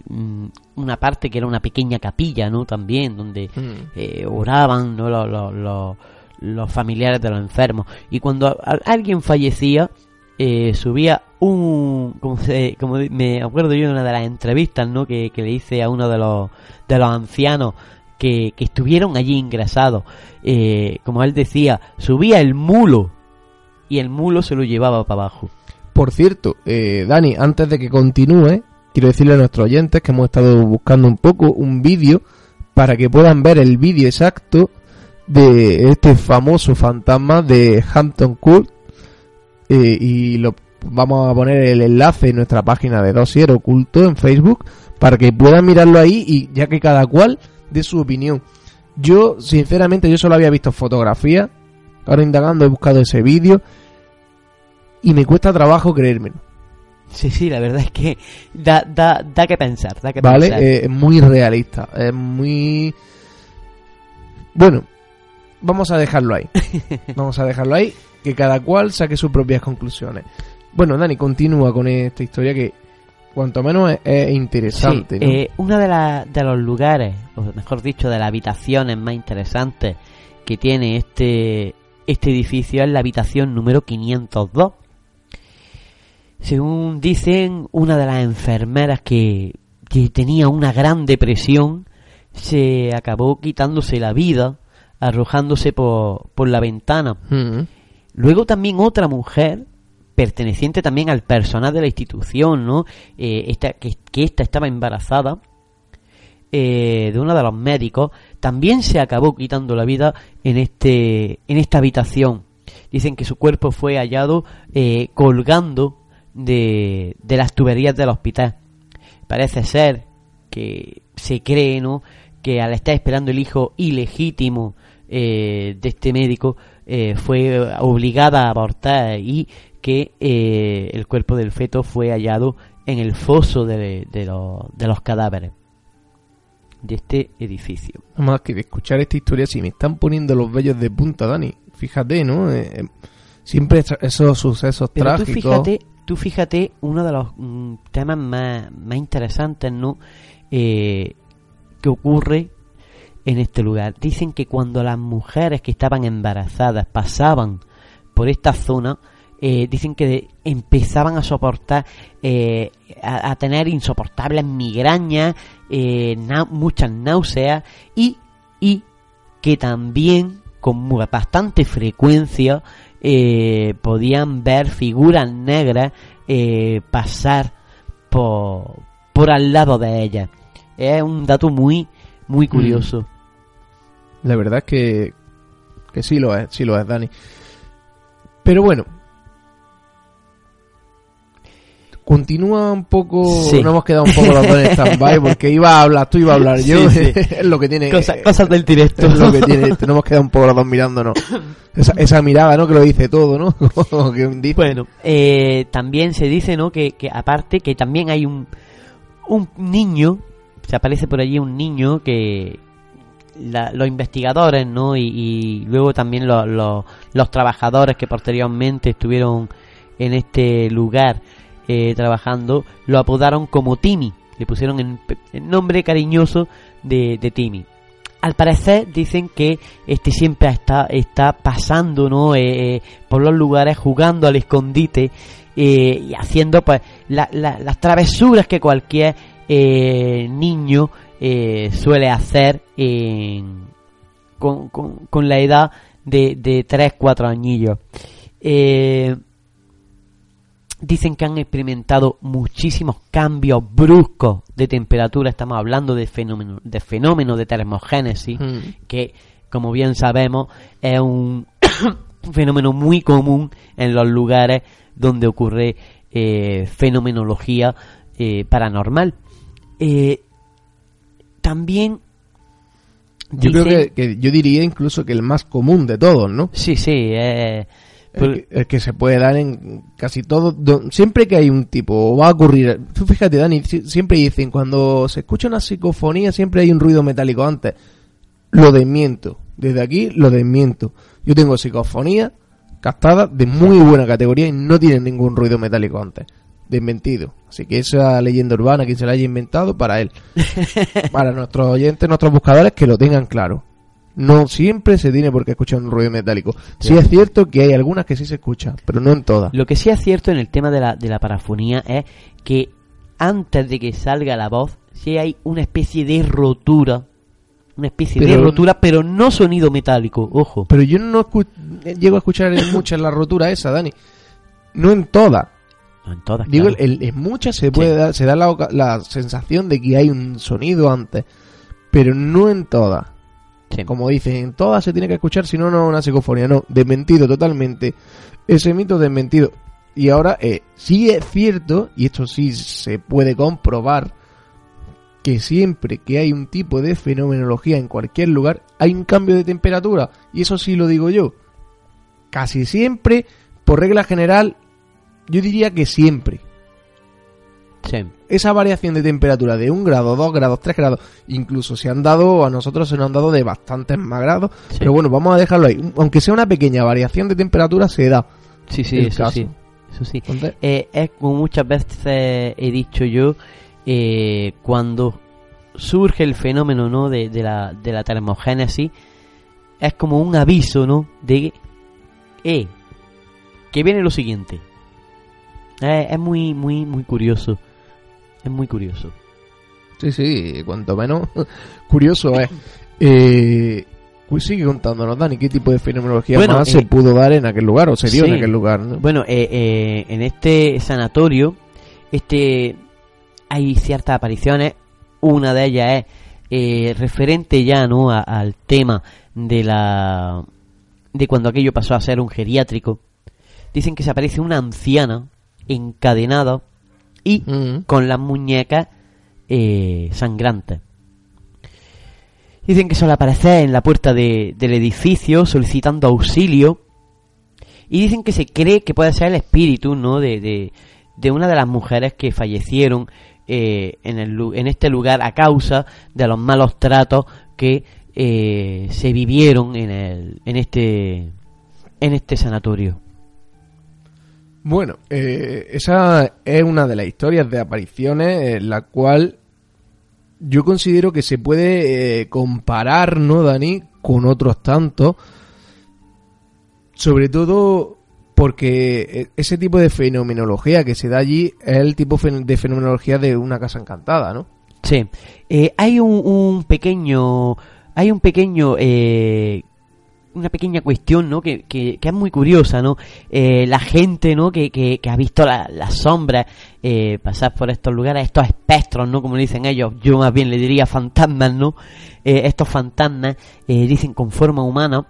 mm, una parte que era una pequeña capilla, ¿no? También, donde Mm. eh, oraban, ¿no? Los, los- los- los familiares de los enfermos. Y cuando alguien fallecía, eh, subía un como, se- como me acuerdo yo de una de las entrevistas no que, que le hice a uno de los de los ancianos que, que estuvieron allí ingresados eh, como él decía subía el mulo y el mulo se lo llevaba para abajo Por cierto, eh, Dani, antes de que continúe, quiero decirle a nuestros oyentes que hemos estado buscando un poco un vídeo para que puedan ver el vídeo exacto de este famoso fantasma de Hampton Court eh, y lo vamos a poner el enlace en nuestra página de Dosier Oculto en Facebook para que puedan mirarlo ahí y ya que cada cual de su opinión. Yo, sinceramente, yo solo había visto fotografías. Ahora indagando he buscado ese vídeo. Y me cuesta trabajo creérmelo. Sí, sí, la verdad es que da, da, da que pensar, da que ¿Vale? pensar. Eh, es muy realista. Es muy... Bueno, vamos a dejarlo ahí. vamos a dejarlo ahí. Que cada cual saque sus propias conclusiones. Bueno, Dani, continúa con esta historia que, cuanto menos, es, es interesante. Sí, ¿no? eh, uno de, la- de los lugares, o mejor dicho, de las habitaciones más interesantes que tiene este, este edificio es la habitación número 502. Según dicen, una de las enfermeras que, que tenía una gran depresión se acabó quitándose la vida arrojándose por, por la ventana. Mm. Luego también otra mujer, perteneciente también al personal de la institución, ¿no? Eh, esta, que, que esta estaba embarazada eh, de uno de los médicos, también se acabó quitando la vida en este, en esta habitación. Dicen que su cuerpo fue hallado eh, colgando de, de las tuberías del hospital. Parece ser que se cree, ¿no? Que al estar esperando el hijo ilegítimo eh, de este médico eh, fue obligada a abortar y que eh, el cuerpo del feto fue hallado en el foso de, de los, de los cadáveres de este edificio. Más que de escuchar esta historia, si me están poniendo los vellos de punta, Dani. Fíjate, ¿no? Eh, siempre es- esos sucesos Pero tú trágicos. fíjate, tú fíjate uno de los mm, temas más, más interesantes, ¿no? Eh, que ocurre en este lugar. Dicen que cuando las mujeres que estaban embarazadas pasaban por esta zona, eh, dicen que empezaban a soportar, eh, a, tener insoportables migrañas, muchas náuseas y, y que también con bastante frecuencia eh, podían ver figuras negras eh, pasar por, por al lado de ellas. Es un dato muy, muy curioso. La verdad es que, que sí lo es, sí lo es, Dani. Pero bueno. Continúa un poco. Sí. Nos hemos quedado un poco los dos en stand-by porque iba a hablar tú, iba a hablar yo. Sí, sí. es lo que tiene. Cosa- cosas del directo. Es lo que tiene. Nos hemos quedado un poco los dos mirándonos. Esa, esa mirada, ¿no? Que lo dice todo, ¿no? Que dice- Bueno, eh, también se dice, ¿no? Que, que aparte que también hay un, un niño, se aparece por allí un niño que la- los investigadores, ¿no? Y, y luego también los, los, los trabajadores que posteriormente estuvieron en este lugar eh, trabajando, lo apodaron como Timmy. Le pusieron el, el nombre cariñoso de, de Timmy. Al parecer dicen que este siempre está, está pasando ¿no? Eh, eh, por los lugares jugando al escondite y haciendo pues la- la- las travesuras que cualquier niño suele hacer con- con la edad de, de 3-4 añillos. Dicen que han experimentado muchísimos cambios bruscos de temperatura. Estamos hablando de fenómenos de, fenómenos de termogénesis, Mm. que, como bien sabemos, es un fenómeno muy común en los lugares donde ocurre eh, fenomenología eh, paranormal. Eh, también Yo creo que yo diría incluso que el más común de todos, ¿no? sí, sí, eh, El que, el que se puede dar en casi todo. do- siempre que hay un tipo, o va a ocurrir. Tú fíjate, Dani, si- siempre dicen, cuando se escucha una psicofonía, siempre hay un ruido metálico antes. Lo desmiento. Desde aquí lo desmiento. Yo tengo psicofonía captada de muy buena categoría y no tienen ningún ruido metálico antes. Desmentido. Así que esa leyenda urbana, quien se la haya inventado, para él. para nuestros oyentes, nuestros buscadores, que lo tengan claro. No siempre se tiene por qué escuchar un ruido metálico. Sí es cierto que hay algunas que sí se escucha, pero no en todas. Lo que sí es cierto en el tema de la, de la parafonía es que antes de que salga la voz, sí hay una especie de rotura. Una especie de rotura, pero no sonido metálico, ojo. Pero yo no llego a escuchar en muchas la rotura esa, Dani. No en todas. No en todas, Digo, claro. el- en muchas se puede dar, se da la, la sensación de que hay un sonido antes, pero no en todas. Como dicen, en todas se tiene que escuchar, si no, no una psicofonía. No, desmentido totalmente. Ese mito desmentido. Y ahora, eh, sí es cierto, y esto sí se puede comprobar, que siempre que hay un tipo de fenomenología en cualquier lugar, hay un cambio de temperatura. Y eso sí lo digo yo. Casi siempre, por regla general, yo diría que siempre. Sí. Esa variación de temperatura de un grado, dos grados, tres grados, incluso se han dado, a nosotros se nos han dado de bastantes más grados. Sí. Pero bueno, vamos a dejarlo ahí. Aunque sea una pequeña variación de temperatura, se da. Sí, sí, eso caso. sí. Eso sí. Entonces, Eh, es como muchas veces he dicho yo, eh, cuando surge el fenómeno ¿no? de, de la, de la termogénesis, es como un aviso ¿no? de eh, que viene lo siguiente. Eh, es muy, muy, muy curioso. Es muy curioso. Sí, sí, cuanto menos curioso es. Eh, pues sigue contándonos, Dani, qué tipo de fenomenología Bueno, más eh, se pudo dar en aquel lugar o se dio sí. en aquel lugar. ¿no? Bueno, eh, eh, en este sanatorio, este hay ciertas apariciones. Una de ellas es eh, referente ya no A- al tema de la de cuando aquello pasó a ser un geriátrico. Dicen que se aparece una anciana encadenada y con las muñecas eh, sangrantes. Dicen que suele aparecer en la puerta de- del edificio solicitando auxilio. Y dicen que se cree que puede ser el espíritu, ¿no? De, de, de una de las mujeres que fallecieron eh, en, el, en este lugar a causa de los malos tratos que eh, se vivieron en, el, en, este, en este sanatorio. Bueno, eh, esa es una de las historias de apariciones en la cual yo considero que se puede eh, comparar, ¿no, Dani? Con otros tantos. Sobre todo porque eh, ese tipo de fenomenología que se da allí es el tipo de fenomenología de una casa encantada, ¿no? Sí, Eh, hay un, pequeño, hay un pequeño, una pequeña cuestión, ¿no? Que, que, que es muy curiosa, ¿no? Eh, la gente, ¿no? Que, que, que ha visto la- las sombras eh, pasar por estos lugares, estos espectros, ¿no? Como le dicen ellos, yo más bien le diría fantasmas, ¿no? Eh, estos fantasmas eh, dicen con forma humana.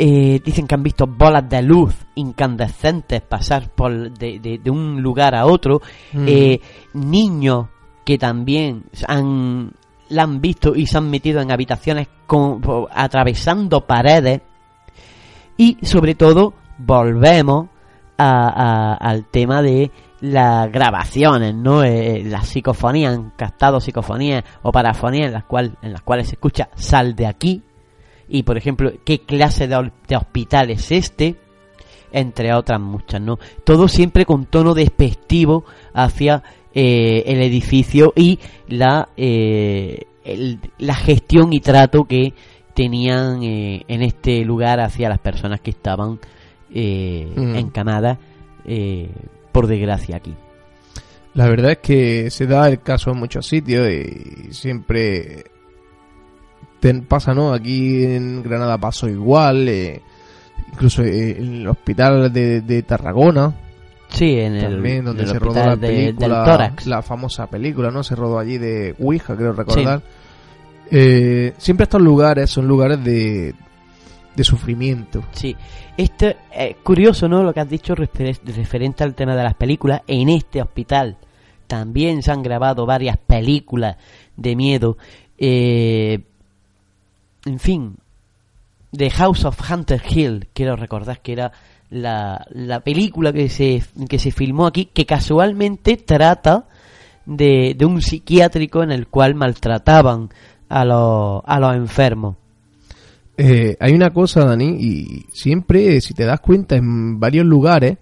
Eh, dicen que han visto bolas de luz incandescentes pasar por de, de- de un lugar a otro. Mm. Niños que también han, la han visto y se han metido en habitaciones con, atravesando paredes. Y sobre todo, volvemos a- al tema de las grabaciones, ¿no? Eh, las psicofonías, han captado psicofonías o parafonías en las, cual, en las cuales se escucha sal de aquí. Y por ejemplo, ¿qué clase de, hospital es este? Entre otras muchas, ¿no? Todo siempre con tono despectivo hacia eh, el edificio y la, eh, la gestión y trato que tenían eh, en este lugar hacia las personas que estaban eh, Mm. encamadas, eh, por desgracia, aquí. La verdad es que se da el caso en muchos sitios y siempre ten- pasa, ¿no? Aquí en Granada pasó igual, eh, incluso eh, en el hospital de, de Tarragona, Sí, en el, también donde el se rodó la de- película, del tórax. la famosa película, ¿no? Se rodó allí de Ouija, creo recordar. Eh, siempre estos lugares son lugares de, de sufrimiento. Sí, esto es curioso, ¿no? Lo que has dicho refer- referente al tema de las películas. En este hospital también se han grabado varias películas de miedo. Eh, en fin, The House of Hunter Hill, quiero recordar que era la, la película que se, que se filmó aquí, que casualmente trata de, de un psiquiátrico en el cual maltrataban a los, a los enfermos. Eh, hay una cosa, Dani, y siempre, si te das cuenta, en varios lugares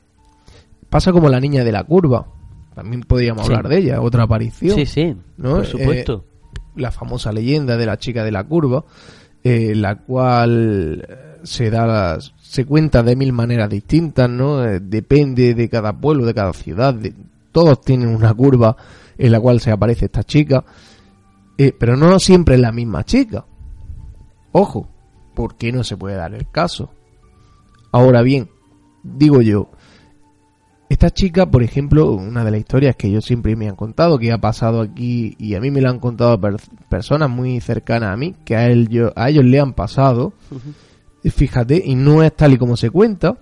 pasa como la niña de la curva. También podríamos Sí. hablar de ella, otra aparición. Sí, sí, ¿no? por supuesto. Eh, la famosa leyenda de la chica de la curva, eh, la cual eh, se da, se cuenta de mil maneras distintas, ¿no? Eh, depende de cada pueblo, de cada ciudad, de- todos tienen una curva en la cual se aparece esta chica, eh, pero no siempre es la misma chica. Ojo, ¿por qué no se puede dar el caso? Ahora bien, digo yo, esta chica, por ejemplo, una de las historias que yo siempre me han contado, que ha pasado aquí y a mí me lo han contado per- personas muy cercanas a mí, que a, él, yo, a ellos le han pasado, fíjate, y no es tal y como se cuenta,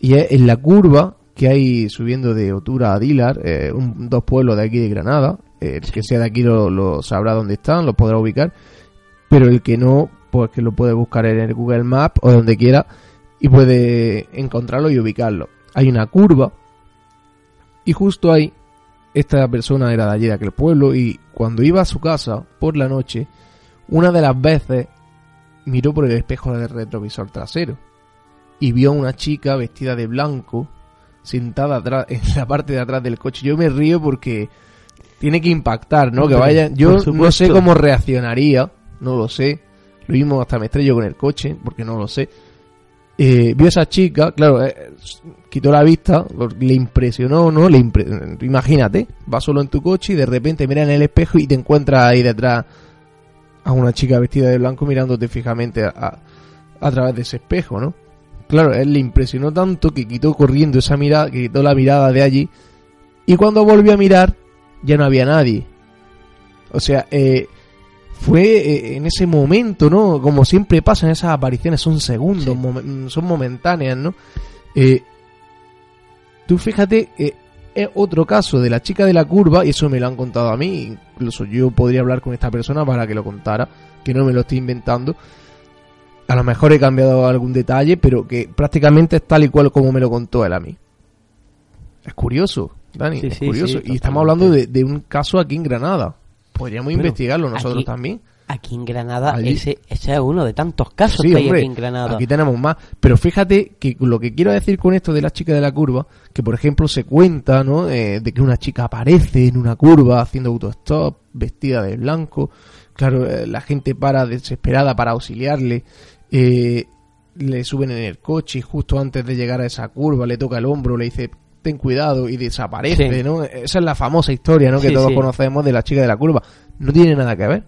y es en la curva que hay subiendo de Otura a Dilar, eh, un- dos pueblos de aquí de Granada. Eh, el que sea de aquí lo, lo sabrá dónde están, los podrá ubicar. Pero el que no, pues que lo puede buscar en el Google Maps o donde quiera y puede encontrarlo y ubicarlo. Hay una curva y justo ahí esta persona era de allí de aquel pueblo y cuando iba a su casa por la noche, una de las veces miró por el espejo del retrovisor trasero y vio a una chica vestida de blanco sentada atrás en la parte de atrás del coche. Yo me río porque tiene que impactar, ¿no? Que Hombre, vaya, yo no sé cómo reaccionaría, no lo sé. Lo mismo hasta me estrello con el coche, porque no lo sé. Eh, vio a esa chica, claro, eh, quitó la vista, le impresionó, ¿no? Le impre- Imagínate, vas solo en tu coche y de repente miras en el espejo y te encuentras ahí detrás a una chica vestida de blanco mirándote fijamente a, a- a través de ese espejo, ¿no? Claro, él le impresionó tanto que quitó corriendo esa mirada, que quitó la mirada de allí y cuando volvió a mirar ya no había nadie. O sea, eh, fue eh, en ese momento, ¿no? Como siempre pasa en esas apariciones, son segundos, momen- son momentáneas, ¿no? Eh, tú fíjate, es otro caso de la chica de la curva, y eso me lo han contado a mí, incluso yo podría hablar con esta persona para que lo contara, que no me lo estoy inventando. A lo mejor he cambiado algún detalle, pero que prácticamente es tal y cual como me lo contó él a mí. Es curioso, Dani, Sí, es sí, curioso. sí, y estamos hablando de, de un caso aquí en Granada. Podríamos Bueno, investigarlo nosotros aquí- también. Aquí en Granada, Allí. ese, ese es uno de tantos casos que hay hombre, aquí en Granada. aquí tenemos más. Pero fíjate que lo que quiero decir con esto de la chica de la curva, que por ejemplo se cuenta, ¿no? Eh, de que una chica aparece en una curva haciendo autostop, vestida de blanco. Claro, eh, la gente para desesperada para auxiliarle. Eh, le suben en el coche y justo antes de llegar a esa curva le toca el hombro, le dice ten cuidado y desaparece, Sí. ¿no? Esa es la famosa historia, ¿no? Que todos sí. conocemos de la chica de la curva. No tiene nada que ver.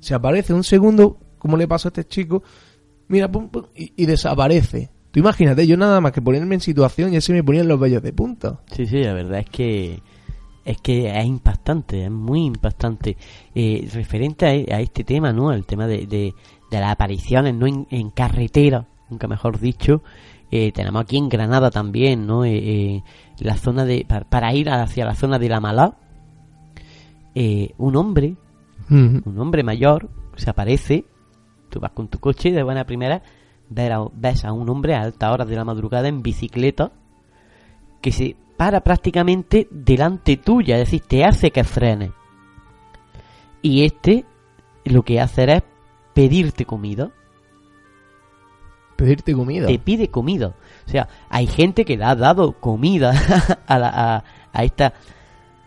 Se aparece un segundo, como le pasó a este chico, mira, pum, pum, y, y desaparece. Tú imagínate, yo nada más que ponerme en situación ya se me ponían los vellos de punta. Sí, sí, la verdad es que es que es impactante, es muy impactante. Eh, referente a, a este tema, ¿no? El tema de, de, de las apariciones, ¿no? En, en carretera, nunca mejor dicho. Eh, tenemos aquí en Granada también, ¿no? Eh, eh, la zona de para, para ir hacia la zona de la Malá, un hombre, un hombre mayor, se aparece, tú vas con tu coche y de buena primera ver a- ves a un hombre a altas horas de la madrugada en bicicleta que se para prácticamente delante tuya, es decir, te hace que frenes. Y este lo que hace es pedirte comida, Pedirte comida. te pide comida. O sea, hay gente que le ha dado comida a, la- a- a esta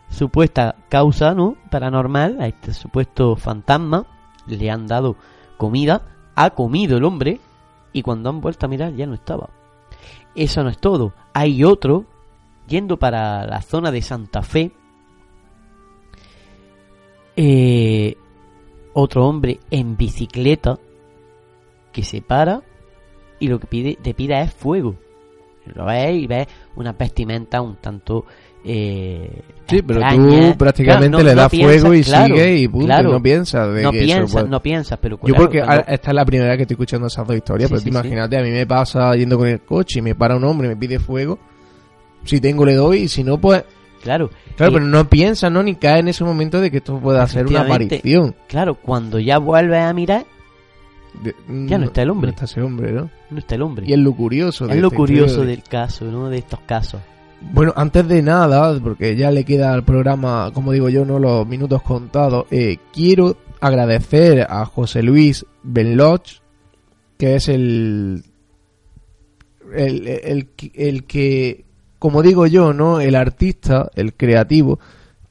supuesta causa no paranormal, a este supuesto fantasma, le han dado comida, ha comido el hombre y cuando han vuelto a mirar ya no estaba. Eso no es todo. Hay otro yendo para la zona de Santa Fe. eh, otro hombre en bicicleta que se para y lo que pide, te pide es fuego. Lo ves y ves una vestimenta un tanto. Eh, Sí, pero tú prácticamente Claro, no- le no das piensas, fuego y claro, sigue y punto. claro. y no piensas de no que eso piensas, puede- no piensas, pero Yo porque cuando- esta es la primera vez que estoy escuchando esas dos historias, Sí, pero sí. imagínate, a mí me pasa yendo con el coche y me para un hombre y me pide fuego. Si tengo le doy y si no pues... Claro, Claro, y- pero no piensas, ¿no? Ni cae en ese momento de que esto pueda ser una aparición. claro, cuando ya vuelves a mirar, De- Ya no está el hombre. No está ese hombre, ¿no? no está el hombre. Y es lo curioso. de es lo esta curioso de- del caso, ¿no? De estos casos. Bueno, antes de nada, porque ya le queda al programa, como digo yo, no los minutos contados, eh, quiero agradecer a José Luis Benloch, que es el, el, el, el que, como digo yo, no, el artista, el creativo,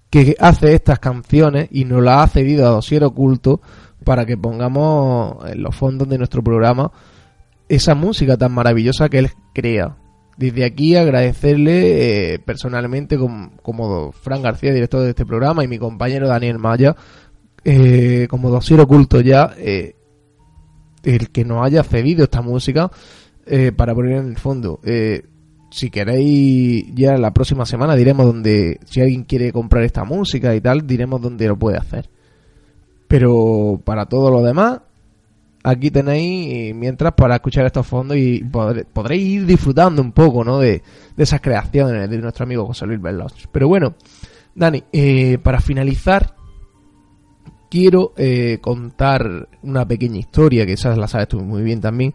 que hace estas canciones y nos las ha cedido a Dosier Oculto para que pongamos en los fondos de nuestro programa esa música tan maravillosa que él crea. Desde aquí agradecerle eh, personalmente com- como Fran García, director de este programa, y mi compañero Daniel Maya, eh, como dosier oculto ya, eh, el que nos haya cedido esta música eh, para poner en el fondo. Si queréis, ya la próxima semana diremos donde, si alguien quiere comprar esta música y tal, diremos dónde lo puede hacer. Pero para todo lo demás, aquí tenéis eh, mientras para escuchar estos fondos y podré- podréis ir disfrutando un poco, ¿no? De, de esas creaciones de nuestro amigo José Luis Veloz. Pero bueno, Dani, eh, para finalizar, quiero eh, contar una pequeña historia, que esa la sabes tú muy bien también,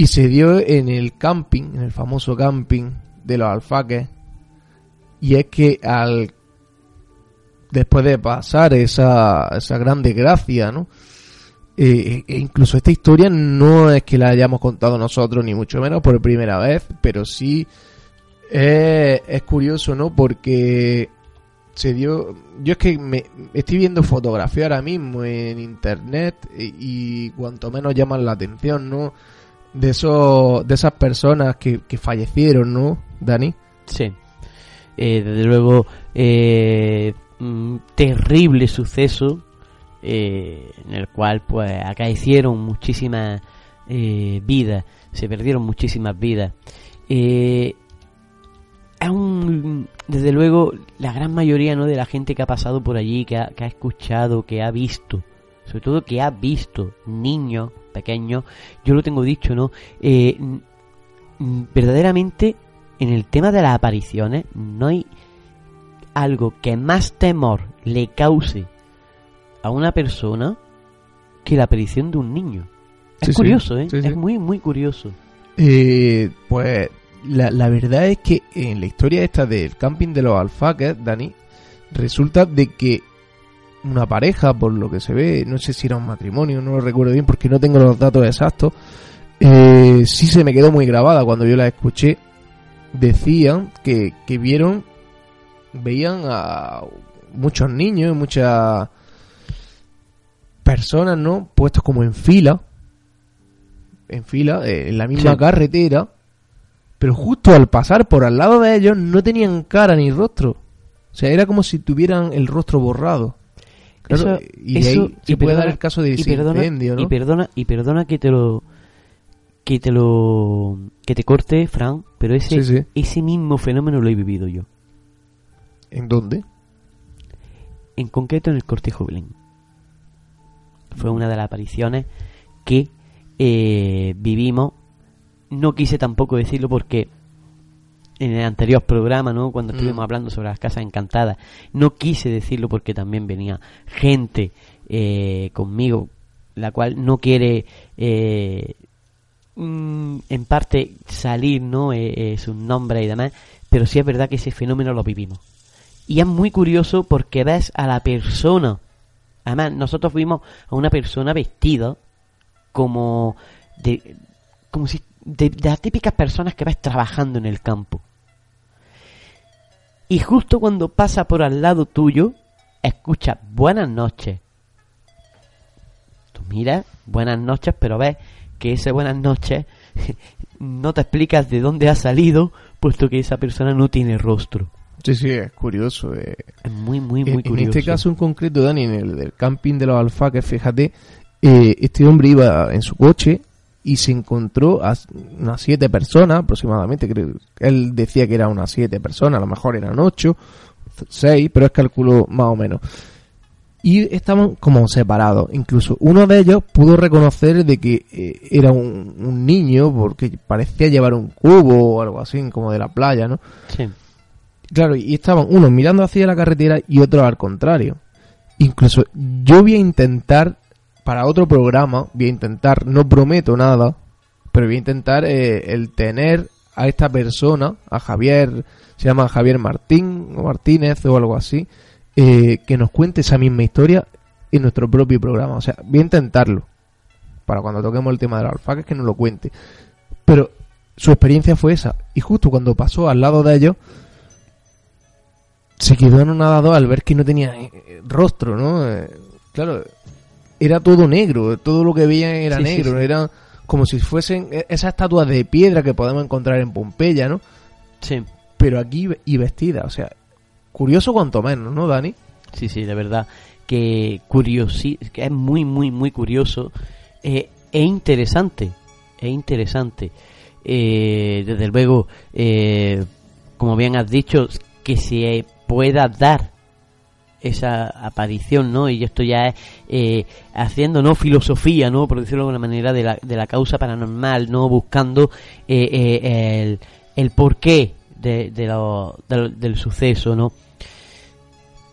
y se dio en el camping, en el famoso camping de los alfaques, y es que al después de pasar esa, esa gran desgracia, ¿no? Eh, e incluso esta historia no es que la hayamos contado nosotros, ni mucho menos por primera vez, pero sí es, curioso, ¿no? Porque se dio. Yo es que me estoy viendo fotografía ahora mismo en internet y, y cuanto menos llaman la atención, ¿no? De, esos, de esas personas que, que fallecieron, ¿no, Dani? Sí. Eh, desde luego, eh, mm, terrible suceso eh, en el cual pues acaecieron muchísimas eh, vidas, se perdieron muchísimas vidas. Eh, aún, desde luego, la gran mayoría ¿no? de la gente que ha pasado por allí, que ha, que ha escuchado, que ha visto, sobre todo que ha visto niños pequeños, yo lo tengo dicho, ¿no? Eh, verdaderamente, en el tema de las apariciones, no hay algo que más temor le cause a una persona que la aparición de un niño. Es sí. curioso, ¿eh? Sí, sí. Es muy, muy curioso. Eh, pues la, la verdad es que en la historia esta del camping de los alfaques, Dani, resulta de que una pareja, por lo que se ve, no sé si era un matrimonio, no lo recuerdo bien porque no tengo los datos exactos, eh, sí se me quedó muy grabada cuando yo la escuché. Decían que, que vieron, veían a muchos niños, muchas personas, ¿no? Puestos como en fila, en fila, eh, en la misma Sí. carretera, pero justo al pasar por al lado de ellos no tenían cara ni rostro. O sea, era como si tuvieran el rostro borrado. Claro, Eso- y de eso- ahí se y puede dar perdona- el caso de y ese perdona, incendio, ¿no? y perdona y perdona que te lo que te lo que te corte Fran pero ese Sí, sí. ese mismo fenómeno lo he vivido yo ¿En dónde? en concreto en el cortejo Belén fue una de las apariciones que eh, vivimos no quise tampoco decirlo porque en el anterior programa, ¿no? Cuando estuvimos Mm. hablando sobre las casas encantadas, no quise decirlo porque también venía gente eh, conmigo, la cual no quiere, eh, mm, en parte, salir, ¿no? Eh, eh, sus nombres y demás, pero sí es verdad que ese fenómeno lo vivimos. Y es muy curioso porque ves a la persona, además nosotros vimos a una persona vestida como de, como si de, de las típicas personas que ves trabajando en el campo. Y justo cuando pasa por al lado tuyo, escucha buenas noches. Tú miras, buenas noches, pero ves que ese buenas noches no te explicas de dónde ha salido, puesto que esa persona no tiene rostro. Sí, sí, es curioso. eh. Es muy, muy, muy en, en curioso. este caso en concreto, Dani, en el del camping de los alfaques, fíjate, eh, este hombre iba en su coche y se encontró a unas siete personas aproximadamente. Creo, él decía que eran unas siete personas, a lo mejor eran ocho, seis, pero es cálculo más o menos. Y estaban como separados. Incluso uno de ellos pudo reconocer de que eh, era un, un niño porque parecía llevar un cubo o algo así, como de la playa, ¿no? Sí. Claro, y estaban unos mirando hacia la carretera y otros al contrario. Incluso yo voy a intentar, para otro programa, voy a intentar, no prometo nada, pero voy a intentar eh, el tener a esta persona, a Javier, se llama Javier Martín o Martínez o algo así, eh, que nos cuente esa misma historia en nuestro propio programa. O sea, voy a intentarlo, para cuando toquemos el tema de los alfaques que nos lo cuente. Pero su experiencia fue esa, y justo cuando pasó al lado de ellos, se quedó anonadado al ver que no tenía eh, rostro, ¿no? Eh, claro, era todo negro, todo lo que veían era Sí, negro, sí. era como si fuesen eh, esas estatuas de piedra que podemos encontrar en Pompeya, ¿no? Sí. Pero aquí y vestida, o sea, curioso cuanto menos, ¿no, Dani? Sí, sí, de verdad que curiosi que es muy, muy, muy curioso eh, e interesante, e interesante. Eh, desde luego, eh, como bien has dicho, que se pueda dar esa aparición, ¿no? Y esto ya es eh, haciendo, ¿no? Filosofía, ¿no? Por decirlo de alguna manera, de la, de la causa paranormal, ¿no? Buscando eh, eh, el, el porqué de, de lo- del- del suceso, ¿no?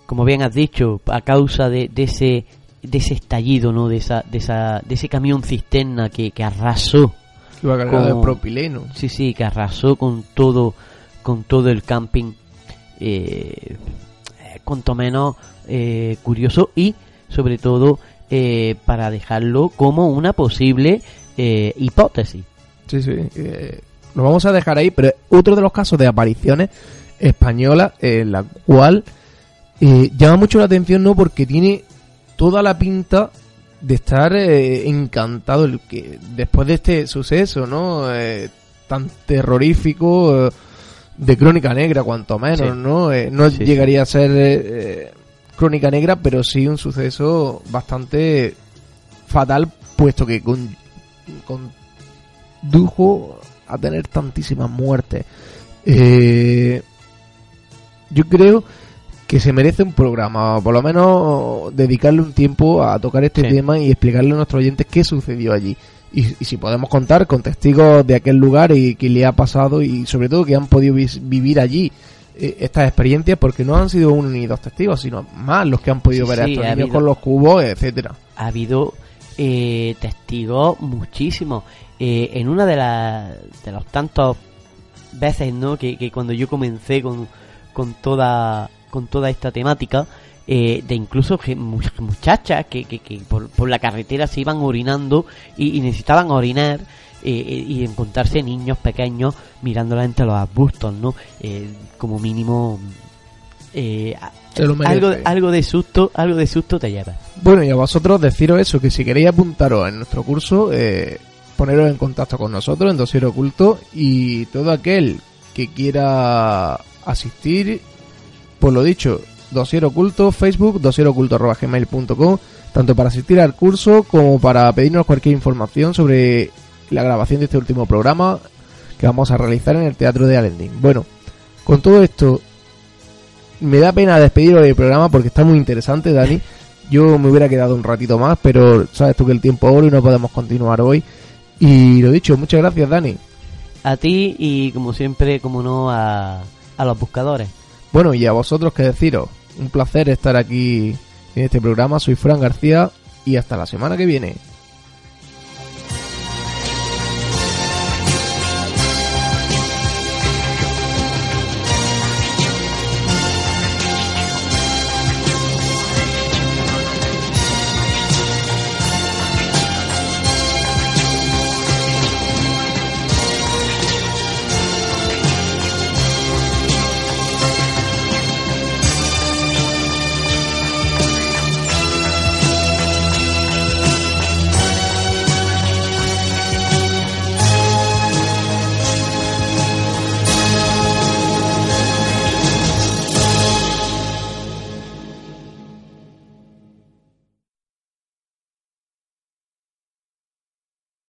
Como bien has dicho, a causa de, de ese de ese estallido, ¿no? De esa de esa de ese camión cisterna que, que arrasó Iba cargado Como- de propileno. Sí, sí, que arrasó con todo, con todo el camping, eh, cuanto menos eh, curioso y, sobre todo, eh, para dejarlo como una posible eh, hipótesis. Sí, sí. eh, lo vamos a dejar ahí, pero otro de los casos de apariciones españolas en la cual eh, llama mucho la atención, ¿no? Porque tiene toda la pinta de estar eh, encantado el que después de este suceso, ¿no? Tan terrorífico de crónica negra, cuanto menos, Sí. ¿no? Eh, no Sí, llegaría a ser eh, eh, crónica negra, pero sí un suceso bastante fatal, puesto que con, condujo a tener tantísimas muertes. Eh, yo creo que se merece un programa, por lo menos dedicarle un tiempo a tocar este tema y explicarle a nuestros oyentes qué sucedió allí. Y, y si podemos contar con testigos de aquel lugar y qué le ha pasado y sobre todo que han podido vivir allí eh, estas experiencias porque no han sido uno ni dos testigos, sino más los que han podido Sí, ver a estos niños con los cubos, etcétera. Ha habido eh, testigos muchísimos. Eh, en una de, las de los tantos veces, ¿no? Que, que cuando yo comencé con, con toda con toda esta temática, eh, de incluso muchachas que, que, que por, por la carretera se iban orinando y, y necesitaban orinar eh, eh, y encontrarse niños pequeños mirándola entre los arbustos, ¿no? Eh, como mínimo eh, algo, algo de susto, algo de susto te llevas. Bueno, y a vosotros deciros eso, que si queréis apuntaros en nuestro curso, eh, poneros en contacto con nosotros en Dosier Oculto y todo aquel que quiera asistir, pues lo dicho, Dosier Oculto, Facebook, dosieroculto.gmail.com, tanto para asistir al curso como para pedirnos cualquier información sobre la grabación de este último programa que vamos a realizar en el Teatro de Alendín. Bueno, con todo esto, me da pena despedirlo del programa porque está muy interesante, Dani. Yo me hubiera quedado un ratito más, pero sabes tú que el tiempo oro y no podemos continuar hoy. Y lo dicho, muchas gracias, Dani. A ti y como siempre, como no, a, a los buscadores. Bueno, y a vosotros que deciros, un placer estar aquí en este programa. Soy Fran García y hasta la semana que viene.